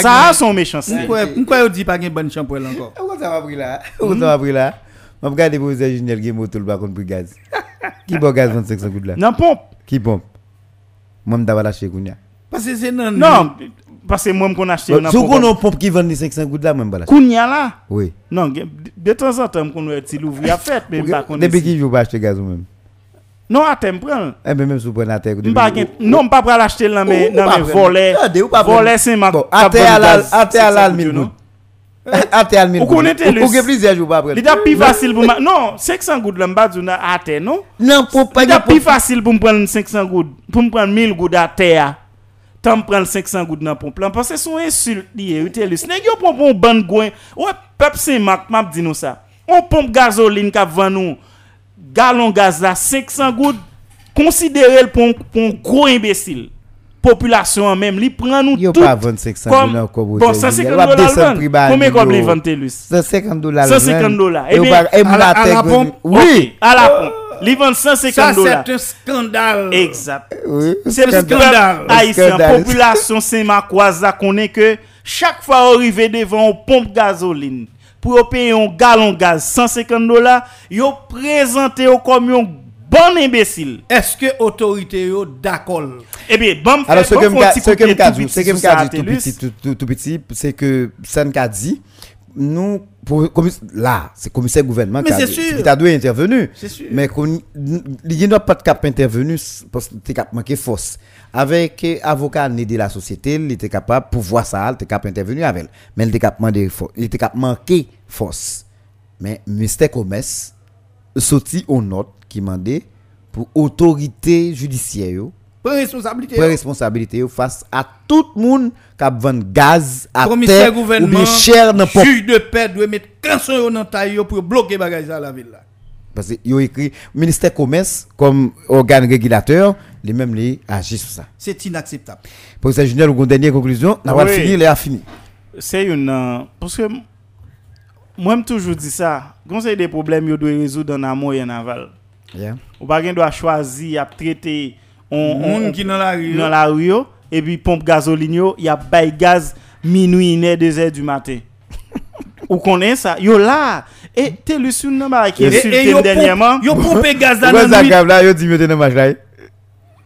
Ça son méchanceté. Pourquoi pourquoi yo dit pas gen bonne chambre encore Pourquoi ça m'a pris là? Pourquoi ça m'a pris là? Je regarde pour les ingénieurs qui moto le contre gaz. Qui boit gaz 25 gouttes là? Dans pompe. Qui pompe? Moi m'dava lâcher kounya. Parce que c'est non. Non, parce que moi qu'on acheté Si vous avez pompe qui vend les 500 gouttes là, même pas lâcher. Kounya là? Oui. Non, de temps en temps qu'on a petit l'ouvrier a fait mais pas qu'on Depuis qui vous pas acheter gaz ou Non, attends, prends. Eh ben même si vous prenez la terre. Non, m'pa pral acheter là mais Ou- ou dans pas mes volets. Pas Volets c'est Bon, à terre à la à terre à la 1000 non? gouttes. À terre à 1000 Ou gouttes. connaissez le- Ou que plusieurs jours pas après. Il plus facile pour ma... Non, 500 gouttes là m'pa dire à terre non? Non, pour pas Il est plus facile pour me prendre 500 gouttes, pour me prendre 1000 gouttes à terre. Tant prendre 500 gouttes dans pompe là parce que son insulte lié, utilise. Nèg yo pompe un ban goin. Ouais, peuple Saint-Marc m'a dit nous ça. On pompe gasoline qu'a vend nous gallon gaz là 500 gouttes. Considérez le pour un- pour un gros imbécile. Population en même, li prend nous Yo tout pas 2500 comme dollars encore Bon, 150 Ou pas dollars. Combien comme les vend Telus 150 dollars. 150 dollars. Et Eh vous bien, à la- pompe, Oui. À la pompe. Vend 150 Ça dollars. c'est un scandale. Exact. Oui. C'est le scandale. haïtien, Scandale. population Saint-Marcoise, ça connaît que chaque fois on arrive devant une pompe gasoline, pour payer un gallon gaz 150 dollars, yo présenté comme un bon imbécile. Est-ce que autorité yo d'accord? Eh bien, bon, Alors, ce bon, que me ce que de me dit, ce que me dit tout petit, tout, tout, tout petit, c'est que ça ne dit, nous, pour, là, c'est commissaire gouvernement qui a dû sûr. Mais il n'y a pas de cap intervenu parce t'es cap manqué force. Avec eh, avocat né de la société, il était capable pour voir ça, il était capable intervenir avec elle. Mais il était capable était manquer force. Mais Mr. Commerce sorti aux notes qui mandait pour autorité judiciaire Prends responsabilité. prend responsabilité yo face à tout le monde qui a vendu gaz à Commissaire terre ou gouvernement, bien cher dans juge de paix doit mettre canson dans taille yo pour bloquer bagage ça à la ville là. Parce que yo écrit ministère commerce comme organe régulateur, les mêmes les agissent sur ça. C'est inacceptable. Professeur Junior, une dernière conclusion, on va finir, il a fini. C'est une. euh, parce que moi, je toujours dit ça. Quand c'est des problèmes, yo doit résoudre en amont et en aval. Yeah. Ou pas doit choisir à traiter Moun ki nan la riyo. Nan la riyo. E pi pompe gazolin yo, ya bay gaz minuit, 2h du matin. Ou konen sa? Yo la! E te lusoun nan ba ki insulte denyeman. Yo pompe gaz nan nan nuit. Yo di myote nan maj la.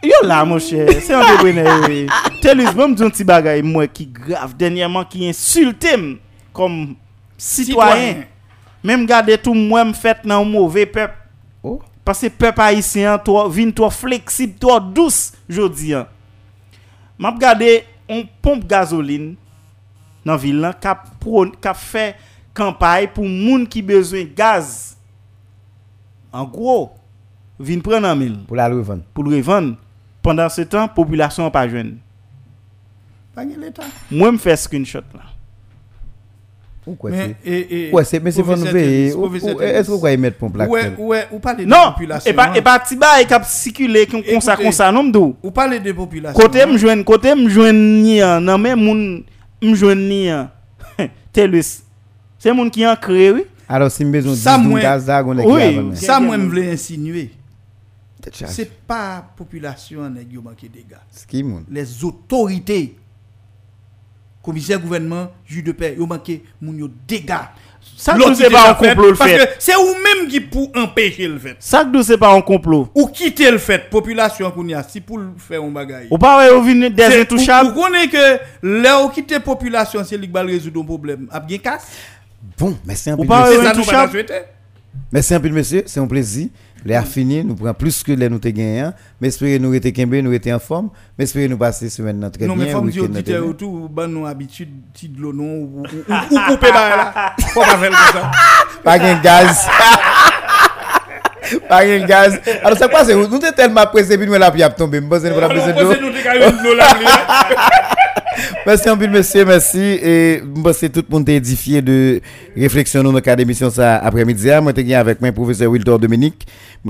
Yo la mwen chè, se an de bwene we. Te lusoun mwen mdou ti bagay mwen ki grav denyeman ki insulte m. Kom sitwayen. Mwen m gade tou mwen m fèt nan m mwove pep. Pase pep haisyen to vin to fleksib, to dous jodi an. Map gade, on pompe gazoline nan vil lan ka, ka fe kampay pou moun ki bezwen gaz. An gro, vin pren nan mil. Pou la revan. Pou revan. Pendan se tan, populasyon pa jwen. Mwen m fè screenshot la. Pourquoi Mais, c'est et, et, Ouais, c'est mais c'est pour Est-ce que vous mettre pompe là Ouais, ouais, ou parlez de Non, population. et pas hein. et pas Tiba et cap circuler comme ça comme ça non. Ou parlez de population. Côté hein. me joindre côté me joindre ni an, nan men moun me joindre ni an. Telus. C'est moun qui en créé oui. Alors, si besoin de Ça, 10 moi- gaz là, on est Oui. Ça, moi, voulais insinuer. C'est pas population gars. Ce qui moun? Les autorités, commissaire gouvernement, juge de paix, ils ont manqué dégâts. Ça nous c'est pas un complot le Parce fait. que c'est vous-même qui pour empêcher le fait. Ça que c'est pas un complot. Ou quitter le fait, population qu'on y a, si pour le faire un bagage. Ou pas ou vinn des C'est- intouchables. Vous connaissez que là où quitter population, c'est lui qui va résoudre un problème. A bien casse? Bon, merci un Ou peu. pas. C'est ça nous intouchable. un peu, monsieur. C'est un plaisir. Les a fini. Nous prenons plus que les nous te gagnés. Mais espérons nous kembe, nous en forme. Mais espérons nous passer semaine nan très Non, bien. mais auditeur nous habitude, petit de l'eau, non, ou, ou, ou, ou couper par là. Faut pas faire comme ça. Pas de gaz. Pas de gaz. Alors, c'est quoi? c'est- Nous sommes tellement pressés, puis nous là, puis. Nous pensons que nous. Merci peu, monsieur, merci. Et que tout le monde édifié de réflexion dans le cadre d'émission ça après-midi. Moi, je suis avec moi, professeur Wiltor Dominique,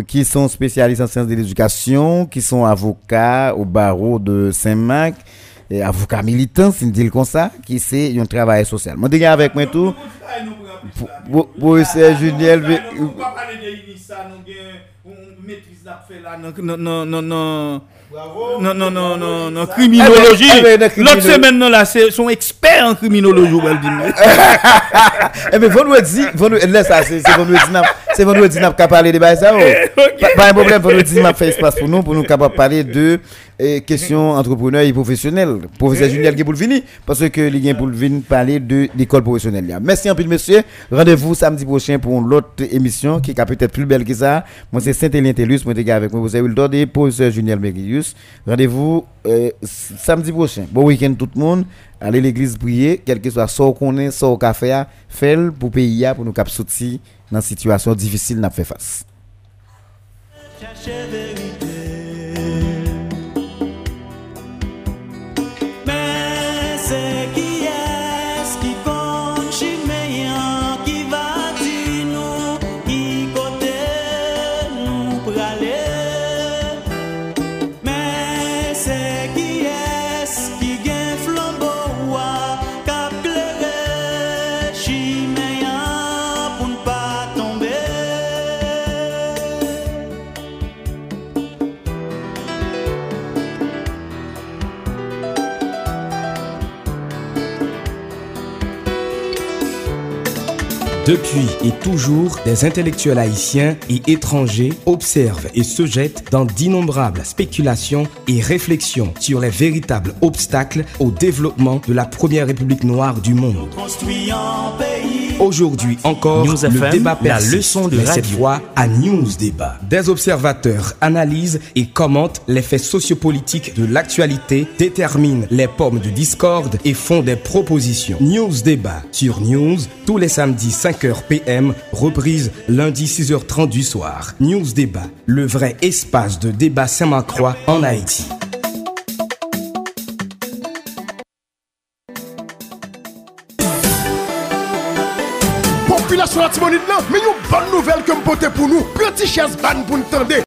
qui sont spécialistes en sciences de l'éducation, qui sont avocats au barreau de Saint-Marc, et avocats militants, si on dit comme ça, qui c'est un travail social. Moi, je suis avec moi tout. Professeur Juniel, On va parler de avons une maîtrise faire là, non, non, non, non. Non, non, non, non, non, criminologie. Eh ben, eh ben, L'autre criminologie. semaine, non, là, c'est son expert en criminologie. Eh bien, vendredi, vendredi, laisse ça, c'est c'est vendredi, c'est vendredi, n'a pas parler de ça. Pas, un problème, vendredi, m'a fait espace pour nous, pour nous capables de parler de eh, questions entrepreneurs et professionnels. Professeur Juniel qui est pour le venir, parce que il est pour venir parler de l'école professionnelle. Merci un peu, monsieur. Rendez-vous samedi prochain pour une autre émission qui est peut-être plus belle que ça. Moi, c'est Saint-Élien Tellus, moi, je suis avec moi, professeur Wildor et professeur Juniel Megrius. Rendez-vous euh, samedi prochain. Bon week-end tout le monde. Allez l'église prier, quel que soit ce qu'on est, ce qu'on fait, fait pour pays, pour nous cap sortir dans une situation difficile n'a fait face. Depuis et toujours, des intellectuels haïtiens et étrangers observent et se jettent dans d'innombrables spéculations et réflexions sur les véritables obstacles au développement de la première république noire du monde. Aujourd'hui encore, News le FM, débat la persiste, leçon de mais cette fois à News Débat. Des observateurs analysent et commentent les faits sociopolitiques de l'actualité, déterminent les pommes de discorde et font des propositions. News Débat sur News tous les samedis 5h PM, reprise lundi 6h30 du soir. News Débat, le vrai espace de débat Saint-Macroix en Haïti. Population la Timonide là, mais une bonne nouvelle que me pour nous. Petit chaise ban pour nous.